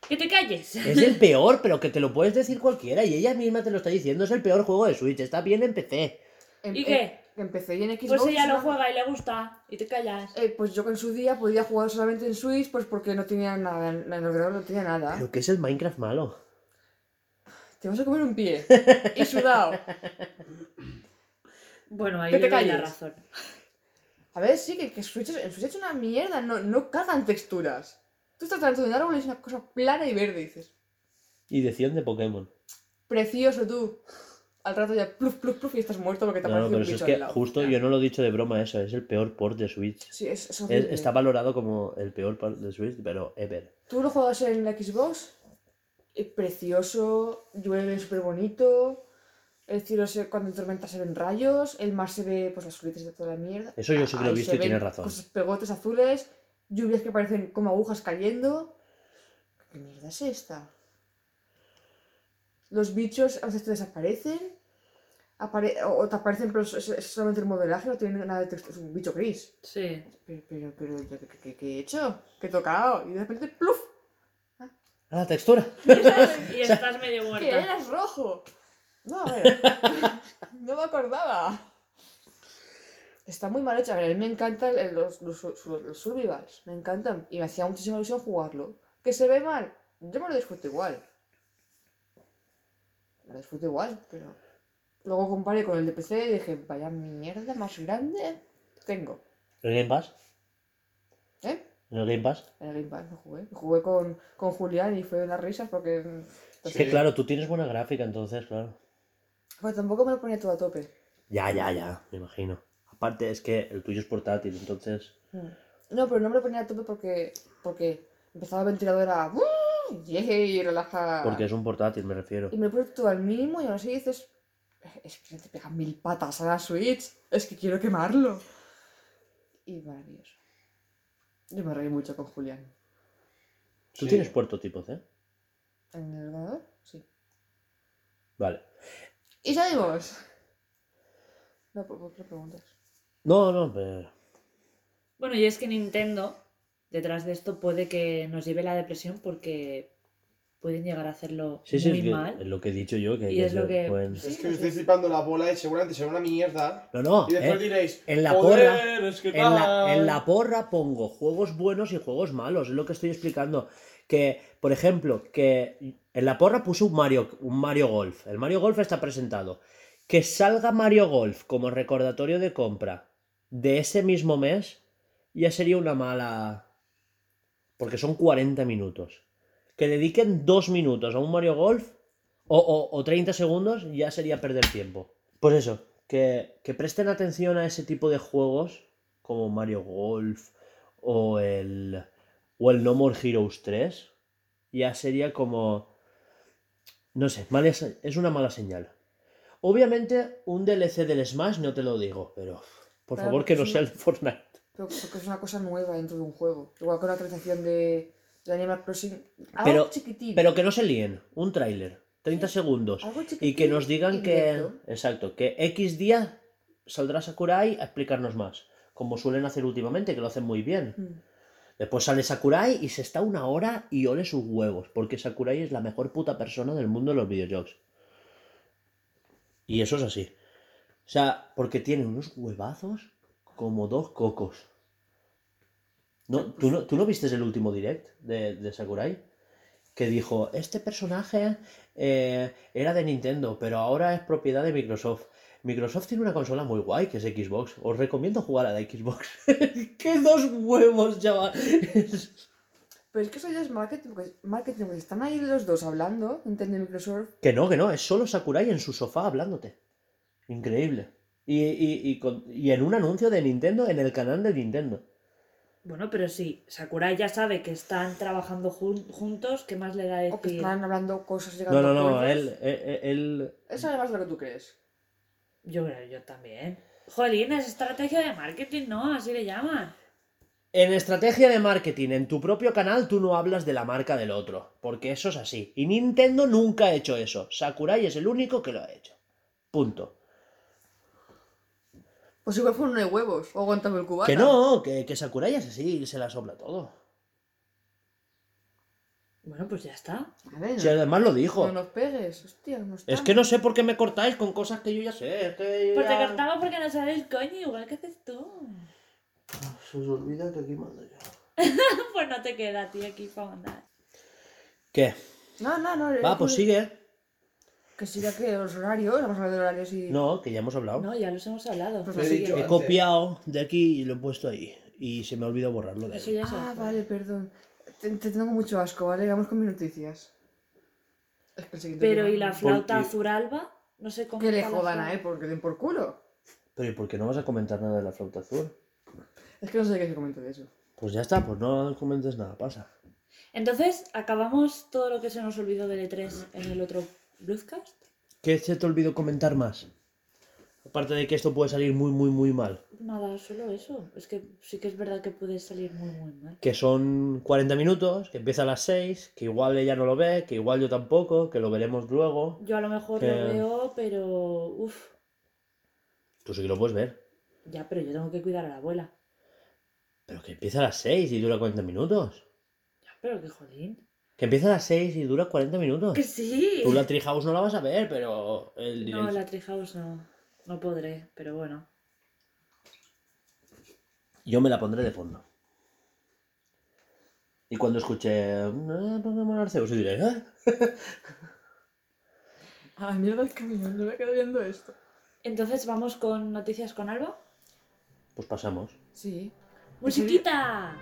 Que te calles. Es el [laughs] peor, pero que te lo puedes decir cualquiera. Y ella misma te lo está diciendo. Es el peor juego de Switch. Está bien en PC. En- ¿Y en- qué? Empecé y en Xbox. Pues ella lo no- juega y le gusta. Y te callas. Eh, pues yo que en su día podía jugar solamente en Switch, pues porque no tenía nada, en el ordenador no tenía nada. Pero que es el Minecraft malo. Te vas a comer un pie. Y sudado. [laughs] Bueno, ahí Que te la razón. A ver, sí, que, que Switch, es- el Switch es una mierda, no, no cagan texturas. Tú estás tratando de un árbol y es una cosa plana y verde, dices. Y decían de Pokémon. Precioso tú. Al rato ya pluf, pluf, pluf y estás muerto porque te No, aparece no, pero un eso es que al lado. justo yo no lo he dicho de broma eso. Es el peor port de Switch. Sí, es, es Es- está valorado como el peor port de Switch, pero ever. Tú lo juegas en la Xbox, es precioso, llueve súper bonito, el cielo se, cuando en tormenta se ven rayos, el mar se ve pues las solitas de toda la mierda. Eso yo sí que lo he visto y tienes razón. Cosas, pegotes azules, lluvias que parecen como agujas cayendo. ¿Qué mierda es esta? Los bichos a veces te desaparecen. apare- o te aparecen, pero es solamente el modelaje, no tiene nada de texto, es un bicho gris. Sí. Pero, pero, pero, ¿qué, qué- qué he hecho? ¿Qué he tocado? Y de repente, ¡pluf! Ah, la textura. [laughs] Y estás [laughs] medio ¿Qué muerta. eras rojo? No, a ver. [laughs] no me acordaba. Está muy mal hecho. A ver, a mí me encantan los, los, los, los survivals. Me encantan. Y me hacía muchísima ilusión jugarlo. ¿Que se ve mal? Yo me lo disfruto igual. Me lo disfruto igual, pero... Luego comparé con el de PC y dije, vaya mierda más grande tengo. ¿El Game Pass? ¿Eh? ¿En el Game Pass? En el Game Pass lo jugué. Jugué con, con Julián y fue unas risas porque... Es que claro, tú tienes buena gráfica, entonces, claro. Pues tampoco me lo ponía todo a tope. Ya, ya, ya, me imagino. Aparte es que el tuyo es portátil, entonces... Mm. No, pero no me lo ponía a tope porque, porque empezaba el ventilador a... ¡uh! [laughs] Y relaja... Porque es un portátil, me refiero. Y me lo puse todo al mínimo y aún así dices... Es que te pegan mil patas a la Switch. Es que quiero quemarlo. Y maravilloso. Yo me reí mucho con Julián. ¿Tú Sí. tienes puerto tipo C? ¿En el ordenador? Sí. Vale. Y salimos. No, ¿por por qué preguntas? No, no, pero... Bueno, y es que Nintendo, detrás de esto, puede que nos lleve la depresión porque pueden llegar a hacerlo Sí, sí, muy es, que- mal. es lo que he dicho yo. Que Y es lo que- pueden-. Es que os estoy flipando la bola y seguramente será una mierda. No, no, Y después eh, diréis, en la "Joder, porra- es que en la, tal". en la porra pongo juegos buenos y juegos malos, es lo que estoy explicando. Que, por ejemplo, que en la porra puse un Mario, un Mario Golf. El Mario Golf está presentado. Que salga Mario Golf como recordatorio de compra de ese mismo mes, ya sería una mala. Porque son 40 minutos. Que dediquen dos minutos a un Mario Golf o, o- o 30 segundos ya sería perder tiempo. Pues eso, que, que presten atención a ese tipo de juegos como Mario Golf o el, o el No More Heroes 3. Ya sería como... No sé, es una mala señal. Obviamente, un DLC del Smash no te lo digo, pero por Claro, favor que no sea el Fortnite. Pero porque es una cosa nueva dentro de un juego. Igual que la actualización de, de Animal Crossing. Algo Pero, chiquitín. pero que no se líen, un tráiler, 30 segundos, Algo y que nos digan que, exacto, que X día saldrá Sakurai a explicarnos más, como suelen hacer últimamente, que lo hacen muy bien. Mm. Después sale Sakurai y se está una hora y ole sus huevos, porque Sakurai es la mejor puta persona del mundo de los videojuegos. Y eso es así. O sea, porque tiene unos huevazos como dos cocos. ¿No, ¿tú, no, ¿Tú no viste el último direct de, de Sakurai? Que dijo, este personaje eh, era de Nintendo, pero ahora es propiedad de Microsoft. Microsoft tiene una consola muy guay que es Xbox. Os recomiendo jugar a la Xbox. [laughs] ¡Qué dos huevos, chaval! Pero es que eso ya es marketing, porque, marketing, porque están ahí los dos hablando, Nintendo y Microsoft. Que no, que no, es solo Sakurai en su sofá hablándote. Increíble. Y, y- y con- y en un anuncio de Nintendo en el canal de Nintendo. Bueno, pero sí, Sakurai ya sabe que están trabajando jun- juntos, ¿qué más le da a O que decir? están hablando cosas No, llegando no, no, acuerdos. él, él, él- Eso sabe más de lo que tú crees. Yo creo, yo también. Jolín, es estrategia de marketing, ¿no? Así le llaman. En estrategia de marketing, en tu propio canal, tú no hablas de la marca del otro. Porque eso es así. Y Nintendo nunca ha hecho eso. Sakurai es el único que lo ha hecho. Punto. Pues igual fueron de huevos, o aguantame el cubata. Que no, que, que Sakurai es así, se la sopla todo. Bueno, pues ya está. A ver, Si además lo dijo. no nos pegues, hostia, no Es estamos. que no sé por qué me cortáis con cosas que yo ya sé. Es que Pues te ya- cortamos porque no sale el coño, igual que haces tú. Se os olvida que aquí mando yo. [laughs] pues no te queda a ti aquí para mandar. ¿Qué? No, no, no. Va, es pues sigue. Que siga que los horarios, vamos a hablar de horarios y. No, que ya hemos hablado. No, ya los hemos hablado. Pues Lo he así dicho que- He antes. copiado de aquí y lo he puesto ahí. Y se me ha olvidado borrarlo de Eso ahí. ya se Ah, hace. vale, perdón. Te, te tengo mucho asco, ¿vale? Vamos con mis noticias. Es que el siguiente Pero tema- ¿y la flauta Porque- azuralba? No sé cómo. Que le está la jodan a flauta. él, porque den por culo. Pero ¿y por qué no vas a comentar nada de la flauta azul? Es que no sé qué se comenta de eso. Pues ya está, pues no comentes nada, pasa. Entonces, ¿acabamos todo lo que se nos olvidó del E3 en el otro Bluescast? ¿Qué se te olvidó comentar más? Aparte de que esto puede salir muy, muy, muy mal. Nada, solo eso. Es que sí que es verdad que puede salir muy, muy mal. Que son 40 minutos, que empieza a las 6, que igual ella no lo ve, que igual yo tampoco, que lo veremos luego. Yo a lo mejor Que- lo veo, pero. Uf. Tú sí que lo puedes ver. Ya, pero yo tengo que cuidar a la abuela. Pero que empieza a las 6 y dura 40 minutos. Ya, pero que jolín. Que empieza a las 6 y dura 40 minutos. Que sí. Tú la Treehouse no la vas a ver, pero el No, la Treehouse no. No podré, pero bueno. yo me la pondré de fondo. Y cuando escuche Pokémon Arceus, y diré, ¿eh? Ah, [laughs] mierda el camión, no me quedo viendo esto. Entonces vamos con noticias con Alba. Pues pasamos. Sí. ¡Musiquita!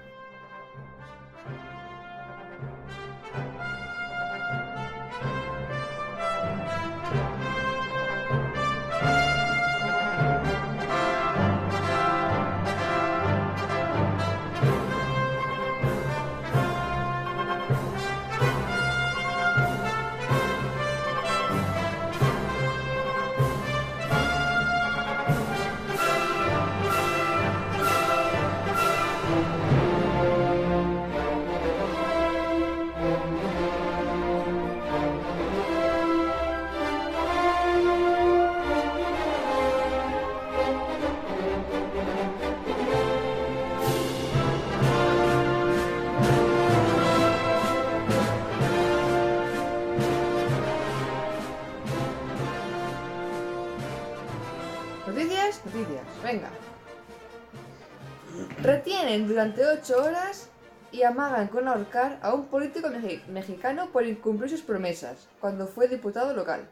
Durante 8 horas y amagan con ahorcar a un político mexicano por incumplir sus promesas cuando fue diputado local.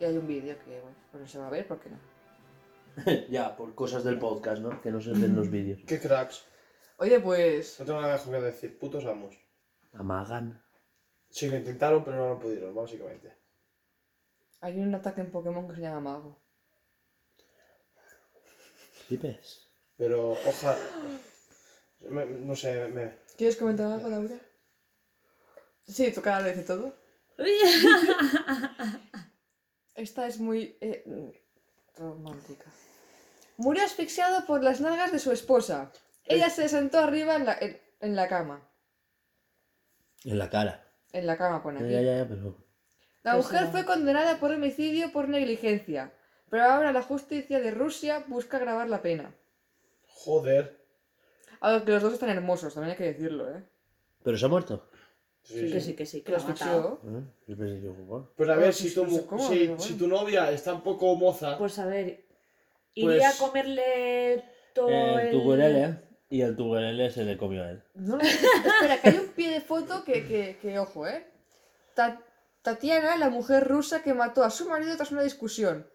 Y hay un vídeo que, bueno, pues no se va a ver, ¿por qué no? [laughs] ya, por cosas del podcast, ¿no? Que no se ven los vídeos. Qué cracks. Oye, pues. No tengo nada mejor que decir. Putos amos. Amagan. Sí, lo intentaron, pero no lo pudieron, básicamente. Hay un ataque en Pokémon que se llama Mago. ¿Flipes? Pero ojalá. Me- no sé, me. ¿Quieres comentar algo, Laura? Sí, tu cara lo dice todo. [laughs] Esta es muy eh, romántica. Murió asfixiado por las nalgas de su esposa. Ella se sentó arriba en la, en, en la cama. En la cara. En la cama, pone Ya, aquí. ya, ya, pero. La Pues mujer fue condenada por homicidio por negligencia. Pero ahora la justicia de Rusia busca agravar la pena. Joder. A ver, que los dos están hermosos, también hay que decirlo, ¿eh? ¿Pero se ha muerto? Sí, Que sí. sí, que sí, que lo lo ha matado. ¿Eh? Yo pensé que bueno. Pues a Ah, ver, pues si tu, no sé mu- cómo, si, pero si bueno. tu novia está un poco moza, Pues a ver, iría Pues- a comerle todo El el... tugurele y el tugurele se le comió a él. No lo sé. Espera, que hay un pie de foto que, que, que ojo, ¿eh? Ta- Tatiana, la mujer rusa que mató a su marido tras una discusión.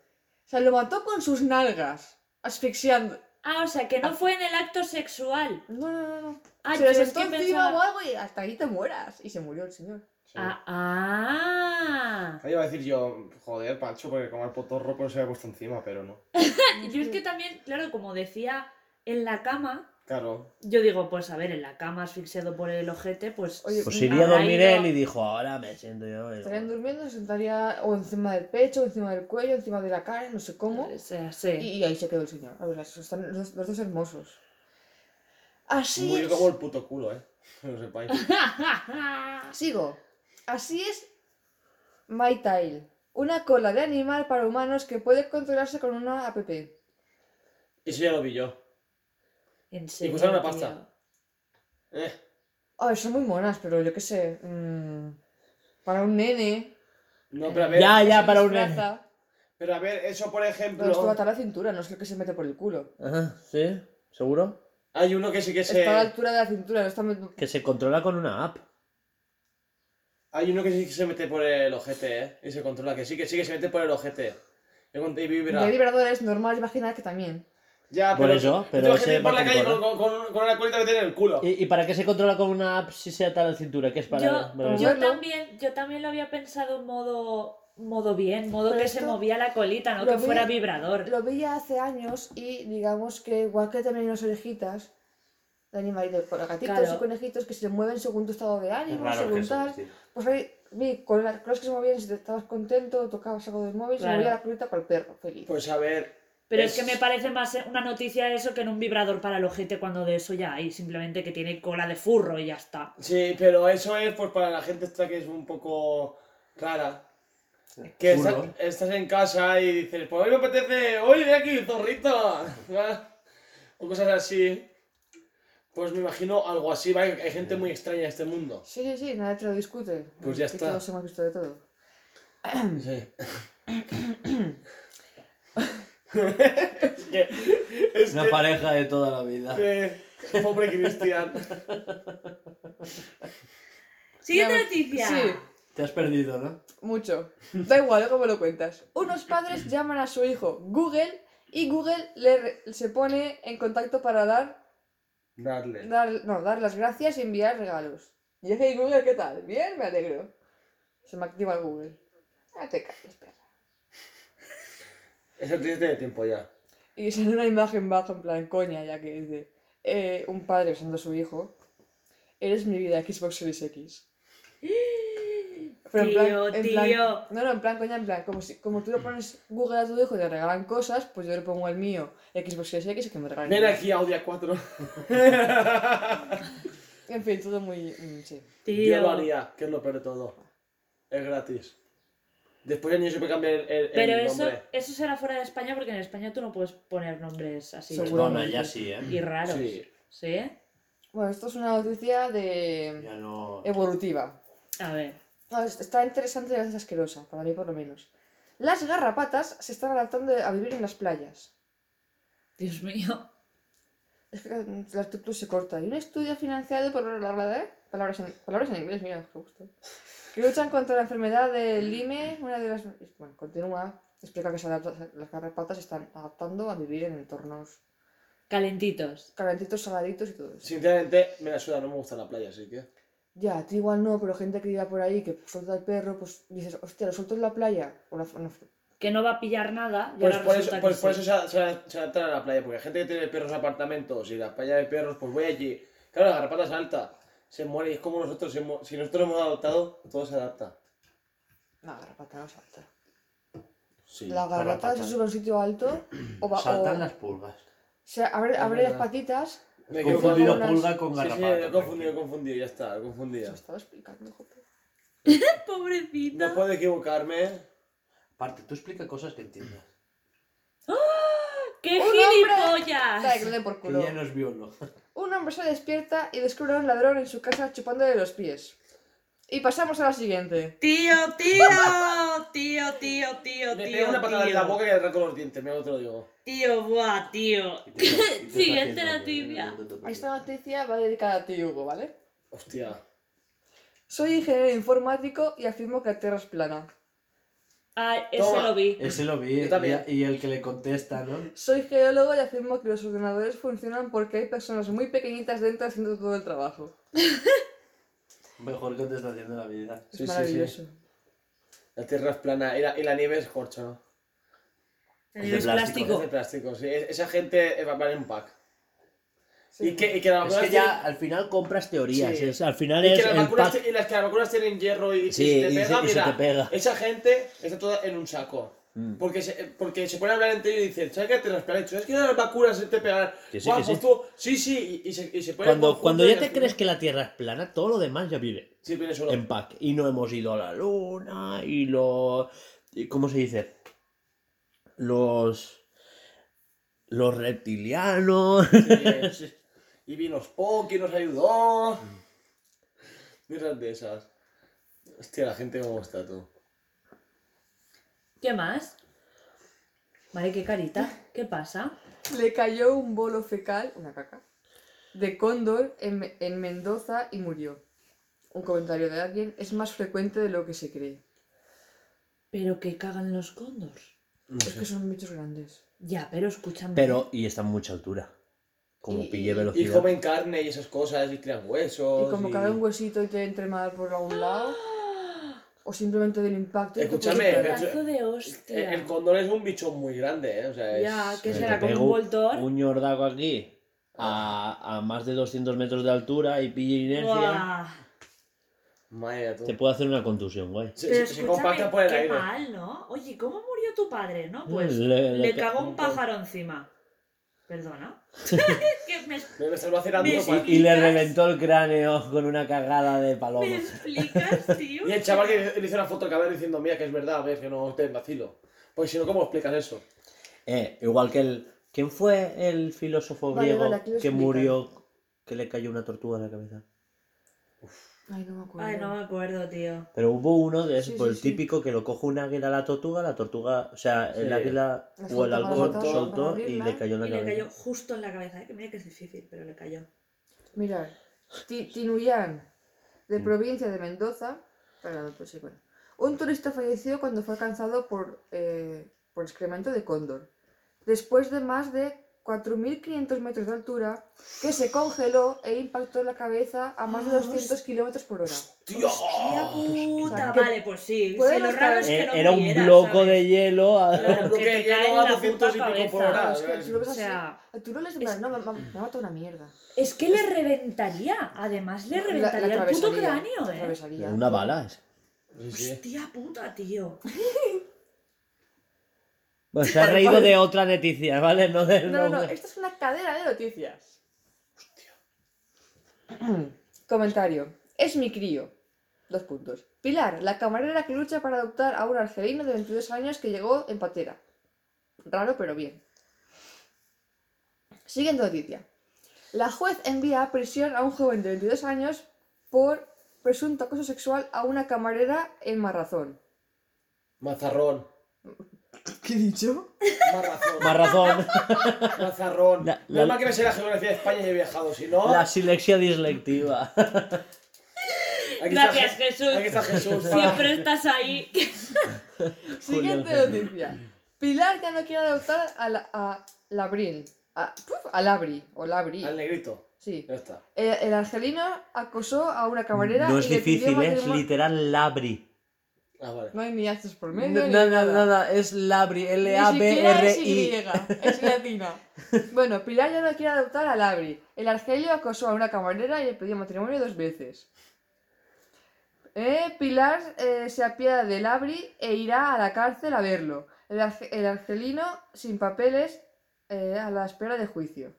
O sea, lo mató con sus nalgas, asfixiando. Ah, o sea, que no fue en el acto sexual. No, no, no, no. Ah, se yo es sentó que encima pensaba- o algo y hasta ahí te mueras. Y se murió el señor. sí. Ah, ah. Ahí iba a decir yo, joder, Pancho, porque como el potorro pues se había puesto encima, pero no. [laughs] Yo es que también, claro, como decía, en la cama, Claro. yo digo, pues a ver, en la cama asfixiado por el ojete, pues... Oye, Pues iría a dormir ido- él y dijo, ahora me siento yo. Estarían durmiendo, se sentaría o encima del pecho, o encima del cuello, encima de la cara, no sé cómo. O sea, sí. Y, ahí se quedó el señor. A ver, están los, los dos hermosos. Así es. como el puto culo, eh. Que lo sepáis. [laughs] Sigo. Así es My Tail. Una cola de animal para humanos que puede controlarse con una app. Eso ya lo vi yo. En serio, costaron una tío. pasta. Eh. Ay, son muy monas, pero yo qué sé. mm, para un nene. No, pero a ver. Ya, ya, para un nene. Pero a ver, eso por ejemplo. Pero esto va a la cintura, no es lo que se mete por el culo. Ajá, ¿sí? ¿Seguro? Hay uno que sí que se. Está a la altura de la cintura, no está Que se controla con una app. Hay uno que sí que se mete por el ojete, eh. Y se controla, que sí, que sí que se mete por el ojete. Y con- y Y vibra. hay vibradores normales, imaginar que también. Ya, Por pero. eso, pero ese por la con calle cola. con, con, con una colita que tiene en el culo. ¿Y, y para qué se controla con una app si se ata a la cintura? ¿Qué es para Yo, para- yo también, yo también lo había pensado en modo, modo bien, modo Pero que se movía la colita, no que vi- fuera vibrador. Lo vi ya hace años y digamos que igual que también hay unas orejitas de animalitos, con gatitos Claro. y conejitos que se mueven según tu estado de ánimo, según tal. Pues ahí vi con las cosas que se movían, si te estabas contento, tocabas algo del móvil, Claro. se movía la colita para el perro, feliz. Pues a ver. Pero es... es- que me parece más una noticia eso que en un vibrador para el ojete cuando de eso ya hay, simplemente que tiene cola de furro y ya está. Sí, pero eso es pues para la gente esta que es un poco rara. Que estás en casa y dices, pues hoy me apetece, hoy de aquí, zorrito. [laughs] o cosas así. Pues me imagino algo así, ¿vale? Hay gente muy extraña en este mundo. Sí, sí, sí, nadie te lo discute. Pues ya está. Todos hemos visto de todo. Sí. [coughs] [coughs] [coughs] es [laughs] que. Es Una que- pareja de toda la vida. Pobre Cristian. Siguiente noticia. sí. Te has perdido, ¿no? Mucho. Da igual, luego me lo cuentas. Unos padres llaman a su hijo Google y Google le, se pone en contacto para dar, Darle. dar, no, dar las gracias y enviar regalos. Y hey Google, ¿qué tal? Bien, me alegro. Se me activa el Google. Ya te calles, perra. Noticia tiene tiempo ya. Y sale una imagen baja, en plan coña, ya que dice eh, un padre besando a su hijo. Eres mi vida, Xbox Series X. [gasps] Pero en plan, Tío, en plan- tío. no, no, en plan, coña, en plan, como, si, como tú le pones Google a tu hijo y te regalan cosas, pues yo le pongo al mío Xbox Series X y que me regalen. Ven aquí, Audi A4. [laughs] En fin, todo muy. mm, sí. Tío. Yo lo haría, que es lo peor de todo. Es gratis. Después el niño se puede cambiar el, el Pero eso, nombre. eso será fuera de España porque en España tú no puedes poner nombres así Seguro. Perdona, ya sí, ¿eh? y raros. Sí. ¿Sí? Bueno, esto es una noticia de. Ya no... evolutiva. A ver. No, es- está interesante y a veces asquerosa, para mí por lo menos. Las garrapatas se están adaptando a vivir en las playas. Dios mío. Es que el artículo se corta. Y un estudio financiado por la verdad, palabras en, palabras en inglés, mira, me gusta. Que luchan contra la enfermedad del Lyme, una de las. Bueno, continúa. Explica que se adapta- las garrapatas se están adaptando a vivir en entornos Calentitos. calentitos, saladitos y todo eso. Sinceramente, me la suda, no me gusta la playa, así que. Ya, a ti igual no, pero gente que viva por ahí, que suelta el perro, pues dices, hostia, lo suelto en la playa. O la, no, Que no va a pillar nada. Pues por eso, pues por sí. eso se, se, se adaptan a la playa, porque hay gente que tiene perros en apartamentos y la playa de perros, pues voy allí. Claro, la garrapata es alta, se muere y es como nosotros, si nosotros hemos adoptado, todo se adapta. no, garrapata no salta. Sí. La garrapata se patas. sube a un sitio alto o va. Saltan o- las pulgas. se abre, las patitas. Me he Confundido pulga con Sí, sí, garrapata. he confundido, he confundido, ya está, he confundido. Se estaba explicando, joder. [laughs] Pobrecita. No puedo equivocarme. Aparte, tú explica cosas que entiendas. ¡Qué ¡Un hombre! gilipollas! Dale, que culo. ya no es biólogo. Un hombre se despierta y descubre a un ladrón en su casa chupándole los pies. Y pasamos a la siguiente. Tío, tío, tío, tío, tío, Le tío. pego una patada en la tío. boca y le arranco los dientes, mira, te lo digo. Tío, buah, tío. [laughs] Siguiente noticia. Esta noticia va dedicada a ti, Hugo, ¿vale? Hostia. Soy ingeniero informático y afirmo que la Tierra es plana. Ah, ese Toma. lo vi. Ese lo vi. Yo también. Y, y el que le contesta, ¿no? Soy geólogo y afirmo que los ordenadores funcionan porque hay personas muy pequeñitas dentro haciendo todo el trabajo. [laughs] Mejor contestación de la vida. Es Sí, sí, maravilloso. La tierra es plana y la, y la nieve es corcho, ¿no? Es plástico. Es plástico. de plástico, sí. Es- Esa gente eh, va vale un pack. Sí. Y que, y que las Es vacunas que ya al final compras teorías. Sí. es- al final y es que las vacunas, pack. y las que las vacunas tienen hierro y, Sí, si te y pega, se- y se mira, te pega. esa gente está toda en un saco. Mm. Porque se, porque se ponen a hablar entre ellos y dicen, ¿sabes qué te las? ¿Sabes que las vacunas se te pegan? Que sí, Guau, que pues sí. tú- sí, sí, y, y se, y se ponen Cuando, cuando ya te crees que la Tierra es plana, todo lo demás ya viene Sí, viene solo. en pack. Y no hemos ido a la Luna y lo... y ¿Cómo se dice? Los... Los reptilianos. Sí. Y vino Spock y nos ayudó. Mierdas de esas. Hostia, la gente cómo está tú. ¿Qué más? Vale, qué carita. ¿Qué pasa? Le cayó un bolo fecal, una caca, de cóndor en, en Mendoza y murió. Un comentario de alguien es más frecuente de lo que se cree. Pero que cagan los cóndors. No Es sé. que son bichos grandes. Ya, pero escúchame. Pero, y está a mucha altura. Como Y- pille y- Y velocidad. comen carne y esas cosas y tiran huesos. Y como y- cae un huesito y te entre mal por algún lado, o simplemente del impacto. y te Escúchame, pegar. pedazo de El, hostia. el cóndor es un bicho muy grande, ¿eh? O sea, es... Ya, que será como un voltor. Un ñordaco aquí. A, a más de 200 metros de altura y pille inercia. Buah. Madre tú. Te puede hacer una contusión, güey. Se, Pero se- compacta por el qué aire. mal, ¿no? Oye, ¿cómo murió tu padre, no? Pues Le- le, le ca- cagó un pájaro encima. ¿Perdona? [laughs] que me, Me, vacilando. Me- Y le reventó el cráneo con una cagada de paloma. ¿me explicas, [laughs] tío? Y el chaval que le hizo una foto al cabrón diciendo, mira, que es verdad, a ver, que no te vacilo. Pues si no, ¿cómo explicas eso? Eh, igual que el. ¿Quién fue el filósofo Vale, griego vale, que murió que le cayó una tortuga en la cabeza? Ay, no me acuerdo. Ay, no me acuerdo, tío. Pero hubo uno de esos, Sí, por sí, el sí. típico que lo coge un águila a la tortuga, la tortuga, o sea, el Sí. águila La o el halcón soltó, y le cayó en la Y le cabeza. cayó justo en la cabeza, ¿eh? que mira que es difícil, pero le cayó. Mirad, Ti- Tinuyán, de Mm. provincia de Mendoza. Perdón, pues sí, bueno. Un turista falleció cuando fue alcanzado por, eh, por excremento de cóndor. Después de más de 4.500 metros de altura, que se congeló e impactó en la cabeza a más de 200 kilómetros por hora. ¡Tío! ¡Hostia puta! O sea, que vale, pues sí. pueden Si lo raro es que Eh, no Era un muriera, bloco ¿sabes? de hielo. a- Claro, [laughs] que que te cae en a la 200 y puta pico por cabeza. hora. Claro, es que tú lo ves O así, sea, tú lo lees de es- plan, no, me, me, me ha matado una mierda. Es que le reventaría. Además, le reventaría el puto atravesaría, cráneo, la ¿eh? atravesaría. Una bala. es- Sí, sí. Hostia puta, tío. [laughs] Bueno, se ha reído de otra noticia, ¿vale? No de. No, no, no, esto es una cadena de noticias. Comentario. Es mi crío. Dos puntos. Pilar, la camarera que lucha para adoptar a un argelino de 22 años que llegó en patera. Raro, pero bien. Siguiente noticia. La juez envía a prisión a un joven de 22 años por presunto acoso sexual a una camarera en Marrazón. Mazarrón. ¿Qué he dicho? Marrazón. Más razón. Mazarrón. La- la- que me sé la geografía de España y he viajado, si no. La silexia dislectiva. Aquí Gracias, está, Jesús. Aquí está Jesús. [laughs] Siempre estás ahí. [laughs] Siguiente noticia. Pilar ya no quiere adoptar a, la, a Labrín. A, puf, a Labri. O Labri. Al negrito. Sí. Ya está. El, el argelino acosó a una camarera No y es le pidió difícil, ¿eh? es literal labri. Ah, vale. No hay ni haces por No, medio. ni no, nada. nada, es labri, es L-A-B-R-I. Y, es latina. [laughs] Bueno, Pilar ya no quiere adoptar a Labri. El argelio acosó a una camarera y le pidió matrimonio dos veces. Eh, Pilar eh, se apiada de Labri e irá a la cárcel a verlo. El, arge- el argelino sin papeles eh, a la espera de juicio.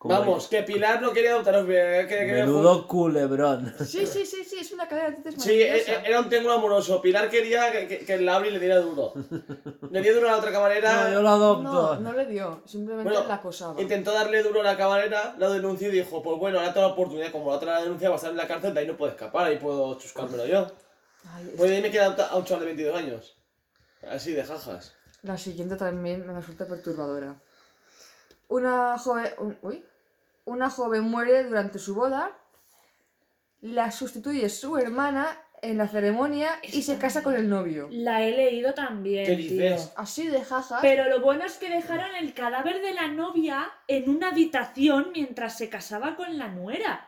Vamos, que Pilar no quería adoptar. Que, que- Menudo culebrón. Sí, sí, sí, sí, es una cadena de tintes Sí, e- maravillosa. e- era un triángulo amoroso. Pilar quería que, que, que el Labri le diera duro. Le dio duro a la otra camarera. No, yo lo adopto. No, no le dio, simplemente Bueno, la acosaba. Intentó darle duro a la camarera, la denunció y dijo, pues bueno, ahora tengo la oportunidad, como la otra la denuncia va a estar en la cárcel, de ahí no puedo escapar, ahí puedo chuscármelo yo. Ay, Pues de ahí me queda a un chaval de 22 años. Así, de jajas. La siguiente también me resulta perturbadora. Una joven. un- uy. Una joven muere durante su boda. La sustituye su hermana en la ceremonia y se casa con el novio. La he leído también, ¿Qué tío. dices? Así de jajas. Pero lo bueno es que dejaron el cadáver de la novia en una habitación mientras se casaba con la nuera.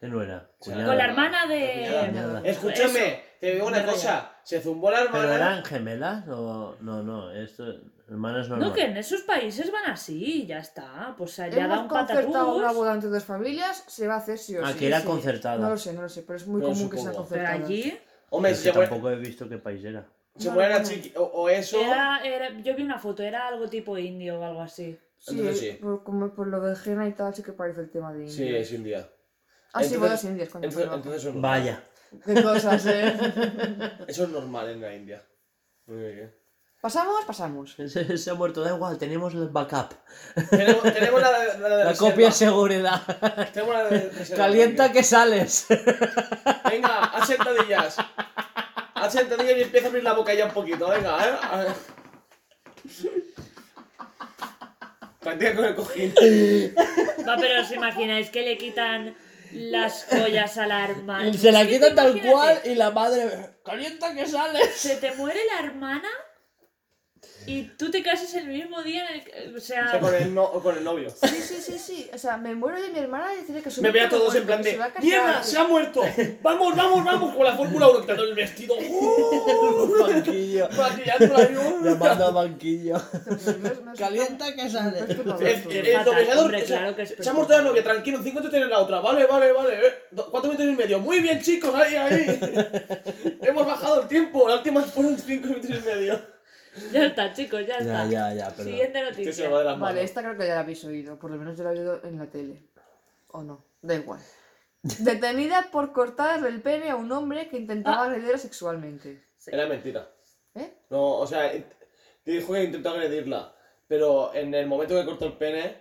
¿Qué no era? sea, Cuñada. Con la hermana de... Escúchame, te digo una cosa. Se zumbó la ¿Pero hermana. eran gemelas o...? No, no, esto... Hermanas normal. No, que en esos países van así, ya está. Pues allá da Hemos un concertado una boda entre dos familias, se va a hacer sí o Ah, sí. que era sí. concertada. No lo sé, no lo sé, pero es muy No, común que sea supongo. Pero concertada. allí Hombre, Pero si tampoco he visto qué país era. se No, no. chiqui. O, o eso. era, era- yo vi una foto, era algo tipo indio o algo así. Sí, Entonces sí. Por, como por lo de Jena y tal, sí que parece el tema de Sí, India. es un día. Ah, sí, Entonces- bodas indias, coño. Entonces, entonces eso es normal. Vaya. [laughs] Qué cosas, eh. Eso es normal en la India. Muy bien. ¿Pasamos? Pasamos. [laughs] Se, se ha muerto, da igual, tenemos el backup. Tenemos, tenemos la, de- la, de La reserva. copia de seguridad. Tenemos la de reserva, Calienta que sales. Venga, haz sentadillas. Haz sentadillas y empieza a abrir la boca ya un poquito, venga, eh. A ver. Practica con el cojín. Va, pero os imagináis que le quitan las joyas a la hermana. Se la quitan tal imagínate, cual y la madre... Calienta que sales. Se te muere la hermana y tú te casas el mismo día en el que- O O sea, sea, con el, no, con el novio. Sí, sí, sí, sí. O sea, me muero de mi hermana y decirle que su Me ve a todos en plan de ¡Mierda! ¡Se ha muerto! ¡Vamos, vamos, vamos! Con la Fórmula 1 quitando el vestido. [laughs] ¡Uh! banquillo. Banquillo. Me- me- me- Calienta que sale. El, sea, es Se ha muerto la novia, tranquilo, 5 minutos tiene la otra. Vale, vale, vale. eh. ¿Cuántos minutos y medio? Muy bien, chicos, ahí, ahí. [laughs] Hemos bajado el tiempo. La última fueron 5 minutos y medio. [laughs] ya está, chicos, ya está. Ya, ya, ya, perdón. Siguiente va noticia. de las Vale, esta creo que ya la habéis oído. Por lo menos yo la he oído en la tele. O no, da igual. [laughs] Detenida por cortar el pene a un hombre que intentaba agredirla sexualmente. Era mentira. ¿Eh? No, o sea, int- dijo que intentó agredirla. Pero en el momento que cortó el pene,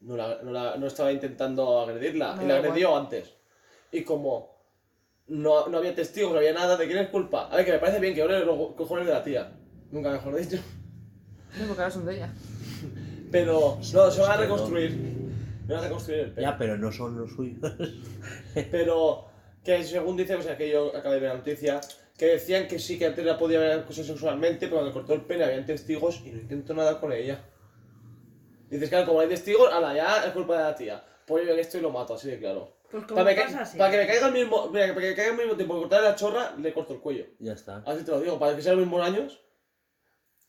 no, la- no, la- no estaba intentando agredirla. No, y la agredió antes. Y como no, no había testigos, no había nada, ¿de quién es culpa? A ver, que me parece bien que ahora los cojones de la tía. Nunca mejor dicho. No, porque ahora son de ella. Pero no, se van a reconstruir. Van a reconstruir el pene. Ya, pero no son los suyos. [laughs] Pero que según dice, o sea, que yo acabé de ver la noticia, que decían que sí que antes la podía ver cosas sexualmente, pero cuando cortó el pene habían testigos y no intentó nada con ella. Dices, claro, como hay testigos, ala, ya es culpa de la tía. Pues yo esto y lo mato, así de claro. Pues como Para, pasa así. para que me caiga al mismo, mira, para que me caiga al mismo tiempo que cortarle la chorra, le corto el cuello. Ya está. Así te lo digo, para que sean los mismos años.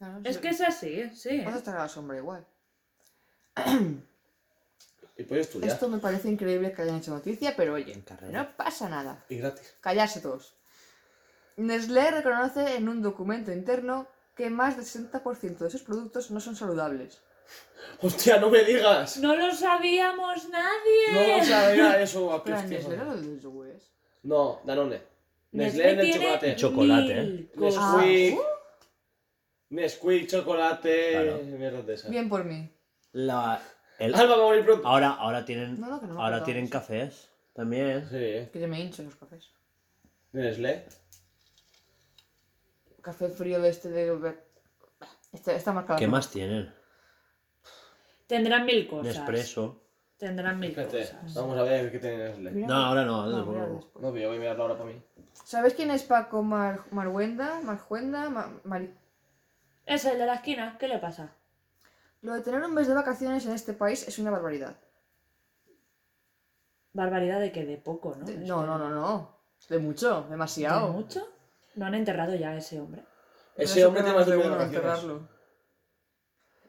Claro, Es sí. que es así, sí. Vas a estar a la sombra igual. [clears throat] Y puedes estudiar. Esto me parece increíble que hayan hecho noticia, pero oye, carrera. no pasa nada. Y gratis. Callarse todos. Nestlé reconoce en un documento interno que más del 60% de sus productos no son saludables. [laughs] Hostia, no me digas. No lo sabíamos No nadie. lo sabía [laughs] eso, Pero. Nestlé no los yogures. No, Danone. Nestlé Nestlé en el chocolate. Chocolate, ¿eh? cosas. Ah, Nesquik. Nesquik, chocolate, Claro. mierdas de esas. bien por mí. La, el- Alba va a morir pronto. ahora, ahora tienen, No, no, no ahora tienen cafés también. Sí. Que yo me hincho los cafés. De Nestlé. Café frío de este de... Este, está marcado. ¿Qué más tienen? Tendrán mil cosas. Nespresso. Tendrán mil cosas. vamos a ver qué tiene Nestlé. No, ahora no. no. No, yo voy a mirarlo ahora para mí. ¿Sabes quién es Paco Mar Marhuenda? Marjuenda, Ma- Mari- Es el de la esquina, ¿qué le pasa? Lo de tener un mes de vacaciones en este país es una barbaridad. Barbaridad de que de poco, ¿no? De- no, que- no, no, no. De mucho, ¿De demasiado. mucho? ¿No han enterrado ya a ese hombre? Ese hombre tiene más de de un mes uno de enterrarlo.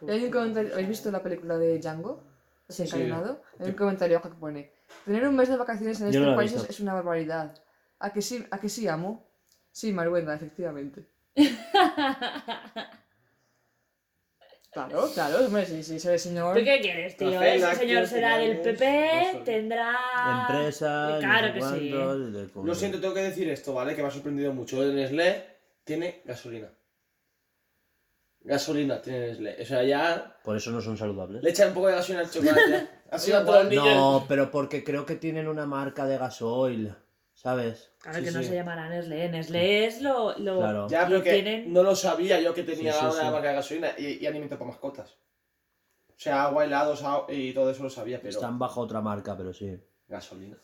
Y hay un comentario, ¿habéis visto la película de Django? Desencadenado. Hay un comentario abajo que pone, tener un mes de vacaciones en Yo este país es, una barbaridad. ¿A que sí, a que sí amo? Sí, Marwenda, efectivamente. [laughs] Claro, claro, hombre, si, si ese señor. ¿Tú qué quieres, tío? Café, Ese señor será del PP, tendrá... Empresa, Claro que sí. Lo siento, tengo que decir esto, ¿vale? Que me ha sorprendido mucho. El Nestlé tiene gasolina. Gasolina tiene Nestlé. O sea, ya Por eso no son saludables. le echan un poco de gasolina al chocolate. [laughs] Así a todos los niños. No, pero porque creo que tienen una marca de gasoil, ¿sabes? Claro Sí, que no sí. se llamará Nestlé. Nestlé es lo... lo Claro. Ya, pero que tienen- no lo sabía yo que tenía Sí, sí, una sí. marca de gasolina y, y alimento para mascotas. O sea, agua, helados y todo eso lo sabía, pero Están bajo otra marca, pero sí. gasolina.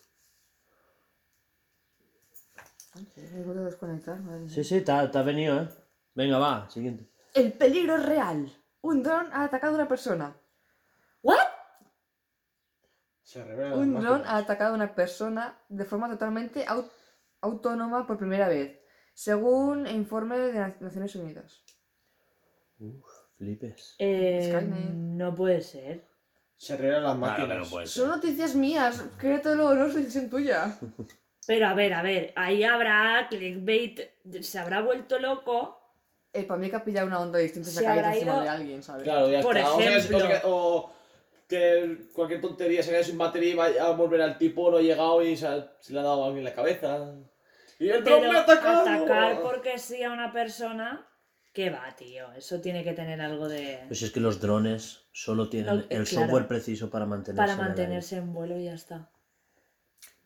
Sí, sí, te ha, te ha venido, ¿eh? Venga, va, siguiente. El peligro es real. Un dron ha atacado a una persona. ¿What? Se las Un dron ha atacado a una persona de forma totalmente au- autónoma por primera vez, según informe de Na- Naciones Unidas. Uf, flipes. Eh, no puede ser. Se revelan las Claro máquinas. que no puede Son ser. noticias mías, créetelo, no es decisión tuya. Pero a ver, a ver, ahí habrá clickbait, se habrá vuelto loco. Eh, para mí que ha pillado una onda distinta y se Se ha caído habrá encima ido- de alguien, ¿sabes? Claro, ya Por está. O sea, ejemplo. o sea, o que cualquier tontería se quede sin batería y vaya a volver al tipo, no ha llegado y se, ha- se le ha dado a alguien en la cabeza. Y el dron Pero me ha atacado. atacar porque sí a una persona, ¿qué va, tío? Eso tiene que tener algo de... Pues es que los drones solo tienen No, el claro. software preciso para mantenerse. Para mantenerse en vuelo y ya está.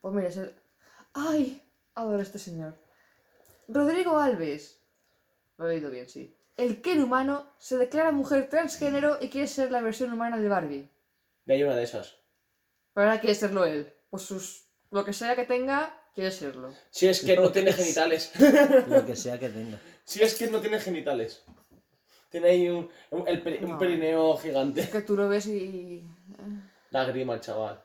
Pues mira, es el... ¡Ay! Adoro a este señor. Rodrigo Alves. Lo he leído bien, sí. El Ken humano se declara mujer transgénero y quiere ser la versión humana de Barbie. Y hay una de esas. Pero ahora quiere serlo él. Pues sus... lo que sea que tenga, quiere serlo. Si es que no tiene genitales. [laughs] Lo que sea que tenga. Si es que no tiene genitales. Tiene ahí un, un- el peri- un No. perineo gigante. Es que tú lo ves y... Da grima el chaval.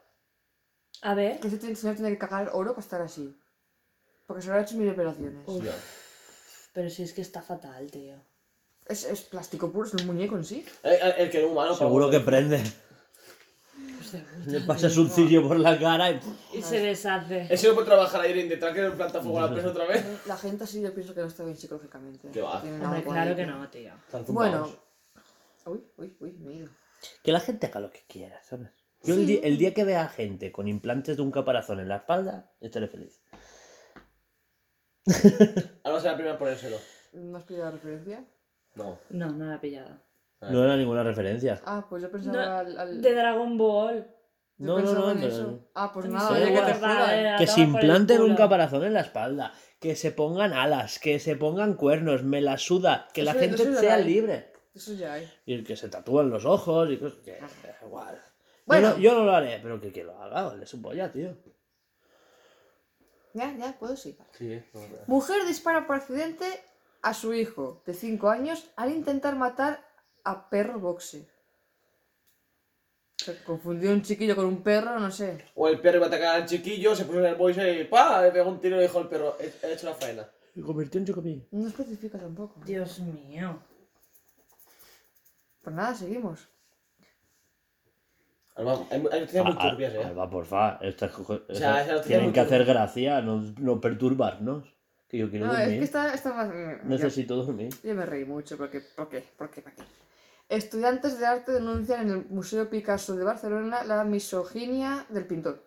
A ver. Que este señor tiene que cagar oro para estar así. Porque se lo ha hecho mil operaciones. Ya. Pero si es que está fatal, tío. Es, es plástico puro, es un muñeco en sí. El, el- el que era humano. Seguro que prende. [laughs] Le pasas un cirio por la cara y. [laughs] Y se deshace. Ese no puede trabajar ahí detrás que le planta fuego a la presa otra vez. [laughs] La gente así yo pienso que no está bien psicológicamente. ¿Qué va? Hombre, claro que no, tío. Bueno. Uy, uy, uy, me he ido. Que la gente haga lo que quiera, ¿sabes? Yo el, di- el día que vea gente con implantes de un caparazón en la espalda, estaré feliz. Ahora será la primera en ponérselo. ¿No has pillado la referencia? No. No, no la he pillado. No era ninguna referencia. Ah, pues yo pensaba No, al, al- De Dragon Ball. yo No, no, no, en eso. Ah, pues nada, sí, que te jodan. Que se implanten un caparazón en la espalda, que se pongan alas, que se pongan cuernos, me la suda, que la gente sea hay. libre. Eso ya hay. Y que se tatúan los ojos y cosas. que da igual. Bueno. Yo, no, yo no lo haré, pero que, que lo haga, vale, su polla, tío. Ya, ya, puedo sí. Sí, Mujer dispara por accidente a su hijo de 5 años al intentar matar a perro boxe. Se confundió un chiquillo con un perro, no sé. O el perro iba a atacar al chiquillo, se puso en el boise y ¡pa! Le pegó un tiro y le dijo al perro, he, he hecho la faena. Y convirtió en chocomí. No especifica tampoco. Dios mío. Pues nada, seguimos. Alba, hay, hay noticias muy Ah, turbias, eh. Alba, porfa, estas sea, esas noticia tienen que hacer gracia, no, no perturbarnos. Que yo quiero No, es dormir. que está, está más... yo- Necesito dormir. Yo me reí mucho, porque, ¿por qué? ¿Por qué? ¿Para qué? Estudiantes de arte denuncian en el Museo Picasso de Barcelona la misoginia del pintor.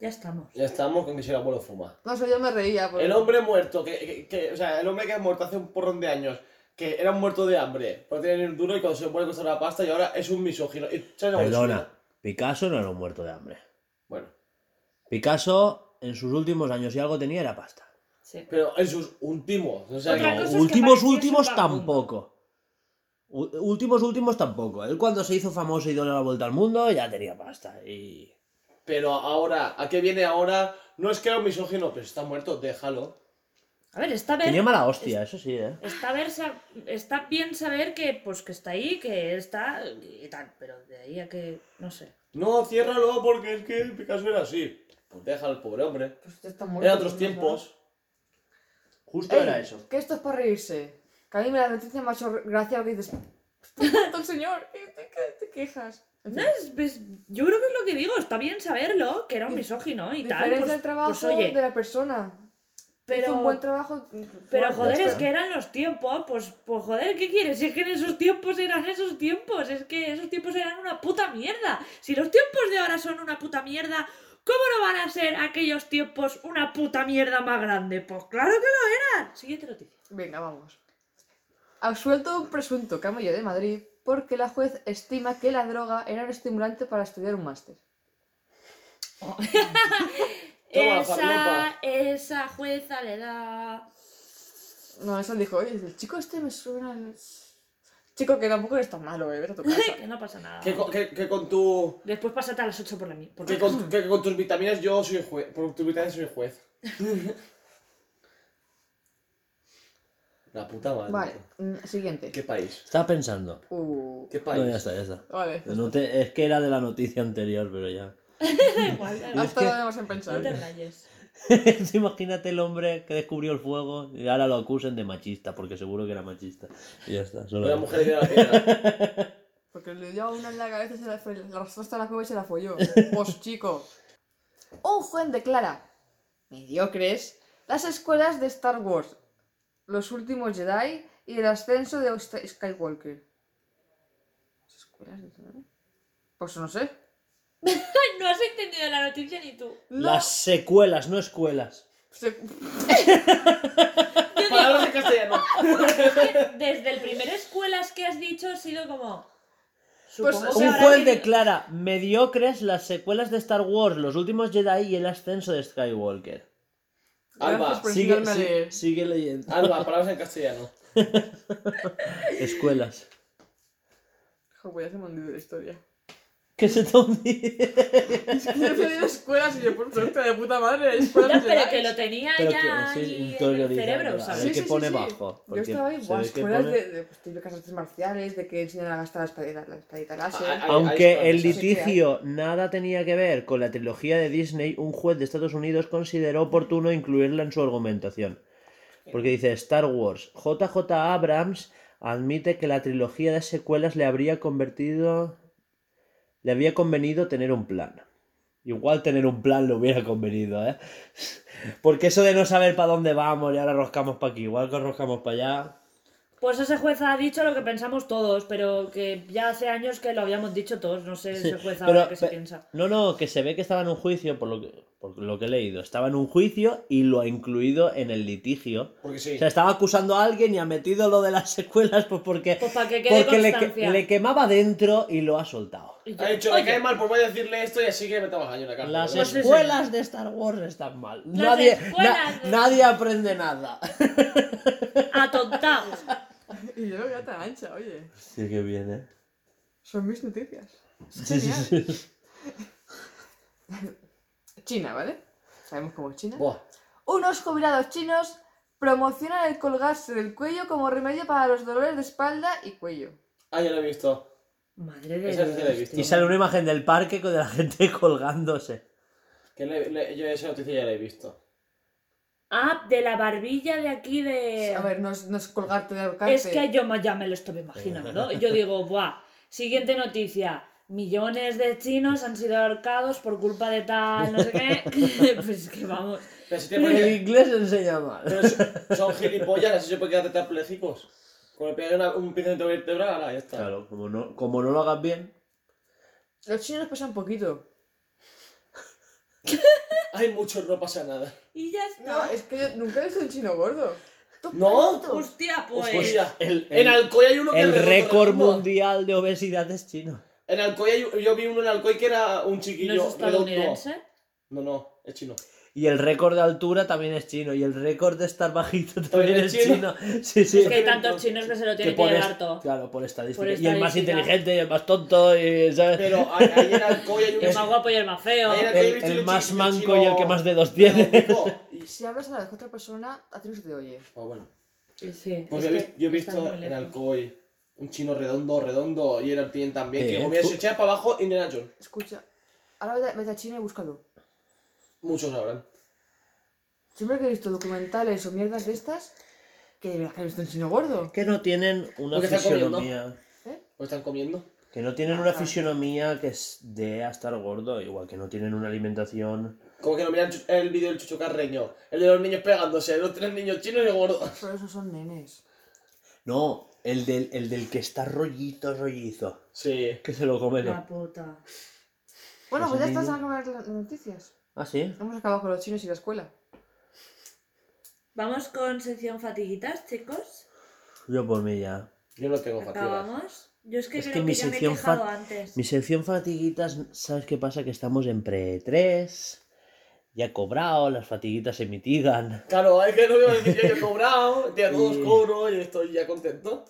Ya estamos. Ya estamos con que si el abuelo fuma. No sé, yo me reía. porque- El hombre muerto, que, que- que- o sea, el hombre que ha muerto hace un porrón de años, que era un muerto de hambre, por tener el duro y cuando se muere costar la pasta y ahora es un misógino. Y, ¿sabes lo que es Perdona? Picasso no era un muerto de hambre. Bueno, Picasso, en sus últimos años, si algo tenía, era pasta. Sí. pero en sus últimos, o sea, Otra que- cosa es que últimos, últimos tampoco. U- Últimos, últimos tampoco. Él cuando se hizo famoso y dio la vuelta al mundo, ya tenía pasta. Y... Pero ahora, ¿a qué viene ahora? No es que era un misógino, pero está muerto, déjalo. A ver, está bien. Tenía mala hostia, eso sí, ¿eh? Está, ver, está bien saber que, pues, que está ahí, que está y tal, pero de ahí a que, no sé. No, ciérralo porque es que Picasso era así. Pues déjalo al pobre hombre. Pues está muerto, Eran otros no tiempos. Justo Ey, era eso. Que esto es para reírse. Que a mí me da noticia hecho gracia lo que dices. El [laughs] señor. ¿Qué te, qué te quejas? No, es- pues, yo creo que es lo que digo, está bien saberlo, que era un misógino y tal. Pues, el trabajo pues, oye, de la persona. Pero- hizo un buen trabajo. Pero Bueno, joder, es que eran los tiempos, pues, pues joder, ¿qué quieres? Si es que en esos tiempos eran esos tiempos, es que esos tiempos eran una puta mierda. Si los tiempos de ahora son una puta mierda, ¿cómo no van a ser aquellos tiempos una puta mierda más grande? Pues claro que lo eran. Siguiente noticia. Venga, vamos. Absuelto un presunto camello de Madrid porque la juez estima que la droga era un estimulante para estudiar un máster. [laughs] Toma, esa, esa jueza le da... No, eso dijo, oye, el chico este me suena. Chico, que tampoco eres tan malo, eh, vete a tu casa. [laughs] que no pasa nada. Que, con- que- que con tu. Después pásate a las 8 por la mí. Que con, que con tus vitaminas yo soy juez. Por tus vitaminas soy juez. [laughs] La puta madre. Vale, mm, siguiente. ¿Qué país? Estaba pensando. Uh, ¿Qué No, país? ya está, ya está. vale. No te- es que era de la noticia anterior, pero ya. [laughs] Igual, Hasta que- lo debemos en no pensar. te rayes. [laughs] Imagínate el hombre que descubrió el fuego y ahora lo acusen de machista, porque seguro que era machista. Y ya está. Solo Una mujer de la piedra. [laughs] Porque le dio a una en la cabeza y se la, fue- la arrastró hasta la cueva y se la folló. [laughs] Pues chico. Un juez declara mediocres las escuelas de Star Wars, los últimos Jedi y el ascenso de Sk- Skywalker. ¿Las escuelas de Star Wars? Pues no sé. [laughs] No has entendido la noticia ni tú. No. Las secuelas, no escuelas. se- [laughs] Palabras en castellano. [laughs] Desde el primer escuelas que has dicho ha sido como. Pues, Un juez declara mediocres las secuelas de Star Wars, los últimos Jedi y el ascenso de Skywalker. Alba, Sigue, a sigue leyendo. Alba, palabras en castellano. Escuelas. Joder, ya se me ha hundido la historia. ¿Qué se te hunde? Es que yo he pedido escuelas y yo, por suerte, de puta madre, escuelas pero que lo tenía Pero ya que ahí sí, en el cerebro. ¿sabes? A ver qué pone bajo, Yo porque estaba que escuelas pone- de, de pues, típicas artes marciales, de que enseñan a gastar la espadita, la espadita láser. Ah, ah, hay Aunque el que litigio nada tenía que ver con la trilogía de Disney, un juez de Estados Unidos consideró oportuno incluirla en su argumentación. Porque dice Star Wars. JJ Abrams admite que la trilogía de secuelas le habría convertido. Le había convenido tener un plan. Igual tener un plan le hubiera convenido, ¿eh? [laughs] Porque eso de no saber para dónde vamos y ahora roscamos para aquí, igual que roscamos para allá. Pues ese juez ha dicho lo que pensamos todos, pero que ya hace años que lo habíamos dicho todos. No sé ese juez ahora qué se piensa. No, no, que se ve que estaba en un juicio, por lo que, por lo que he leído. Estaba en un juicio y lo ha incluido en el litigio. Porque sí. O sea, estaba acusando a alguien y ha metido lo de las secuelas pues porque, Pues para que quede porque le, le quemaba dentro y lo ha soltado. Ha dicho, me cae mal, pues voy a decirle esto y así que metamos año en la cárcel. Las ¿verdad? Pues escuelas de Star Wars están mal. Las Nadie, escuelas na- de- nadie aprende nada. Atontados. [laughs] Y yo ya tan ancha, oye. Sí que viene. Son mis noticias. Sí, sí, sí. [laughs] China, ¿vale? Sabemos cómo es China. Buah. Unos jubilados chinos promocionan el colgarse del cuello como remedio para los dolores de espalda y cuello. Ah, ya lo he visto. Madre de Esa sí que la he Dios, visto. Y sale una imagen del parque con de la gente [laughs] colgándose. Que le- le- yo esa noticia ya la he visto. Ah, de la barbilla de aquí de... A ver, no es, no es colgarte de ahorcarte. Es que yo ma- ya me lo estoy imaginando. [laughs] Yo digo, buah, siguiente noticia. Millones de chinos han sido ahorcados por culpa de tal, no sé qué. [laughs] [laughs] pues es que vamos. Pero si te El ponen- inglés enseña mal. pero son- gilipollas, así se puede quedar tetrapléjicos. Como le pegan una- un pensamiento vertebral, ahora ya está. Claro, como no, como no lo hagas bien. Los chinos pesan poquito. [laughs] Hay mucho, no pasa nada. Y ya No, está. es que yo nunca he visto un chino gordo. ¿No? Hostia, pues. Hostia, el- en el- Alcoy hay uno que El récord mundial de obesidad es chino. En Alcoy hay, yo vi uno en Alcoy que era un ¿No chiquillo es redondo. estadounidense? No, no, es chino. Y el récord de altura también es chino. Y el récord de estar bajito también ¿También es es chino. [laughs] Sí, sí. Es que hay tantos chinos que se lo tienen que llevar todo. Claro, por estadística. Por Y el más inteligente, y el más tonto, y, ¿sabes? Pero hay, hay en Alcoy hay un [laughs] El más guapo y el más feo. Ahí el, más manco y el que más dedos tiene. [laughs] y- Si hablas a la vez con otra persona, a ti no se te oye. Ah, bueno. Sí, Pues es yo, he que vis- yo he está visto en. Alcoy un chino redondo, redondo, y era tienen también, que Eh, comía se echaba para abajo Indiana Jones. Escucha, ahora vete, vete a China y búscalo. Muchos sabrán. Siempre que he visto documentales o mierdas de estas, que de verdad que he visto un chino gordo. que no tienen una Porque están fisionomía. ¿O están comiendo? Que no tienen Ah. una fisionomía que es de a estar gordo. Igual que no tienen una alimentación Como que no miran el vídeo del Chucho Carreño. El de los niños pegándose, los tres niños chinos y gordos. Pero esos son nenes. No, el del, el del que está rollito, rollizo. Sí. Que se lo come La puta. Bueno, Pues pues ya estás a acabar las noticias. ¿Ah, sí? Hemos acabado con los chinos y la escuela. Vamos con sección fatiguitas, chicos. Yo por mí ya. Yo no tengo fatigas. Acabamos. Yo es que Es creo que que, mi ya me he sección quejado fat- antes. Mi sección fatiguitas, ¿sabes qué pasa? Que estamos en pre-3. Ya he cobrado, las fatiguitas se mitigan. Claro, es que no iba [laughs] a decir yo, yo he cobrado, ya todos Y- cobro y estoy ya contento.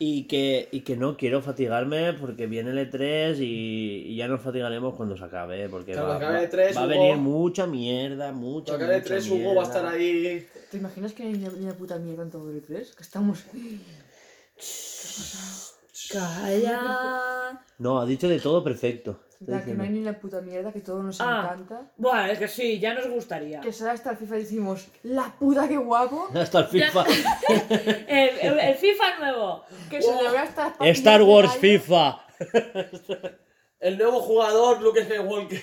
Y que, y que no quiero fatigarme porque viene el E3 y, y ya nos fatigaremos cuando se acabe. Porque Claro, va, acabe va- el E3, va a Hugo. venir mucha mierda, mucha, Cuando acabe mucha 3, Hugo va a estar mierda. ahí. ¿Te imaginas que hay una puta mierda en todo el 3? Que estamos. Calla. No, ha dicho de todo perfecto. Ya, que no hay ni una puta mierda, que todo nos Ah. encanta. Bueno, es que sí, ya nos gustaría. Que sale hasta el FIFA y decimos, ¡la puta que guapo! [laughs] Hasta el FIFA. [laughs] El, el- el FIFA nuevo. Que se le ve hasta las Star Wars. FIFA. [laughs] El nuevo jugador, Luke Skywalker.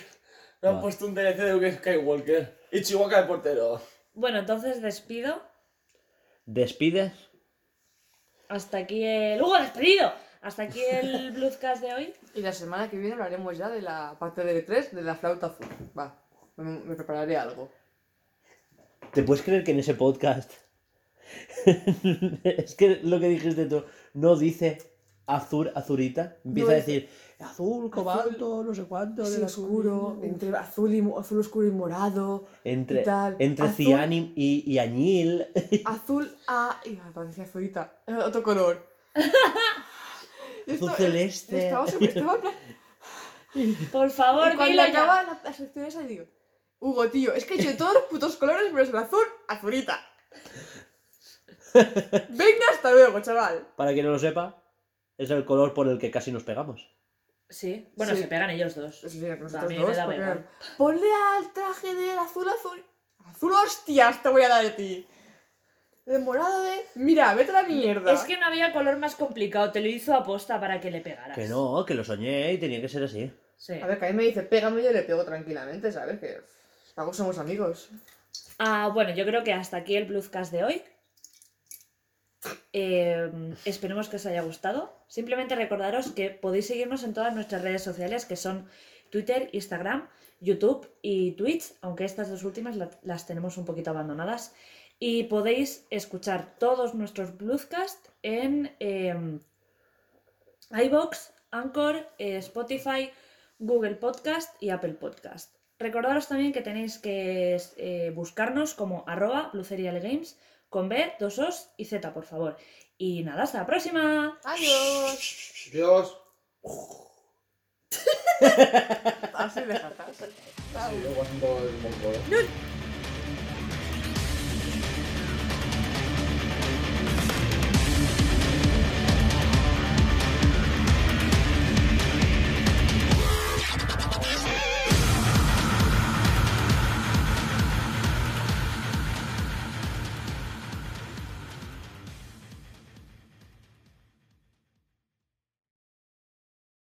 Me han puesto un DLC de Luke Skywalker. Y Chihuahua de portero. Bueno, entonces despido. ¿Despides? Hasta aquí el. ¡Hugo, despedido! Hasta aquí el Bluescast de hoy. Y la semana que viene hablaremos ya de la parte del 3 de la flauta azul. Va, me, me prepararé algo. ¿Te puedes creer que en ese podcast [laughs] es que lo que dijiste tú no dice azul, azurita? Empieza No a decir azul, cobalto, no sé cuánto. Sí, oscuro, azul. entre azul, y, azul oscuro y morado. Entre, y tal. entre Azul- cian y, y- añil. Azul a. Y me parecía azulita. Eh, Otro color. [laughs] Azul esto- celeste. Estaba, estaba [laughs] Por favor, y cuando dilo ya. acaba la, la sección esa digo, Hugo, tío, es que he hecho de todos los putos colores, pero es el azul, azulita. [laughs] Venga, hasta luego, chaval. Para quien no lo sepa, es el color por el que casi nos pegamos. Sí, bueno, Sí. se pegan ellos dos. Sí, A mí dos, me daba porque-. Ponle al traje del azul azul. Azul hostias te voy a dar de ti. De morado de. Mira, vete a la mierda. Es que no había color más complicado, te lo hizo aposta para que le pegaras. Que no, que lo soñé y tenía que ser así. Sí. A ver, que a mí me dice, pégame y yo le pego tranquilamente, ¿sabes? Que. Luego somos amigos. Ah, bueno, yo creo que hasta aquí el Bluescast de hoy. Eh, esperemos que os haya gustado. Simplemente recordaros que podéis seguirnos en todas nuestras redes sociales, que son Twitter, Instagram, YouTube y Twitch, aunque estas dos últimas la- las tenemos un poquito abandonadas. Y podéis escuchar todos nuestros Bluescast en eh, iBox, Anchor, eh, Spotify, Google Podcast y Apple Podcast. Recordaros también que tenéis que eh, buscarnos como arroba Games con B, dos Os y Z, por favor. Y nada, hasta la próxima. Adiós. Dios. Así de jajas. Sí, luego haciendo el mongol. No.